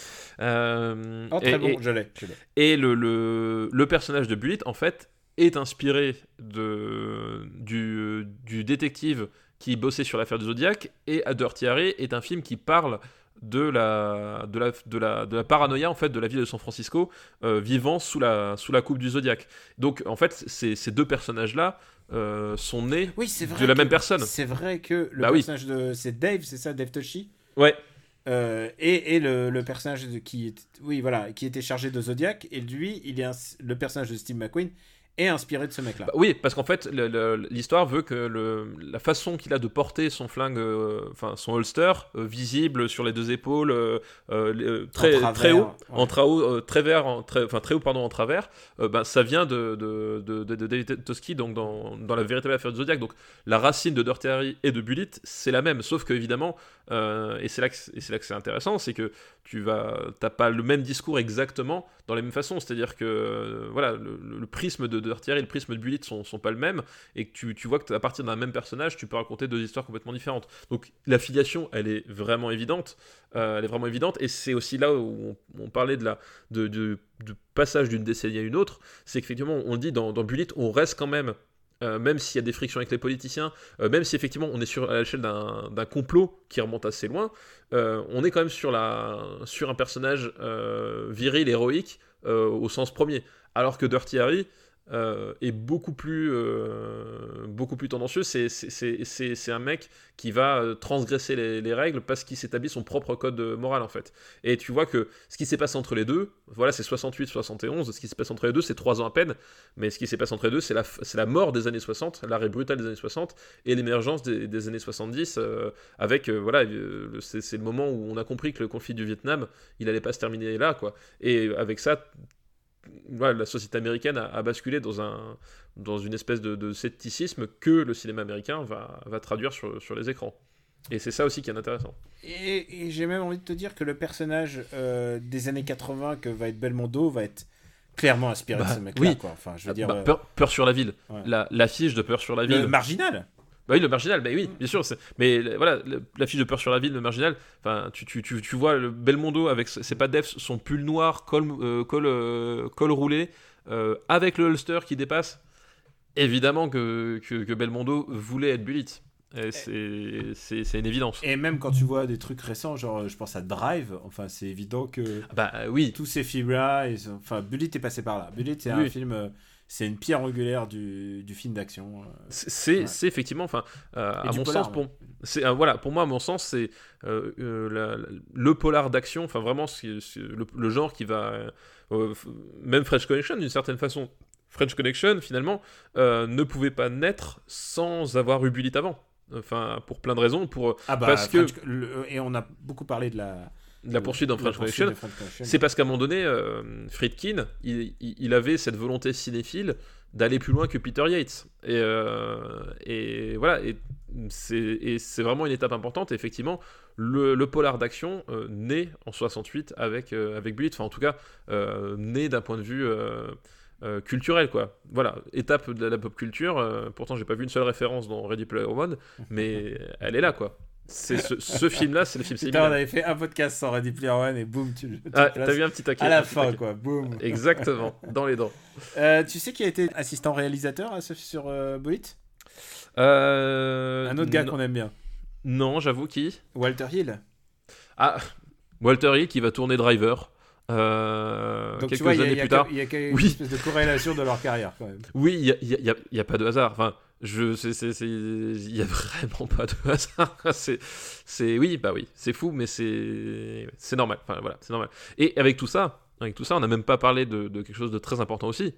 Euh, Oh, très et, bon, et- je l'ai. je l'ai. et le, le, le personnage de Bullitt, en fait, est inspiré de, du, du détective qui bossait sur l'affaire du Zodiac, et A Dirty Harry est un film qui parle de la, de la, de la, de la paranoïa en fait de la ville de San Francisco euh, vivant sous la, sous la coupe du Zodiac. Donc en fait ces, deux personnages là sont nés Oui, c'est vrai. de la que- même personne. C'est vrai que le Bah oui. personnage de. C'est Dave, c'est ça, Dave Toshi? Ouais, Euh, et, et le, le personnage de, qui, est, oui, voilà, qui était chargé de Zodiac, et lui, il est le personnage de Steve McQueen est inspiré de ce mec-là. Bah oui, parce qu'en fait, l'histoire veut que le- la façon qu'il a de porter son flingue, euh, enfin son holster, euh, visible sur les deux épaules, euh, les- très, travers, très haut, ouais. en très vert, en- très, enfin très haut pardon en travers, ben, ça vient de, de, de, David Toski, donc dans, dans la véritable affaire du Zodiac. Donc la racine de Dirty Harry et de Bullitt, c'est la même, sauf que évidemment, et c'est là que c'est- et c'est là que c'est intéressant, c'est que tu vas, t'as pas le même discours exactement dans les mêmes façons. C'est-à-dire que euh, voilà, le, prisme de Harry et le prisme de Bullitt sont, sont pas le même, et que tu, tu vois que à partir d'un même personnage, tu peux raconter deux histoires complètement différentes. Donc la filiation, elle est vraiment évidente. Euh, elle est vraiment évidente, et c'est aussi là où on, parlait de la de, de- passage d'une décennie à une autre. C'est qu'effectivement, on le dit dans, dans on reste quand même. Euh, même s'il y a des frictions avec les politiciens, euh, même si effectivement on est sur, l'échelle d'un complot qui remonte assez loin, euh, on est quand même sur, sur un personnage viril, héroïque, au sens premier. Alors que Dirty Harry euh, est beaucoup plus, euh, beaucoup plus tendancieux. C'est- un mec qui va euh, transgresser les, les règles parce qu'il s'établit son propre code moral, en fait. Et tu vois que ce qui s'est passé entre les deux, voilà, c'est 68-71. Ce qui s'est passé entre les deux, c'est 3 ans à peine. Mais ce qui s'est passé entre les deux, c'est la, la mort des années 60, l'arrêt brutal des années 60 et l'émergence des, des années 70 euh, avec, voilà, c'est le moment où on a compris que le conflit du Vietnam, il allait pas se terminer là, quoi. Et avec ça, voilà, la société américaine a, a basculé dans, un, dans une espèce de, de scepticisme que le cinéma américain va, va traduire sur, sur les écrans. Et c'est ça aussi qui est intéressant. Et, et j'ai même envie de te dire que le personnage euh, des années 80 que va être Belmondo va être clairement inspiré Bah, de ce mec-là. oui. Quoi. Enfin, je veux dire, Bah, euh, peur, Peur sur la ville. Ouais. La- L'affiche de Peur sur la le ville. marginal. Bah oui, le marginal, bah oui, bien sûr. Mais voilà, le- l'affiche de Peur sur la ville, le marginal, enfin, tu, tu, tu, tu vois le Belmondo avec, ses- pas Def, son pull noir, col, euh, col, euh, col roulé, euh, avec le holster qui dépasse. Évidemment que, que, que Belmondo voulait être Bullitt. C'est une évidence. Et même quand tu vois des trucs récents, genre je pense à Drive, enfin c'est évident que Bah oui, tous ces films-là, enfin Bullitt est passé par là. Bullitt c'est un Oui. film euh, c'est une pierre angulaire du, du film d'action. euh. C'est Ouais. effectivement, enfin, euh, à mon polar, sens, pour, euh, voilà, pour moi, à mon sens, c'est euh, la- la- le polar d'action, enfin vraiment, c'est le, le genre qui va, même French Connection d'une certaine façon. French Connection, finalement, ne pouvait pas naître sans avoir eu Bullitt avant. Enfin, pour plein de raisons, pour Ah bah, parce que- le- et on a beaucoup parlé de la, la poursuite dans de French la poursuite Connection. de French Connection. C'est parce qu'à un moment donné, euh, Friedkin, il, avait cette volonté cinéphile d'aller plus loin que Peter Yates. Et, euh, et voilà, et c'est vraiment une étape importante. Et effectivement, le, le polar d'action euh, naît en 68 avec, euh, avec Bullitt, enfin en tout cas, euh, naît d'un point de vue euh, euh, culturel, quoi. Voilà, étape de la pop culture. euh, pourtant, j'ai pas vu une seule référence dans Ready Player One, mais elle est là, quoi. C'est ce, ce film-là, c'est le film Putain, on avait fait un podcast sans Ready Player One et boum, tu, tu Ah, t'as vu un petit taquet à la fin, taquet. quoi. Boum. Exactement, dans les dents. Euh, tu sais qui a été assistant réalisateur à ce- sur euh, Euh, Un autre gars qu'on aime bien. Non, j'avoue qui? Walter Hill. Ah, Walter Hill qui va tourner Driver. euh, Donc quelques tu vois, il y a, années y a plus tard. il y a que- une Oui. espèce de corrélation de leur carrière quand même. Oui, il y a, y a- y a- y a pas de hasard. Enfin, je, c'est, c'est, c'est- il y a vraiment pas de hasard. C'est, c'est, oui, bah oui, c'est fou, mais c'est, c'est normal. Enfin voilà, c'est normal. Et avec tout ça, avec tout ça, on n'a même pas parlé de, de quelque chose de très important aussi.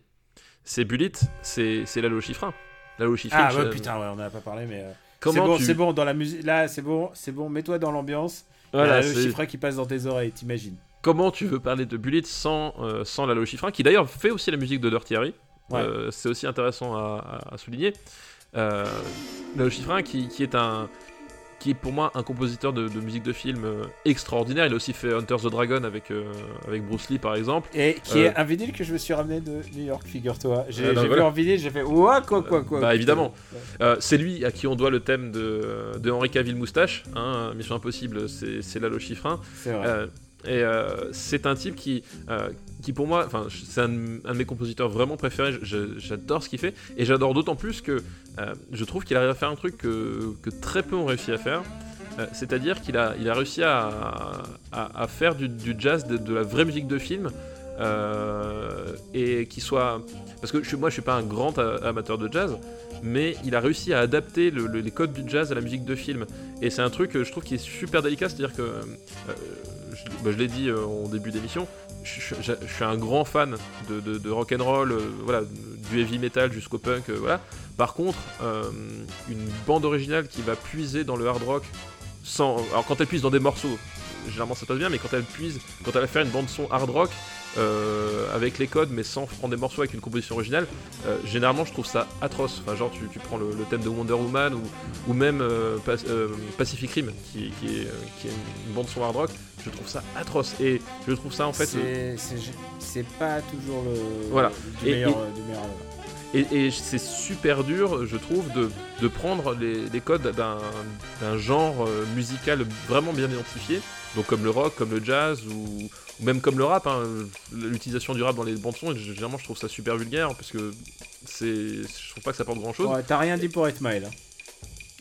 C'est Bullitt, c'est, c'est Schifrin. Lalo Schifrin. Ah ouais, putain, ouais, on n'en a pas parlé, mais euh, c'est Comment bon, tu... c'est bon dans la musique. Là, c'est bon, c'est bon. Mets-toi dans l'ambiance. Voilà, le c'est- chiffre qui passe dans tes oreilles, t'imagines. Comment tu veux parler de Bullitt sans, euh, sans Lalo Schifrin, qui d'ailleurs fait aussi la musique de Dirty Harry. Ouais. Euh, c'est aussi intéressant à, à- à souligner. Euh, Lalo Schifrin, qui, qui est un qui est pour moi un compositeur de, de musique de film euh, extraordinaire. Il a aussi fait Hunter the Dragon avec, euh, avec Bruce Lee, par exemple. Et qui Euh, est un vinyle que je me suis ramené de New York, figure-toi. J'ai Ah, j'ai voilà. vu en vinyle, j'ai fait ouah, quoi, quoi, quoi. Bah, évidemment. Euh, c'est lui à qui on doit le thème de, de Henri Cavill Moustache. Hein, Mission Impossible, c'est c'est Lalo Schifrin. C'est vrai. Et euh, c'est un type qui, euh, qui pour moi, enfin, c'est un, de- mes compositeurs vraiment préférés. J'adore ce qu'il fait et j'adore d'autant plus que euh, je trouve qu'il arrive à faire un truc que, que très peu ont réussi à faire. C'est-à-dire qu'il a, il a réussi à, faire du, jazz, de, la vraie musique de film, et qui soit. Parce que moi, je suis pas un grand amateur de jazz, mais il a réussi à adapter le- le- les codes du jazz à la musique de film. Et c'est un truc, euh, je trouve, qui est super délicat. C'est-à-dire que, je, bah, je l'ai dit euh, en début d'émission, je, suis un grand fan de, rock and roll, euh, voilà, du heavy metal jusqu'au punk, euh, voilà. Par contre, une bande originale qui va puiser dans le hard rock sans, alors quand elle puise dans des morceaux, généralement ça passe bien, mais quand elle puise, quand elle va faire une bande son hard rock euh, avec les codes, mais sans prendre des morceaux avec une composition originale, euh, généralement je trouve ça atroce. Enfin, genre tu, tu prends le, le thème de Wonder Woman ou, ou même euh, Pas- Pacific Rim, qui, qui est, qui est une bande son hard rock, je trouve ça atroce. Et je trouve ça en fait. c'est pas toujours le. Voilà. Du Et- meilleur. et- du meilleur, Et, et c'est super dur, je trouve, de, de prendre les, les codes d'un genre euh, musical vraiment bien identifié, donc comme le rock, comme le jazz, ou, ou même comme le rap. hein. L'utilisation du rap dans les bandes son, généralement, je trouve ça super vulgaire, parce que c'est, je trouve pas que ça apporte grand chose. Ouais, T'as rien dit pour 8 Mile. Hein.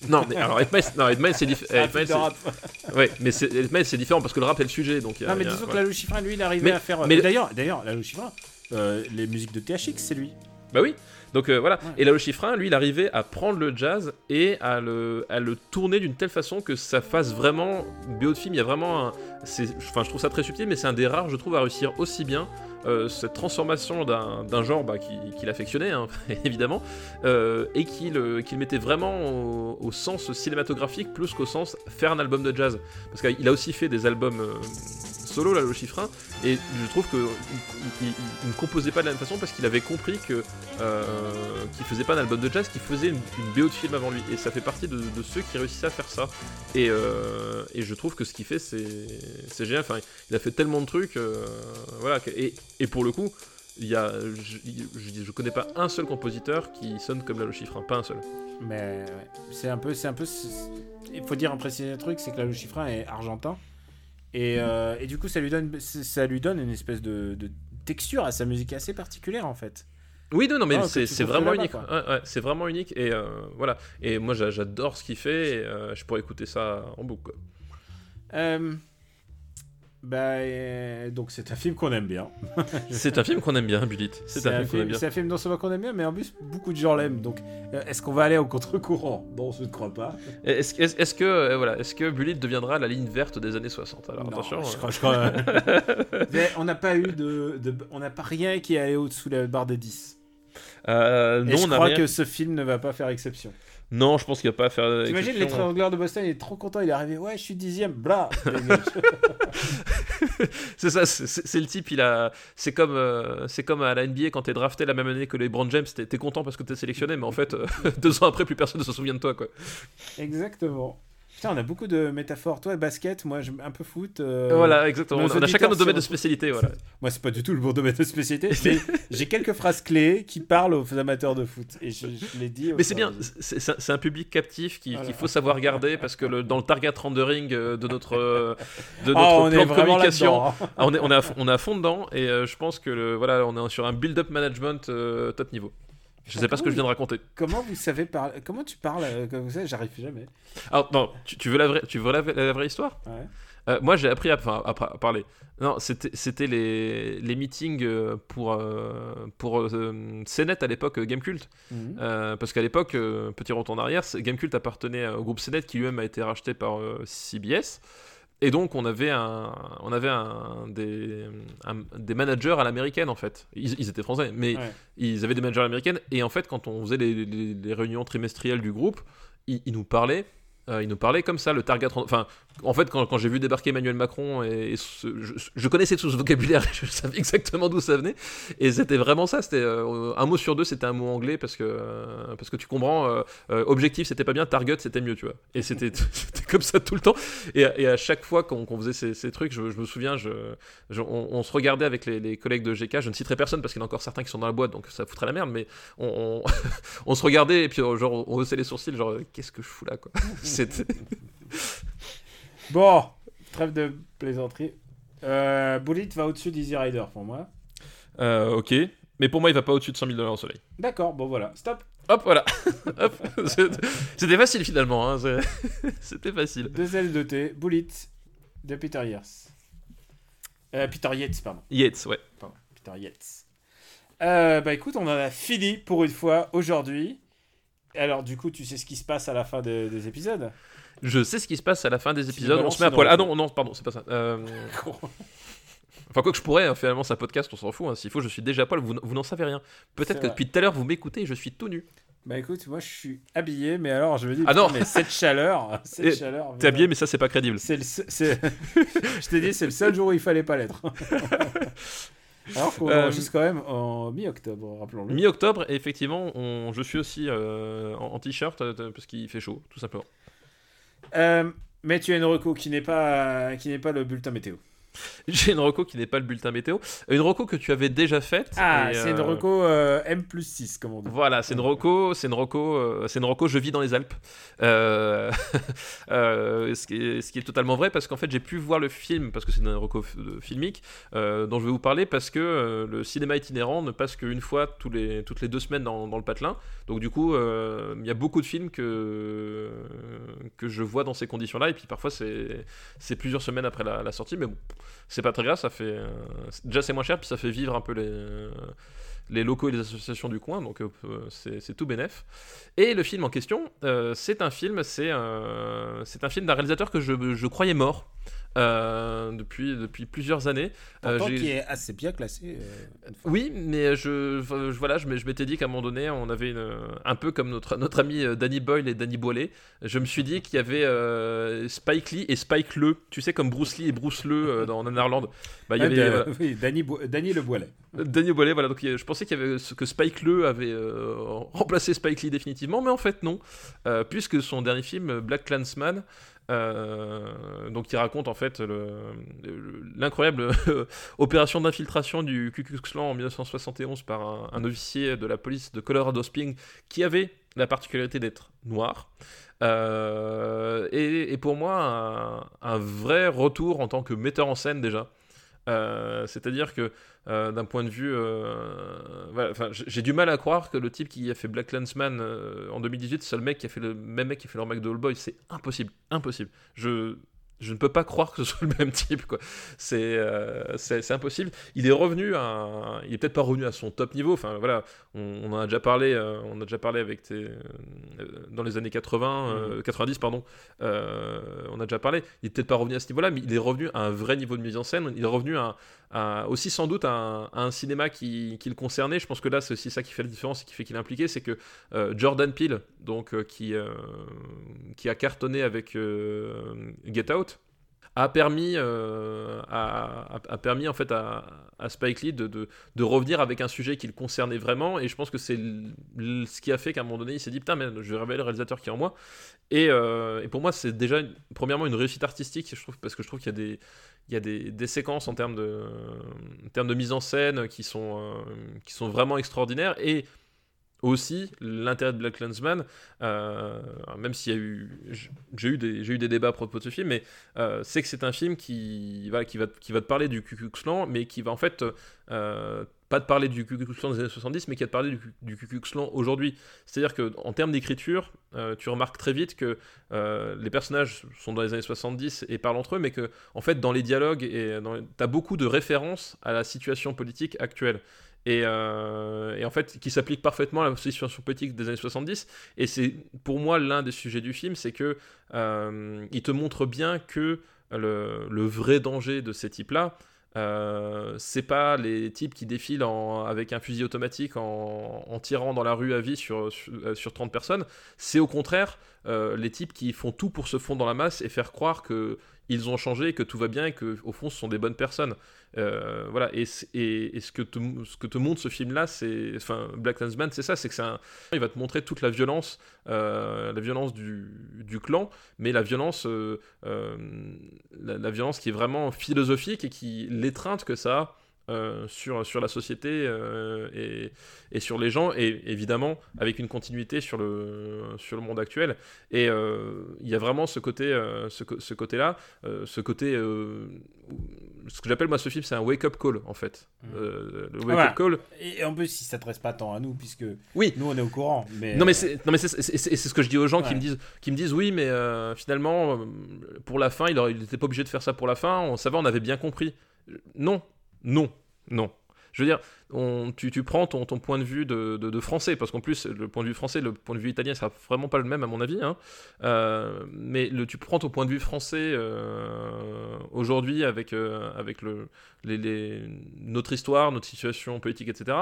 Non, mais alors 8 Mile, non, 8 Mile, c'est différent. Ouais, mais c'est 8 Mile, c'est différent parce que le rap est le sujet, donc. y a- Non, mais il y a- disons que voilà. la Lucifrin, lui, il arrivait Mais- à faire. mais- Mais d'ailleurs, d'ailleurs, la Lucifrin, euh, les musiques de THX, c'est lui. Bah oui. Donc euh, voilà. Ouais. Et là, le chiffrin, lui, il arrivait à prendre le jazz et à le, à le tourner d'une telle façon que ça fasse vraiment BO de film. Il y a vraiment un. Enfin, je trouve ça très subtil, mais c'est un des rares, je trouve, à réussir aussi bien. Euh, cette transformation d'un genre bah, qui- qu'il affectionnait, hein, évidemment, euh, et qu'il qu'il mettait vraiment au, sens cinématographique plus qu'au sens faire un album de jazz. Parce qu'il a aussi fait des albums euh, solo, là, le chiffrin, et je trouve que il, il- il ne composait pas de la même façon parce qu'il avait compris que euh, qu'il faisait pas un album de jazz, qu'il faisait une, une BO de film avant lui. Et ça fait partie de, ceux qui réussissaient à faire ça. Et, euh, et je trouve que ce qu'il fait, c'est génial. Enfin, il a fait tellement de trucs. voilà. Et, et pour le coup, il y a, je, je, je connais pas un seul compositeur qui sonne comme Lalo Schifrin. Pas un seul. Mais c'est un peu. c'est un peu. Il faut dire un préciser un truc, c'est que la Lucifrin est argentin. Et, euh, et du coup, ça lui donne, ça lui donne une espèce de, de texture à sa musique assez particulière en fait. Oui, non, non, mais Ah, c'est vraiment unique. quoi. Ouais, ouais, c'est vraiment unique. Et euh, voilà. Et moi, j'a- j'adore ce qu'il fait. Et, euh, je pourrais écouter ça en boucle. quoi. Bah, euh, donc c'est un film qu'on aime bien. C'est un film qu'on aime bien, Bullet. C'est un, film aime bien. C'est un film non seulement qu'on aime bien, mais en plus beaucoup de gens l'aiment. Donc, euh, est-ce qu'on va aller au contre-courant? Non, je ne crois pas. Est-ce est, est que, euh, voilà, est que Bullet deviendra la ligne verte des années 60 Alors Non, attention. je euh, crois- je crois- Mais on n'a pas eu de, de- on n'a pas rien qui est allé au-dessous de la barre des 10. euh, Et non, je on crois rien. que ce film ne va pas faire exception. Non, je pense qu'il va pas faire. T'imagines l'étrangleur de Boston, il est trop content, il est arrivé, ouais, je suis dixième, bla. C'est ça, c'est- le type, il a. C'est comme, euh, c'est comme à la NBA quand t'es drafté la même année que les Brown James, t'es t'es content parce que t'es sélectionné, mais en fait, euh, deux ans après, plus personne ne se souvient de toi, quoi. Exactement. Putain, on a beaucoup de métaphores. Toi, basket, moi, un peu foot. euh, voilà, exactement. nos On a, chacun notre domaine sont- de spécialité, voilà. Moi, c'est pas du tout le bon domaine de spécialité. J'ai quelques phrases clés qui parlent aux amateurs de foot. Et je, je au Mais c'est bien, c'est un- public captif qui- qu'il Voilà. faut savoir garder parce que le- dans le target rendering euh, de notre, euh, de notre Ah, on plan de communication, hein. ah, on, est, on, est à, fond- on est à fond dedans et je pense que le, voilà, on est sur un build-up management euh, top niveau. Je sais pas ce que je viens de raconter. Comment vous savez parler Comment tu parles euh, Comme ça, j'arrive jamais. Alors, non, tu, tu veux la vraie, tu veux la, la vraie histoire? Ouais. Euh, moi, j'ai appris à, enfin, à par- à parler. Non, c'était les, les meetings euh, pour, euh, pour euh, CNET à l'époque, euh, Gamecult. Euh, parce qu'à l'époque, euh, petit retour en arrière, Gamecult appartenait au groupe CNET qui lui-même a été racheté par euh, CBS. Et donc, on avait, un, on avait un, des, un- des managers à l'américaine, en fait. Ils, ils étaient français, mais Ouais. ils avaient des managers américaines. Et en fait, quand on faisait les, les- les réunions trimestrielles du groupe, ils, ils nous parlaient. Euh, ils nous parlaient comme ça, le target. Enfin, en fait, quand, quand j'ai vu débarquer Emmanuel Macron, et, je, connaissais tout ce vocabulaire, je savais exactement d'où ça venait. Et c'était vraiment ça. C'était euh, un mot sur deux, c'était un mot anglais parce que euh, parce que tu comprends. objectif, c'était pas bien. Target, c'était mieux, tu vois. Et c'était comme ça tout le temps. Et, à- chaque fois qu'on faisait ces, trucs, je, me souviens, je, on, se regardait avec les, collègues de GK. Je ne citerai personne parce qu'il y en a encore certains qui sont dans la boîte, donc ça foutrait la merde. Mais on, on, se regardait et puis genre on haussait les sourcils, genre qu'est-ce que je fous là, quoi. Bon, trêve de plaisanterie. Euh, Bullet va au-dessus d'Easy Rider pour moi. Euh, ok. Mais pour moi, il va pas au-dessus de 100 000 dollars au soleil. D'accord, bon voilà, stop. Hop, voilà. Hop. C'était- facile finalement. hein, C'était facile. Deux ailes de thé, Bullet de Peter Yates. Euh, Peter Yates, pardon. Yates, ouais. Pardon, Peter Yates. Euh, bah écoute, on en a fini pour une fois aujourd'hui. Alors du coup, tu sais ce qui se passe à la fin de- des épisodes? Je sais ce qui se passe à la fin des épisodes. On se met à poil. Ah non, non, pardon, c'est pas ça. Euh, Enfin, quoi que je pourrais, hein, finalement, c'est un podcast, on s'en fout. hein. S'il faut, je suis déjà à poil, vous, n'en savez rien. Peut-être que depuis tout à l'heure, vous m'écoutez et je suis tout nu. Bah écoute, moi je suis habillé, mais alors je me dis, Ah non. mais cette chaleur, cette Et chaleur. T'es habillé, mais ça, c'est pas crédible. C'est- je t'ai dit, c'est le seul jour où il fallait pas l'être. Alors qu'on Euh, enregistre quand même en mi-octobre, rappelons-le. Mi-octobre, et effectivement, on... je suis aussi euh, en, en t-shirt euh, parce qu'il fait chaud, tout simplement. Mais tu as une reco qui n'est pas, qui n'est pas le bulletin météo. J'ai une reco qui n'est pas le bulletin météo. Une reco que tu avais déjà faite. Ah, c'est une euh, reco euh, M plus 6, comme on dit. Voilà, c'est une roco, c'est une euh, c'est une roco. Je vis dans les Alpes, Euh, euh, ce, qui est, ce qui est totalement vrai parce qu'en fait j'ai pu voir le film parce que c'est une de- filmique euh, dont je vais vous parler parce que euh, le cinéma itinérant ne passe qu'une fois tous les, toutes les deux semaines dans, dans le patelin. Donc du coup, euh, il y a beaucoup de films que que je vois dans ces conditions-là et puis parfois c'est c'est plusieurs semaines après la, la sortie, mais bon, c'est pas très grave. Ça fait euh, déjà c'est moins cher puis ça fait vivre un peu les les locaux et les associations du coin, donc euh, c'est tout bénef. Et le film en question, euh, c'est un film, euh, c'est un film d'un réalisateur que je, je croyais mort euh, depuis, depuis plusieurs années. Euh, Pourtant, j'ai- qui est assez bien classé. euh, oui, mais je, je- voilà, je, m'étais dit qu'à un moment donné, on avait une- un peu comme notre, notre ami euh, Danny Boyle et Danny Boilet. Je me suis dit qu'il y avait euh, Spike Lee et Spike Le, tu sais, comme Bruce Lee et Bruce Le euh, dans Nanarland. Bah, il y Ah, avait, de- voilà. Oui, Danny, Bo- Danny Le Boilet. Danny Boilet, voilà. Donc je pensais qu'il y avait que Spike Le avait euh, remplacé Spike Lee définitivement, mais en fait non, Euh, puisque son dernier film Black Clansman. Euh, donc raconte en fait le- le- l'incroyable opération d'infiltration du Ku Klux Klan en 1971 par un, officier de la police de Colorado Springs qui avait la particularité d'être noir. Euh, et, pour moi, un vrai retour en tant que metteur en scène déjà. Euh, C'est-à-dire que euh, d'un point de vue, euh, j'ai du mal à croire que le type qui a fait Black Landsman en 2018, c'est le mec qui a fait le même mec qui a fait le remake de All Boy, c'est impossible, impossible. Je je ne peux pas croire que ce soit le même type, quoi. C'est euh, c'est impossible. Il est revenu à, il est peut-être pas revenu à son top niveau. Enfin voilà, on, on en a déjà parlé, euh, on a déjà parlé avec tes, euh, dans les années 80, euh, 90 pardon. Euh, on a déjà parlé. Il est peut-être pas revenu à ce niveau-là, mais il est revenu à un vrai niveau de mise en scène. Il est revenu à, à- aussi sans doute un, cinéma qui, le concernait. Je pense que là, c'est aussi ça qui fait la différence et qui fait qu'il est impliqué, c'est que euh, Jordan Peele, donc euh, qui euh, qui a cartonné avec euh, Get Out, a permis, euh, a, permis en fait à, Spike Lee de, de, revenir avec un sujet qui le concernait vraiment. Et je pense que c'est ce qui a fait qu'à un moment donné il s'est dit putain mais je vais révéler le réalisateur qui est en moi. Et, euh, et pour moi c'est déjà premièrement une réussite artistique je trouve parce que je trouve qu'il y a des il y a des, des séquences en termes de en termes de mise en scène qui sont euh, qui sont vraiment extraordinaires. Et aussi l'intérêt de Black Clansman euh, même s'il y a eu j'ai eu des eu des débats à propos de ce film mais euh, c'est que c'est un film qui, voilà, qui, va, qui va te parler du Ku Klux mais qui va en fait euh, pas te parler du Klan des années 70, mais qui va te parler du, du aujourd'hui. C'est-à-dire qu'en termes d'écriture, euh, tu remarques très vite que euh, les personnages sont dans les années 70 et parlent entre eux, mais que en fait dans les dialogues, tu as beaucoup de références à la situation politique actuelle. Et, euh, et en fait, qui s'applique parfaitement à la situation politique des années 70. Et c'est pour moi l'un des sujets du film, c'est que il te montre bien que le, vrai danger de ces types-là, euh, c'est pas les types qui défilent en- avec un fusil automatique en, tirant dans la rue à vie sur, sur, euh, sur 30 personnes. C'est au contraire euh, les types qui font tout pour se fondre dans la masse et faire croire que ils ont changé, que tout va bien et que au fond ce sont des bonnes personnes. Euh, voilà. Et, et, ce, que te, ce que te montre ce film-là, c'est, enfin, Black Klansman, c'est ça, c'est que un, il va te montrer toute la violence, euh, la violence du, du clan, mais la violence, euh, la, la violence qui est vraiment philosophique et qui l'étreinte que ça a euh, sur, sur la société euh, et, et sur les gens, et évidemment avec une continuité sur le, sur le monde actuel. Et euh, il y a vraiment ce côté, euh, ce, côté-là, euh, ce côté, euh, ce que j'appelle moi ce film, c'est un wake-up call en fait. Euh, le wake-up Voilà. call, Et en plus, il s'adresse pas tant à nous, puisque Oui. nous, on est au courant. Mais, Non mais c'est non mais c'est c'est- c'est- c'est ce que je dis aux gens qui me disent qui me disent oui mais euh, finalement pour la fin il aurait- il était pas obligé de faire ça pour la fin on ça va on avait bien compris non non non je veux dire tu, prends ton, point de vue de, français parce qu'en plus le point de vue français le point de vue italien sera vraiment pas le même à mon avis hein. Euh, mais tu prends ton point de vue français euh, aujourd'hui avec euh, notre histoire notre situation politique etc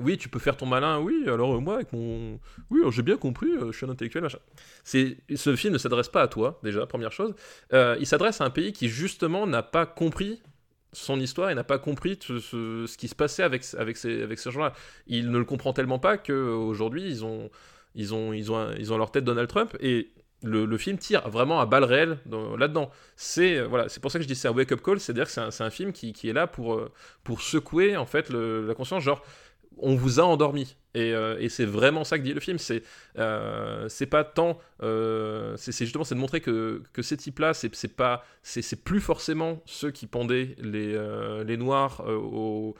oui tu peux faire ton malin oui alors moi avec mon oui, j'ai bien compris, je suis un intellectuel, machin. Ce film ne s'adresse pas à toi, déjà, première chose. Il s'adresse à un pays qui, justement, n'a pas compris son histoire et n'a pas compris ce, qui se passait avec, avec ces, avec ces gens-là. Il ne le comprend tellement pas qu'aujourd'hui, ils ont, ils, ont, ils, ont, ils ont leur tête Donald Trump et le, le film tire vraiment à balles réelles dans- là-dedans. C'est euh, voilà, c'est pour ça que je dis c'est un wake-up call, c'est-à-dire que c'est un, un film qui, qui est là pour, euh, pour secouer en fait la conscience, genre on vous a endormi. Et, euh, et c'est vraiment ça que dit le film. C'est euh, pas tant. euh, c'est justement de montrer que, ces types-là, c'est pas c'est plus forcément ceux qui pendaient les, noirs aux,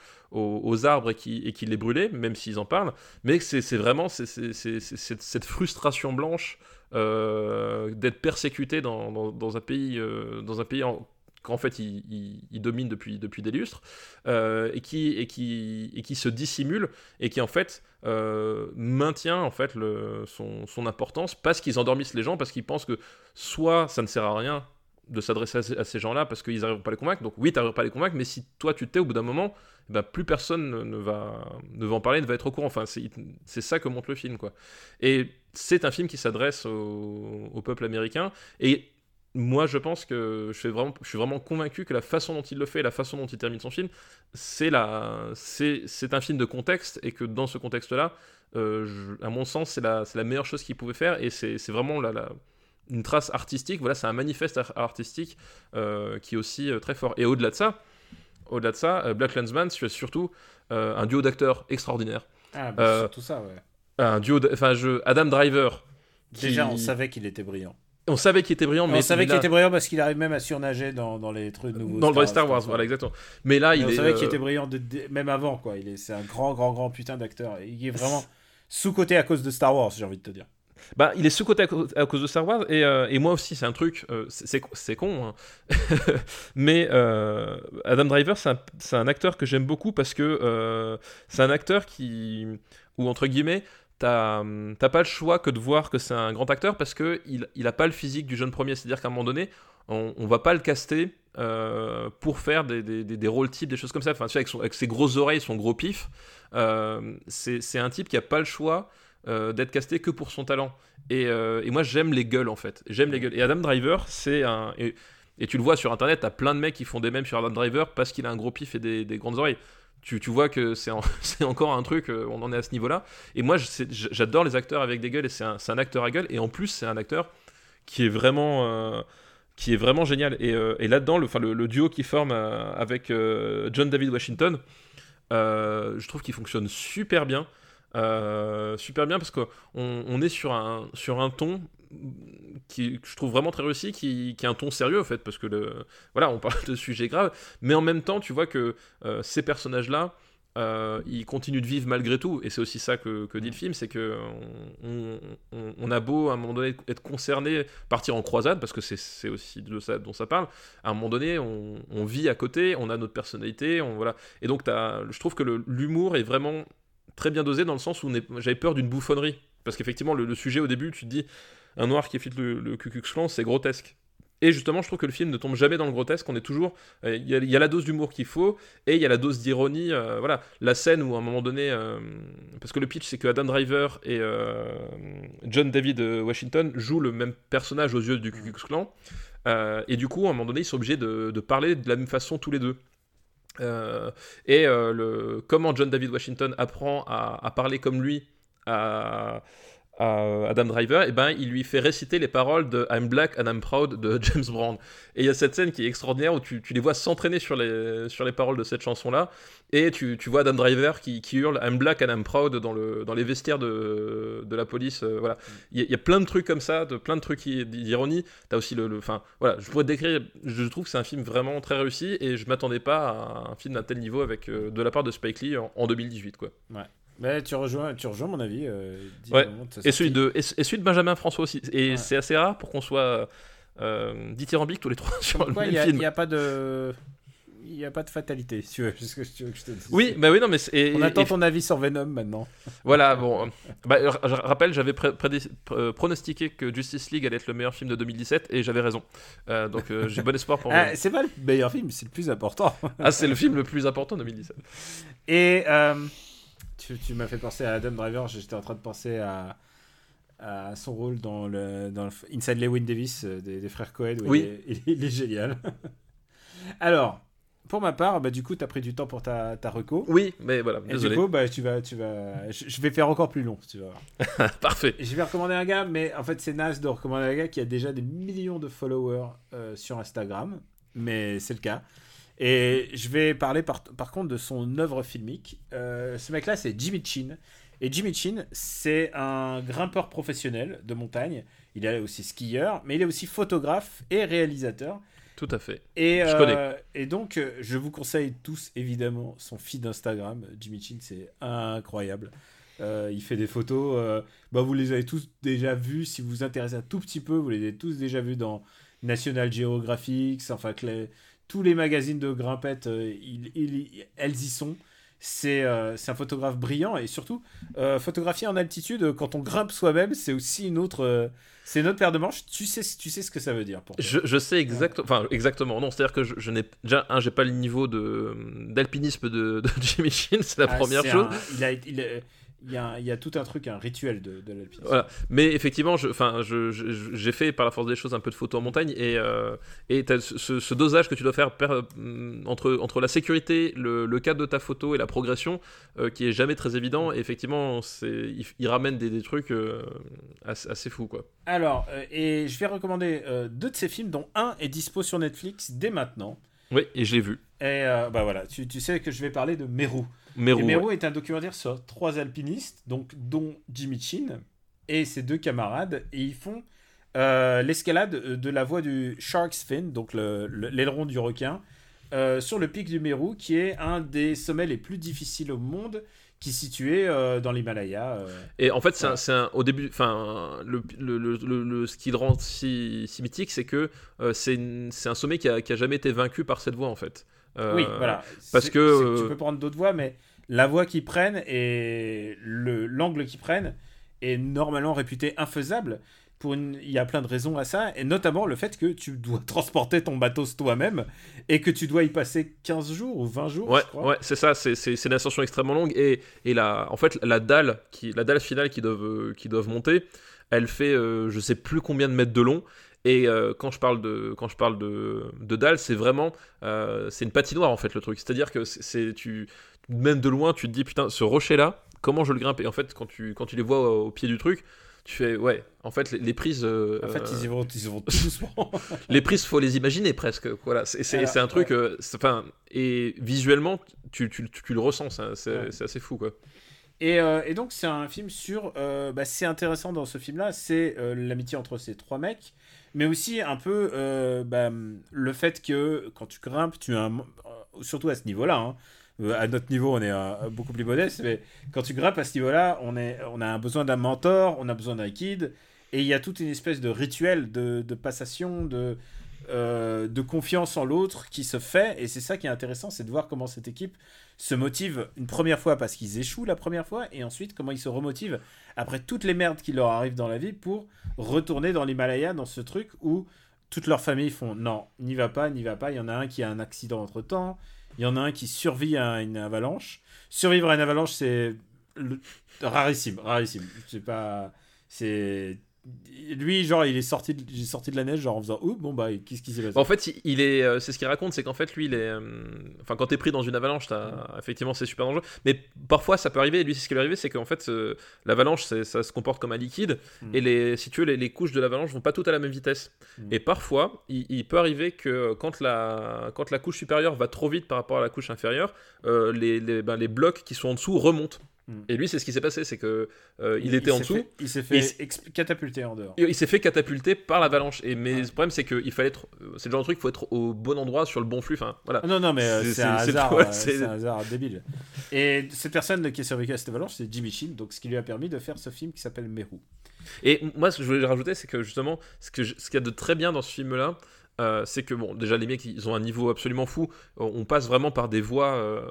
arbres et qui, les brûlaient, même s'ils en parlent. Mais c'est vraiment cette frustration blanche d'être persécuté dans, un pays dans un pays en, qu'en fait il, domine depuis, depuis des lustres, euh, et, qui, et, qui, et qui se dissimule, et qui en fait euh, maintient en fait le, son, son importance parce qu'ils endormissent les gens, parce qu'ils pensent que soit ça ne sert à rien de s'adresser à, ces- gens-là parce qu'ils n'arrivent pas à les convaincre, donc oui, tu n'arrives pas à les convaincre, mais si toi tu t'es au bout d'un moment, eh ben, plus personne ne, va, ne va en parler, ne va être au courant. Enfin, c'est c'est ça que montre le film, quoi. Et c'est un film qui s'adresse au, au peuple américain, et moi, je pense que je suis vraiment, je suis vraiment convaincu que la façon dont il le fait, la façon dont il termine son film, c'est la, c'est, c'est un film de contexte et que dans ce contexte-là, euh, je- à mon sens, c'est la, c'est la meilleure chose qu'il pouvait faire et c'est, c'est vraiment la, la- une trace artistique. Voilà, c'est un manifeste ar- artistique euh, qui est aussi euh, très fort. Et au-delà de ça, au-delà de ça, Black Landsman, c'est surtout un duo d'acteurs extraordinaire. Ah, bah, surtout ça, ouais. Un duo, enfin, je, Adam Driver. qui- Déjà, on savait qu'il était brillant. On savait qu'il était brillant, mais on savait qu'il là- était brillant parce qu'il arrive même à surnager dans, dans les trucs nouveaux. dans, dans les Star Wars, voilà, exactement. Mais là, Mais il on est. savait euh, qu'il était brillant de- de- même avant, quoi. Il est, c'est un grand, grand, grand putain d'acteur. Il est vraiment sous-côté à cause de Star Wars, j'ai envie de te dire. Bah, il est sous-côté à, cause- à cause de Star Wars, et, euh, et moi aussi, c'est un truc, euh, c'est con, hein. mais euh, Adam Driver, c'est un, c'est un acteur que j'aime beaucoup parce que euh, c'est un acteur qui, ou entre guillemets, t'as hum, t'as pas le choix que de voir que c'est un grand acteur parce que il, a pas le physique du jeune premier, c'est-à-dire qu'à un moment donné, on, on va pas le caster euh, pour faire des, des, des- des rôles types, des choses comme ça. Enfin, tu sais, avec, ses grosses oreilles, son gros pif, euh, c'est un type qui a pas le choix euh, d'être casté que pour son talent. Et, et moi, j'aime les gueules en fait. J'aime les gueules. Et Adam Driver, c'est un. Et, et tu le vois sur internet, t'as plein de mecs qui font des mèmes sur Adam Driver parce qu'il a un gros pif et des grandes oreilles. Tu, tu vois que c'est en- c'est encore un truc, euh, on en est à ce niveau-là. Et moi, j'adore les acteurs avec des gueules et c'est un, un acteur à gueule. Et en plus, c'est un acteur qui est vraiment. euh, qui est vraiment génial. Et, euh, et là-dedans, le, le, duo qui forme avec John David Washington, je trouve qu'il fonctionne super bien. Super bien parce qu'on on est sur un, sur un ton qui, que je trouve vraiment très réussi, qui, qui est un ton sérieux en fait, parce que le, voilà, on parle de sujets graves, mais en même temps, tu vois que euh, ces personnages-là, euh, ils continuent de vivre malgré tout, et c'est aussi ça que, que dit le film, c'est que on, on- on a beau à un moment donné être concerné, partir en croisade, parce que c'est- aussi de ça dont ça parle, à un moment donné, on, on vit à côté, on a notre personnalité, on, voilà. Et donc, t'as- je trouve que l'humour est vraiment très bien dosé dans le sens où j'avais peur d'une bouffonnerie. Parce qu'effectivement, le, le sujet au début, tu te dis, un noir qui efflite le, le Ku Klux Klan, c'est grotesque. Et justement, je trouve que le film ne tombe jamais dans le grotesque. On est toujours. euh, Il y, a- la dose d'humour qu'il faut et il y a la dose d'ironie. euh, voilà, la scène où à un moment donné, euh, parce que le pitch c'est que Adam Driver et John David Washington jouent le même personnage aux yeux du Ku Klux Klan. Et du coup, à un moment donné, ils sont obligés de, parler de la même façon tous les deux. Et comment John David Washington apprend à, parler comme lui à Adam Driver, et ben il lui fait réciter les paroles de I'm Black and I'm Proud de James Brown. Et il y a cette scène qui est extraordinaire où tu, tu les vois s'entraîner sur les, sur les paroles de cette chanson-là, et tu, tu vois Adam Driver qui, qui hurle I'm Black and I'm Proud dans, le, dans les vestiaires de, de la police. euh, voilà. Il y, a- plein de trucs comme ça, de, plein de trucs d'ironie. T'as aussi le. Enfin, voilà, je pourrais décrire. Je trouve que c'est un film vraiment très réussi, et je m'attendais pas à un film d'un tel niveau avec, euh, de la part de Spike Lee en, en 2018, quoi. Mais tu rejoins, tu rejoins mon avis. euh, Ouais. Et celui, de, et, et celui de Benjamin François aussi. Et Ouais. c'est assez rare pour qu'on soit euh, dithyrambique tous les trois sur le quoi, même il y a- film. il n'y a, pas de. Il n'y a pas de fatalité, si tu veux, c'est ce que tu veux que je te dise. Oui, bah oui, non, mais et- On attend ton avis sur Venom maintenant. Voilà, bon. Bah, je rappelle, j'avais pronostiqué que Justice League allait être le meilleur film de 2017 et j'avais raison. Euh, donc euh, j'ai bon espoir pour. Ah, c'est pas le meilleur film, c'est le plus important. Ah, c'est le film le plus important de 2017. Et tu, tu m'as fait penser à Adam Driver, j'étais en train de penser à, à son rôle dans le, dans le Inside Lewin Davis euh, des, des frères Cohen. Oui. Il est, il génial. Alors, pour ma part, bah, du coup, tu as pris du temps pour ta, ta reco. Oui, mais voilà, Et désolé. du coup, bah, tu vas, tu vas, je, vais faire encore plus long, si tu vas voir. Parfait. Je vais recommander un gars, mais en fait, c'est naze de recommander un gars qui a déjà des millions de followers euh, sur Instagram, mais c'est le cas. Et je vais parler par, par contre de son œuvre filmique. Euh, ce mec-là, c'est Jimmy Chin. Et Jimmy Chin, c'est un grimpeur professionnel de montagne. Il est aussi skieur, mais il est aussi photographe et réalisateur. Tout à fait. Et, Je euh, connais. et donc, euh, je vous conseille tous, évidemment, son feed Instagram. Jimmy Chin, c'est incroyable. Euh, il fait des photos. euh, bah, vous les avez tous déjà vues. Si vous vous intéressez un tout petit peu, vous les avez tous déjà vus dans National Geographic. Enfin, tous les magazines de grimpettes, euh, il- il- elles y sont. C'est euh, c'est un photographe brillant et surtout, euh, photographier en altitude, quand on grimpe soi-même, c'est aussi une autre, euh, c'est une autre paire de manches. Tu sais, tu sais ce que ça veut dire pour toi. Je, je sais exactement. Enfin, exactement. Non, c'est-à-dire que je, je n'ai. Déjà, un, j'ai pas le niveau de, d'alpinisme de, de Jimmy Chin, c'est la Ah, première chose. un- il, a, il, a- il y a, un- il y a tout un truc, un rituel de, de l'alpinisme. Voilà. Mais effectivement, je, enfin, je, je- j'ai fait par la force des choses un peu de photo en montagne et euh, et ce, dosage que tu dois faire per- euh, entre entre la sécurité, le, le cadre de ta photo et la progression, euh, qui est jamais très évident. Et effectivement, il, il ramène des, des trucs euh, assez, assez fous quoi. Alors, et je vais recommander deux de ces films, dont un est dispo sur Netflix dès maintenant. Oui, et je l'ai vu. Et euh, bah voilà, tu, tu sais que je vais parler de Meru. Meru. Et ouais. Meru est un documentaire sur trois alpinistes, donc dont Jimmy Chin et ses deux camarades, et ils font euh, l'escalade de la voie du Shark's Fin, donc le- le- l'aileron du requin, euh, sur le pic du Meru, qui est un des sommets les plus difficiles au monde, qui est situé euh, dans l'Himalaya. euh. Et en fait, c'est un- Voilà. un, au début, enfin, le, le, le, ce qui le rend si, si mythique, c'est que euh, c'est un sommet qui a, qui a jamais été vaincu par cette voie, en fait. Euh, oui, voilà. parce que, tu peux prendre d'autres voies, mais la voie qu'ils prennent et le l'angle qu'ils prennent est normalement réputé infaisable. Pour une... Il y a plein de raisons à ça, et notamment le fait que tu dois transporter ton bateau toi-même et que tu dois y passer 15 jours ou 20 jours, Ouais, je crois. ouais, c'est ça, c'est- une ascension extrêmement longue et, et la, en fait la dalle, qui, la dalle finale qu'ils doivent, qu'ils doivent monter, elle fait euh, je sais plus combien de mètres de long et euh, quand je parle de, quand je parle de, de dalle, c'est vraiment euh, c'est une patinoire en fait le truc, c'est-à-dire que c'est- c'est tu même de loin tu te dis putain ce rocher là comment je le grimpe? Et en fait quand tu, quand tu les vois au, au pied du truc tu fais ouais en fait les, les prises euh, En fait, euh, ils y vont, ils y vont tout doucement. les prises, faut les imaginer presque. Voilà, c'est un truc. ouais. euh, Enfin, et visuellement, tu, tu, tu, tu le ressens. C'est Ouais. assez fou, quoi. Et, euh, et donc, c'est un film sur. euh, bah, c'est intéressant dans ce film-là, c'est euh, l'amitié entre ces trois mecs, mais aussi un peu euh, bah, le fait que quand tu grimpes, tu as un- euh, surtout à ce niveau-là. hein, euh, à notre niveau, on est euh, beaucoup plus modeste, mais quand tu grimpes à ce niveau-là, on, on a besoin d'un mentor, on a besoin d'un guide, et il y a toute une espèce de rituel de, de passation, de, euh, de confiance en l'autre qui se fait, et c'est ça qui est intéressant, c'est de voir comment cette équipe se motive une première fois parce qu'ils échouent la première fois, et ensuite comment ils se remotivent après toutes les merdes qui leur arrivent dans la vie pour retourner dans l'Himalaya, dans ce truc où toute leur famille font non, n'y va pas, n'y va pas. Il y en a un qui a un accident entre temps, il y en a un qui survit à une avalanche. Survivre à une avalanche, c'est rarissime, rarissime. C'est pas. C'est. Lui, genre, il est sorti de, il est sorti de la neige, genre en faisant Ouh, bon, bah, qu'est-ce qui s'est passé? En fait, il- est, euh, c'est ce qu'il raconte, c'est qu'en fait, lui, il est, euh, enfin, quand t'es pris dans une avalanche, effectivement, c'est super dangereux. Mais parfois, ça peut arriver. Et lui, c'est ce qui lui est arrivé, c'est qu'en fait, euh, l'avalanche, ça se comporte comme un liquide, Mm. et les, si tu veux, les, les couches de l'avalanche vont pas toutes à la même vitesse. Mm. Et parfois, il, il peut arriver que quand la, quand la couche supérieure va trop vite par rapport à la couche inférieure, euh, les, les, ben, les blocs qui sont en dessous remontent. Mm. Et lui, c'est ce qui s'est passé, c'est que euh, il, était en dessous. fait- il s'est fait catapulter en dehors. Il s'est fait catapulter par l'avalanche. Et mais Ouais. le problème, c'est qu'il fallait être. euh, C'est le genre de truc, faut être au bon endroit sur le bon flux. Enfin, voilà. Non, non, mais euh, C'est- un, hasard, ouais, c'est- un hasard débile. Et cette personne qui a survécu à cette avalanche, c'est Jimmy Sheen, donc ce qui lui a permis de faire ce film qui s'appelle Meru. Et moi, ce que je voulais rajouter, c'est que justement, ce qu'il y a de très bien dans ce film-là, euh, c'est que bon, déjà les mecs, ils ont un niveau absolument fou. On passe vraiment par des voies euh,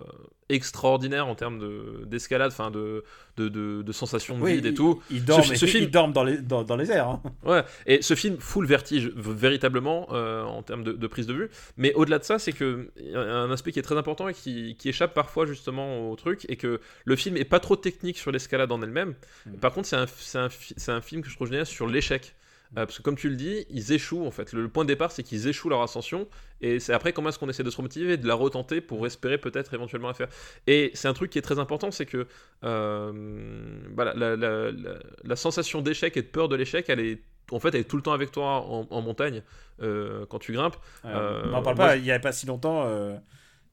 extraordinaires en termes de- d'escalade, enfin de, de, de, de sensations de vide et tout. Ils dorment, Ce- film- dorment dans, les, dans, dans les airs. hein. Ouais, et ce film fout le vertige véritablement euh, en termes de, prise de vue. Mais au-delà de ça, c'est que il y a un aspect qui est très important et qui, qui échappe parfois justement au truc, et que le film est pas trop technique sur l'escalade en elle-même. Mm. Par contre, c'est un, un film que je trouve génial sur l'échec. Euh, parce que comme tu le dis, ils échouent en fait. Le, le point de départ, c'est qu'ils échouent leur ascension, et c'est après comment est-ce qu'on essaie de se remotiver et de la retenter pour espérer peut-être éventuellement la faire. Et c'est un truc qui est très important, c'est que euh, voilà, la, la- la- la sensation d'échec et de peur de l'échec, elle est en fait, elle est tout le temps avec toi en, en montagne euh, quand tu grimpes. Euh, on n'en parle moi, pas, il n'y avait pas si longtemps,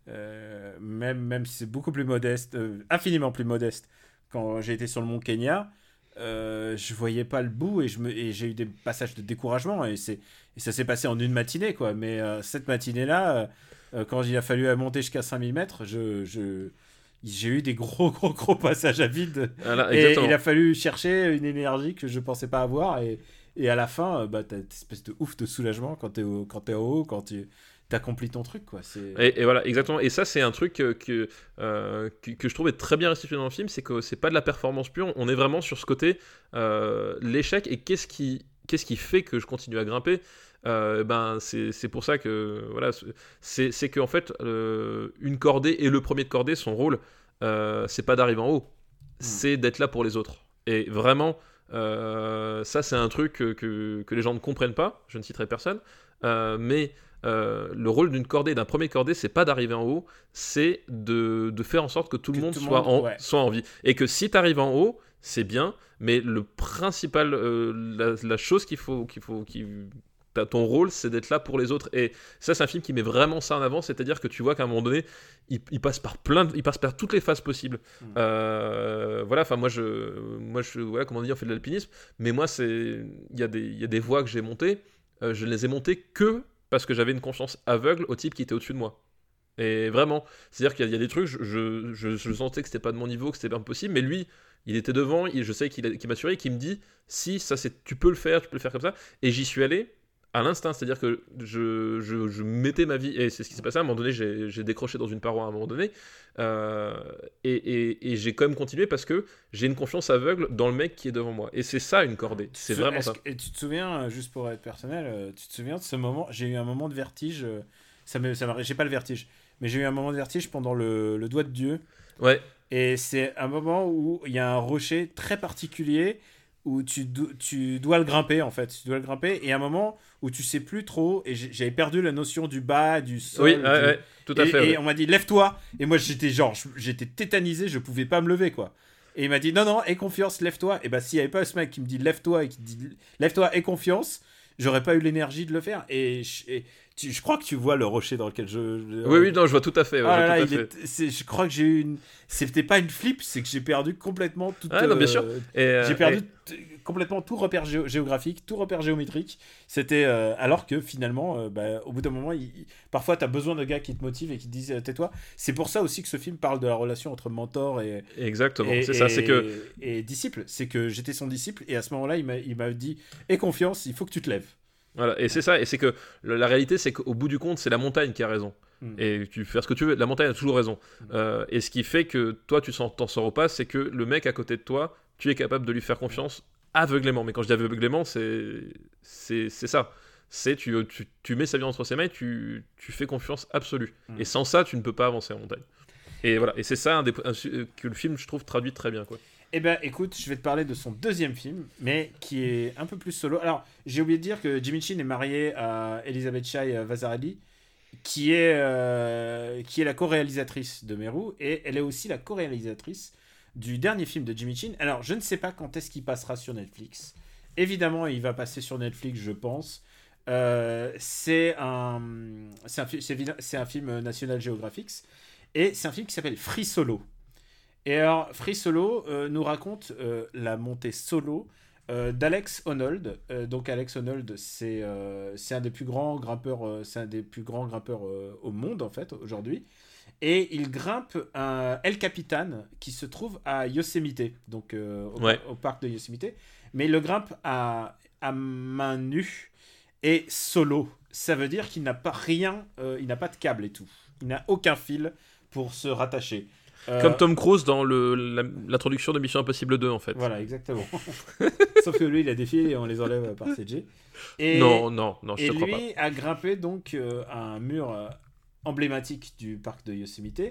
euh, même, même si c'est beaucoup plus modeste, infiniment plus modeste, quand j'ai été sur le mont Kenya, euh, je voyais pas le bout et je me- et j'ai eu des passages de découragement et, c'est, et ça s'est passé en une matinée, quoi. Mais euh, cette matinée-là, euh, euh, quand il a fallu monter jusqu'à 5000 mètres, je, je, j'ai eu des gros, gros, gros passages à vide. voilà, Et il a fallu chercher une énergie que je pensais pas avoir. Et, et à la fin, bah, t'as cette espèce de ouf de soulagement quand t'es au- quand t'es en haut, quand tu accomplis ton truc. Quoi. C'est... Et, et voilà, exactement. Et ça, c'est un truc que, que, euh, que, que je trouve être très bien restitué dans le film, c'est que c'est pas de la performance pure, on est vraiment sur ce côté euh, l'échec et qu'est-ce qui, qu'est-ce qui fait que je continue à grimper? Euh, ben c'est, pour ça que voilà c'est, c'est que en fait euh, une cordée et le premier de cordée son rôle euh, c'est pas d'arriver en haut c'est d'être là pour les autres et vraiment euh, ça c'est un truc que, que, que les gens ne comprennent pas je ne citerai personne euh, mais euh, le rôle d'une cordée, d'un premier de cordée, c'est pas d'arriver en haut, c'est de, de faire en sorte que tout le monde, tout soit, monde, en, ouais. soit en vie. Et que si tu arrives en haut, c'est bien, mais le principal, euh, la, la chose qu'il faut, qu'il faut, qui, t'as- ton rôle, c'est d'être là pour les autres. Et ça, c'est un film qui met vraiment ça en avant, c'est-à-dire que tu vois qu'à un moment donné, il, il passe par plein, de- il passe par toutes les phases possibles. Mm. Euh, voilà, enfin moi je, moi je, voilà, comment dit, on fait de l'alpinisme, mais moi c'est, il y a des, il y a des voies que j'ai montées, euh, je ne les ai montées que parce que j'avais une confiance aveugle au type qui était au-dessus de moi. Et vraiment, c'est-à-dire qu'il y, a des trucs, je, je, sentais que c'était pas de mon niveau, que c'était impossible, mais lui, il était devant, je sais qu'il qu m'assurait, qu'il me dit si ça c'est, tu peux le faire, tu peux le faire comme ça. Et j'y suis allé à l'instinct, c'est-à-dire que je, je, je, mettais ma vie, et c'est ce qui s'est passé à un moment donné, j'ai décroché dans une paroi à un moment donné, euh, et, et, et j'ai quand même continué parce que j'ai une confiance aveugle dans le mec qui est devant moi. Et c'est ça une cordée, c'est vraiment ça. Et tu te souviens, juste pour être personnel, euh, tu te souviens de ce moment, j'ai eu un moment de vertige, euh, ça me, ça j'ai pas le vertige, mais j'ai eu un moment de vertige pendant le, le doigt de Dieu. Ouais. Et c'est un moment où il y a un rocher très particulier où tu, do tu dois le grimper en fait. Tu dois le grimper et un moment où tu sais plus trop et j'avais perdu la notion du bas, du sol. Oui, du... ouais, ouais, tout à et, fait. Et on m'a dit lève-toi et moi j'étais genre j'étais tétanisé, je pouvais pas me lever quoi. Et il m'a dit non non, aie confiance, lève-toi. Et bah s'il y avait pas ce mec qui me dit lève-toi et qui dit lève-toi, aie confiance, j'aurais pas eu l'énergie de le faire et tu, je crois que tu vois le rocher dans lequel je. Oui, oui, non, je vois tout à fait. Ouais, Ah là là, tout à il fait. est- c'est- je crois que j'ai eu une. C'était pas une flip, c'est que j'ai perdu complètement toute. Ah, non, bien sûr. euh, euh, J'ai perdu et- complètement tout repère géo- géographique, tout repère géométrique. C'était euh, alors que finalement, euh, bah, au bout d'un moment, il- parfois tu as besoin de gars qui te motivent et qui te disent tais-toi. C'est pour ça aussi que ce film parle de la relation entre mentor et, Exactement, c'est ça, c'est que. et disciple. C'est que j'étais son disciple et à ce moment-là, il m'a il m'a dit aie confiance, il faut que tu te lèves. Voilà, et c'est ça, et c'est que la réalité, c'est qu'au bout du compte, c'est la montagne qui a raison. Mm. Et tu fais ce que tu veux, la montagne a toujours raison. Euh, et ce qui fait que toi, tu t'en sors au pas, c'est que le mec à côté de toi, tu es capable de lui faire confiance aveuglément. Mais quand je dis aveuglément, c'est c'est ça. C'est tu, tu, tu mets sa vie entre ses mains et tu, tu fais confiance absolue. Mm. Et sans ça, tu ne peux pas avancer en montagne. Et voilà, et c'est ça un des, un su- euh, que le film, je trouve, traduit très bien. Quoi. Eh ben, écoute, je vais te parler de son deuxième film, mais qui est un peu plus solo. Alors, j'ai oublié de dire que Jimmy Chin est marié à Elisabeth Chai Vazarelli, qui est, euh, qui est la co-réalisatrice de Meru, et elle est aussi la co-réalisatrice du dernier film de Jimmy Chin. Alors, je ne sais pas quand est-ce qu'il passera sur Netflix. Évidemment, il va passer sur Netflix, je pense. Euh, c'est un, un film National Geographic, et c'est un film qui s'appelle Free Solo. Et alors, Free Solo euh, nous raconte euh, la montée solo euh, d'Alex Honnold. Donc, Alex Honnold, c'est un des plus grands grimpeurs, c'est un des plus grands grimpeurs au monde en fait aujourd'hui. Et il grimpe un El Capitan qui se trouve à Yosemite, donc au, Ouais. au parc de Yosemite. Mais il le grimpe à, à main nue et solo. Ça veut dire qu'il n'a pas rien, il n'a pas de câble et tout. Il n'a aucun fil pour se rattacher. Euh, Comme Tom Cruise dans l'introduction de Mission Impossible 2, en fait. Voilà, exactement. Sauf que lui, il a des et on les enlève par CG. Et, Non, non, non, je et te crois pas. lui a grimpé donc euh, à un mur euh, emblématique du parc de Yosemite.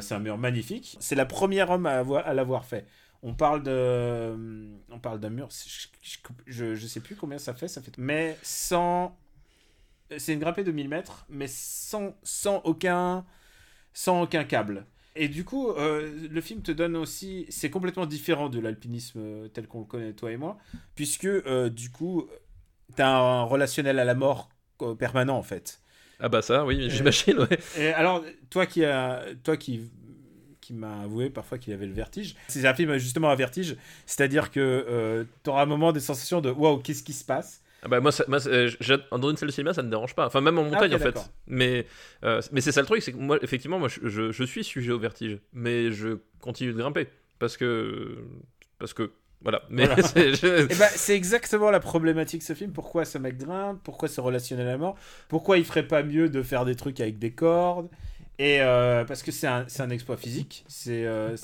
C'est un mur magnifique. C'est la première homme à, avoir- à l'avoir fait. On parle de, on parle d'un mur. Je, je, je sais plus combien ça fait. Ça fait, mais sans, c'est une grimpée de 1000 mètres, mais sans, sans aucun, sans aucun câble. Et du coup, euh, le film te donne aussi, c'est complètement différent de l'alpinisme euh, tel qu'on le connaît toi et moi, puisque euh, du coup, t'as un relationnel à la mort permanent en fait. Ah bah ça, oui, j'imagine, ouais. Et alors, toi qui a, toi qui qui m'a avoué parfois qu'il avait le vertige. C'est un film justement à vertige, c'est-à-dire que euh, tu auras un moment des sensations de waouh, qu'est-ce qui se passe? Bah moi, ça, moi euh, j'ai- dans une salle de cinéma, ça ne me dérange pas. Enfin, même en montagne, Ah, ok, en fait. Mais, euh, mais c'est ça le truc, c'est que moi, effectivement, moi, je, je- je suis sujet au vertige. Mais je continue de grimper. Parce que... Parce que... Voilà. Mais Voilà. c'est- je- Eh ben, c'est exactement la problématique ce film. Pourquoi ce mec grimpe? Pourquoi ce relationnel à la mort? Pourquoi il ferait pas mieux de faire des trucs avec des cordes? Et euh, parce que c'est un, un exploit physique. C'est, euh,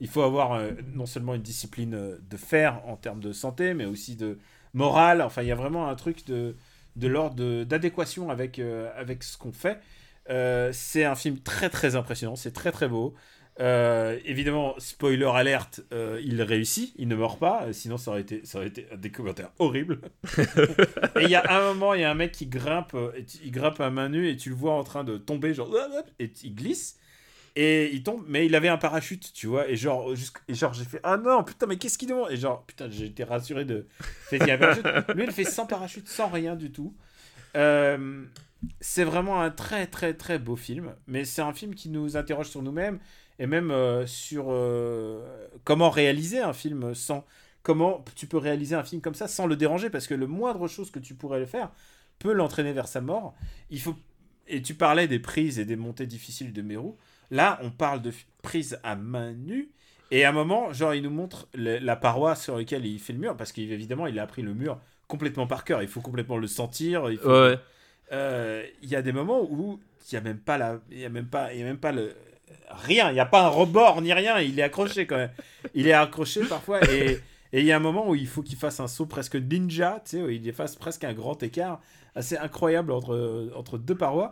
il faut avoir non seulement une discipline de fer en termes de santé, mais aussi de morale. Enfin, il y a vraiment un truc de, de l'ordre d'adéquation avec, euh, avec ce qu'on fait. Euh, c'est un film très très impressionnant. C'est très très beau. Euh, évidemment, spoiler alerte, il réussit, il ne meurt pas, sinon ça aurait été, ça aurait été des commentaires horribles. et il y a un moment, il y a un mec qui grimpe, il grimpe à main nue et tu le vois en train de tomber, genre, et il glisse. Et il tombe, mais il avait un parachute, tu vois, et genre, et genre j'ai fait Ah non, putain, mais qu'est-ce qu'il demande? Et genre, putain, j'ai été rassuré de. fait qu'il y a un parachute. Lui, il fait sans parachute, sans rien du tout. Euh, c'est vraiment un très très très beau film, mais c'est un film qui nous interroge sur nous-mêmes et même euh, sur euh, comment réaliser un film sans comment tu peux réaliser un film comme ça sans le déranger parce que le moindre chose que tu pourrais le faire peut l'entraîner vers sa mort. Il faut et tu parlais des prises et des montées difficiles de Meru. Là, on parle de prises à main nue. Et à un moment, genre, il nous montre le- la paroi sur laquelle il fait le mur, parce qu'évidemment, il a appris le mur complètement par cœur. Il faut complètement le sentir. Il faut- Ouais. Euh, y a des moments où il y a même pas la, il y a même pas, il y a même pas le rien. Il y a pas un rebord ni rien. Il est accroché quand même. Il est accroché parfois et et il y a un moment où il faut qu'il fasse un saut presque ninja, tu sais, où il fasse presque un grand écart assez incroyable entre entre deux parois.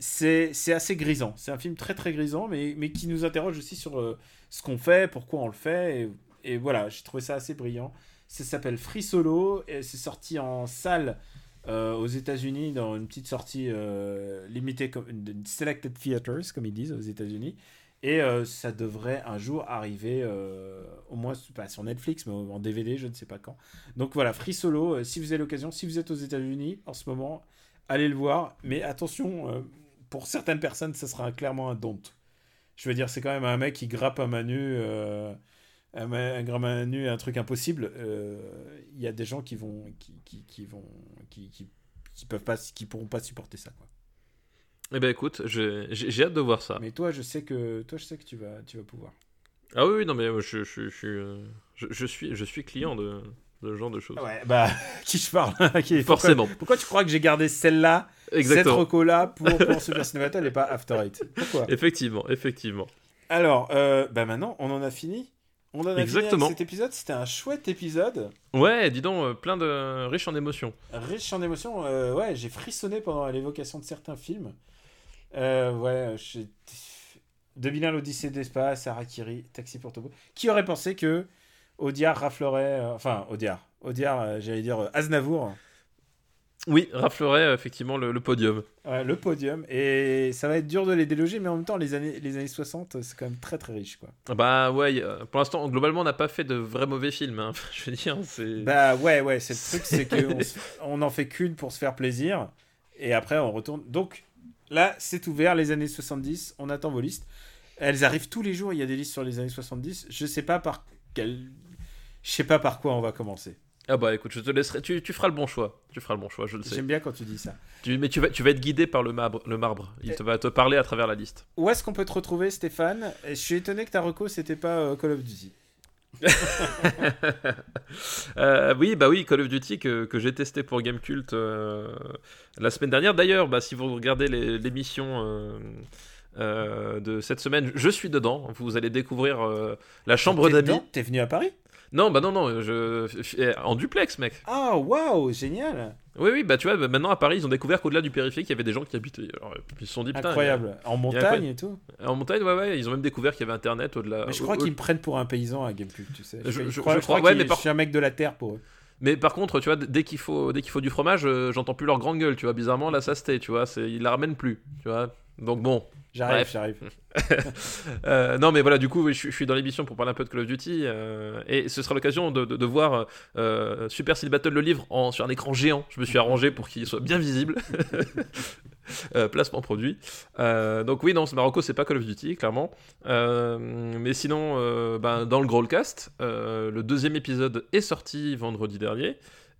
C'est assez grisant. C'est un film très très grisant, mais mais qui nous interroge aussi sur euh, ce qu'on fait, pourquoi on le fait. Et, voilà, j'ai trouvé ça assez brillant. Ça s'appelle Free Solo et c'est sorti en salle euh, aux États-Unis dans une petite sortie euh, limitée, comme selected theaters, comme ils disent aux États-Unis. Et ça devrait un jour arriver, au moins pas sur Netflix, mais en DVD, je ne sais pas quand. Donc voilà, Free Solo, si vous avez l'occasion, si vous êtes aux États-Unis en ce moment, allez le voir. Mais attention, pour certaines personnes, ça sera clairement un don't. Je veux dire, c'est quand même un mec qui grappe un manu, euh, un, un manu, un truc impossible. Euh, Il y a des gens qui vont, qui, qui, qui vont, qui, qui, qui peuvent pas, qui pourront pas supporter ça, quoi. Eh ben écoute, j'ai hâte de voir ça. Mais toi, je sais que, toi, je sais que tu vas, tu vas pouvoir. Ah oui, oui, non, mais je, je, je, suis, euh, je, je suis, je suis client de, de ce genre de choses. Ouais, bah, qui je parle Qui- Forcément. Pourquoi, pourquoi tu crois que j'ai gardé celle-là, cette Exactement. reco-là pour, pour Super Ciné Battle et pas After Eight Pourquoi? Effectivement, effectivement. Alors, euh, bah maintenant, on en a fini. On en a Exactement. fini avec cet épisode. C'était un chouette épisode, Ouais, dis donc, euh, plein de riche en émotions. riche en émotions. Euh, ouais, j'ai frissonné pendant l'évocation de certains films. Euh, ouais, j'ai... 2001, l'Odyssée de l'espace, Harakiri, Taxi pour Tobo. Qui aurait pensé que Audiard raflerait... enfin, Audiard. Audiard, j'allais dire Aznavour. Oui, raflerait euh, effectivement le, le podium. Ouais, le podium. Et ça va être dur de les déloger, mais en même temps, les années, les années 60, c'est quand même très très riche, quoi. Bah ouais, a- pour l'instant, globalement, on n'a pas fait de vrais mauvais films. hein. Je veux dire, c'est. Bah ouais, ouais, c'est le truc, c'est qu'on on en fait qu'une pour se faire plaisir, et après on retourne. Donc là, c'est ouvert, les années 70, on attend vos listes. Elles arrivent tous les jours, il y a des listes sur les années 70. Je sais pas par quel... Je sais pas par quoi on va commencer. Ah bah écoute, je te laisserai. Tu, tu feras le bon choix. Tu feras le bon choix, je le sais. J'aime bien quand tu dis ça. Tu- mais tu vas, tu vas être guidé par le marbre. Le marbre. Il te va te parler à travers la liste. Où est-ce qu'on peut te retrouver, Stéphane? Je suis étonné que ta reco, c'était pas euh, Call of Duty. Euh, oui, bah oui, Call of Duty que, que j'ai testé pour Gamecult euh, la semaine dernière. D'ailleurs, bah, si vous regardez l'émission euh, de cette semaine, je suis dedans. Vous allez découvrir euh, la chambre d'amis. T'es venu à Paris? Non, bah non, non, je, en duplex, mec. Ah, waouh, génial Oui, oui, bah tu vois, bah, maintenant à Paris, ils ont découvert qu'au-delà du périphérique, il y avait des gens qui habitaient. Alors, ils se sont dit, putain. Incroyable. En montagne et tout. En montagne, ouais, ouais, ils ont même découvert qu'il y avait Internet au-delà. Mais je crois au- qu'ils me prennent pour un paysan à Gamecube, tu sais. Je- je, je- crois, je crois crois, ouais, mais par- je suis un mec de la terre pour eux. Mais par contre, tu vois, dès qu'il faut, dès qu'il faut du fromage, euh, j'entends plus leur grande gueule, tu vois. Bizarrement, là, ça se tait, tu vois. c'est- Ils la ramènent plus, tu vois. Donc bon. J'arrive, j'arrive. Euh, non, mais voilà, du coup, je, suis- je suis dans l'émission pour parler un peu de Call of Duty. euh, et ce sera l'occasion de, de- de voir euh, Super Steel Battle, le livre, en, sur un écran géant. Je me suis arrangé pour qu'il soit bien visible. Placement produit. Donc oui, non, ce Marocco, c'est pas Call of Duty, clairement. Mais sinon, ben, dans le Growlcast, le deuxième épisode est sorti vendredi dernier.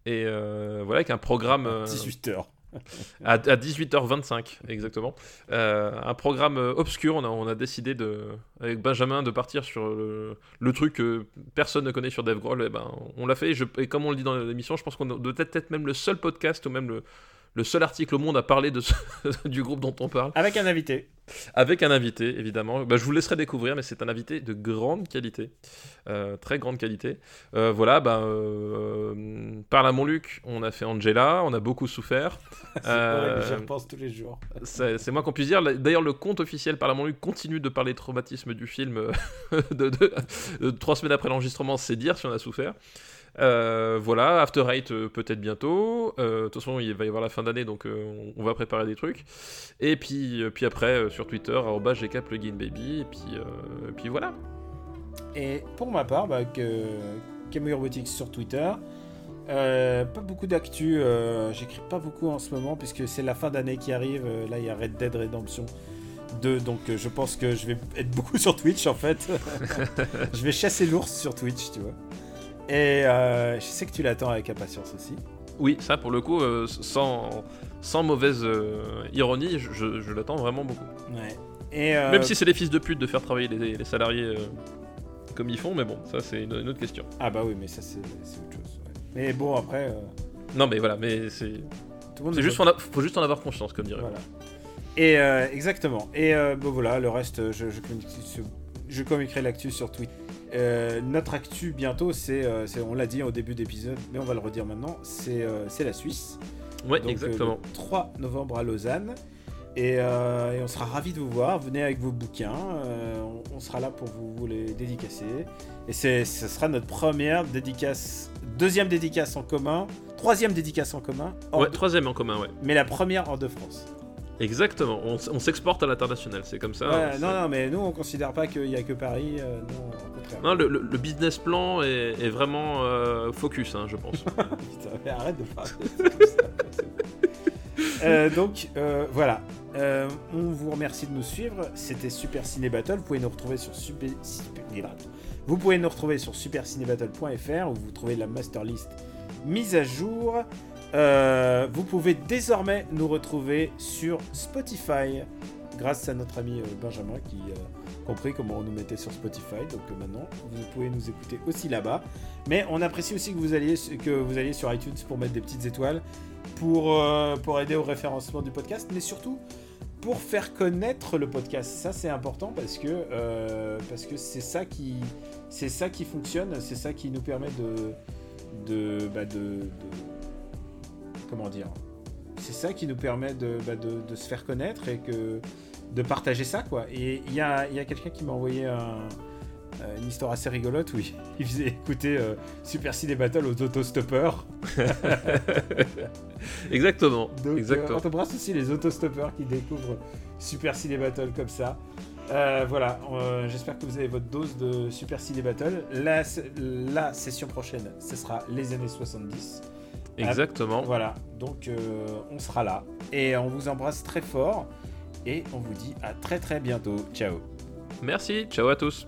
Et voilà, avec un programme... euh, 18h. À, à 18h25, exactement. Euh, un programme euh, obscur. On a, on a décidé de, avec Benjamin de partir sur le, truc que personne ne connaît sur DevGroll. Et ben, on l'a fait. Et, et comme on le dit dans l'émission, je pense qu'on doit peut-être être même le seul podcast ou même le, le seul article au monde à parler de ce- du groupe dont on parle. Avec un invité. Avec un invité, évidemment. Bah, je vous laisserai découvrir, mais c'est un invité de grande qualité. Euh, très grande qualité. Euh, voilà, bah, euh, parle à mon Luc, on a fait Angela, on a beaucoup souffert. Euh, j'y repense tous les jours. c'est moi qu'on puisse dire. D'ailleurs, le compte officiel Parle à mon Luc continue de parler de traumatisme du film euh, de, de- de trois semaines après l'enregistrement, c'est dire si on a souffert. Euh, voilà, After Eight euh, peut-être bientôt. Euh, De toute façon, il va y avoir la fin d'année, donc on, va préparer des trucs. Et puis, puis après, sur Twitter, gkplugin_baby. Et puis, et puis voilà. Et pour ma part, bah, que Robotics sur Twitter. Pas beaucoup d'actu, j'écris pas beaucoup en ce moment puisque c'est la fin d'année qui arrive. Là, il y a Red Dead Redemption 2, donc je pense que je vais être beaucoup sur Twitch en fait. je vais chasser l'ours sur Twitch, tu vois. Et euh, je sais que tu l'attends avec impatience aussi. Oui, ça pour le coup, euh, sans, sans mauvaise euh, ironie, je, je- je l'attends vraiment beaucoup. Ouais. Et, Même si c'est les fils de pute de faire travailler les, les salariés comme ils font, mais bon, ça c'est une, une autre question. Ah bah oui, mais ça c'est autre chose. ouais. Mais bon, après, Non mais voilà, mais c'est tout le monde c'est juste, faut, en a- faut juste en avoir conscience, comme dirait. Voilà. Et exactement. Et bon voilà, le reste, je, je, communique sur- je communiquerai l'actu sur Twitter. Euh, notre actu bientôt, c'est, euh, c'est- on l'a dit au début d'épisode, mais on va le redire maintenant, c'est, euh, la Suisse. Ouais, Donc, exactement. le 3 novembre à Lausanne. Et, et on sera ravis de vous voir. Venez avec vos bouquins. on, on sera là pour vous, vous les dédicacer. Et c'est, ce sera notre première dédicace, deuxième dédicace en commun, troisième dédicace en commun, Ouais, troisième en commun, ouais. mais la première hors de France. Exactement. On, s'exporte à l'international, c'est comme ça. Ouais, non, non, mais nous on considère pas qu'il y a que Paris. euh, non, au contraire. Non, le, le- le business plan est, est vraiment euh, focus, hein, je pense. Putain, mais arrête de parler. Euh, donc voilà, on vous remercie de nous suivre. C'était Super Ciné Battle. Vous pouvez nous retrouver sur Super, Super- Vous pouvez nous retrouver sur supercinébattle.fr où vous trouvez la master list mise à jour. Euh, vous pouvez désormais nous retrouver sur Spotify grâce à notre ami euh, Benjamin qui a compris comment on nous mettait sur Spotify. Donc euh, maintenant, vous pouvez nous écouter aussi là-bas. Mais on apprécie aussi que vous alliez, que vous alliez sur iTunes pour mettre des petites étoiles, pour, euh, pour aider au référencement du podcast, mais surtout pour faire connaître le podcast. Ça, c'est important parce que euh, c'est ça qui c'est ça qui fonctionne, c'est ça qui nous permet de de, bah, comment dire. C'est ça qui nous permet de, bah, de, de se faire connaître et que de partager ça quoi. Et il y a, il y a quelqu'un qui m'a envoyé un, euh, une histoire assez rigolote où il, faisait écouter euh, Super Ciné Battle aux autostoppeurs. Exactement. Donc, euh, Exactement. on t'embrasse aussi les autostoppeurs qui découvrent Super Ciné Battle comme ça. Euh, voilà, j'espère que vous avez votre dose de Super Ciné Battle. La, la session prochaine, ce sera les années 70. Exactement. Voilà, donc euh, on sera là. Et on vous embrasse très fort. Et on vous dit à très très bientôt. Ciao Merci. Ciao à tous.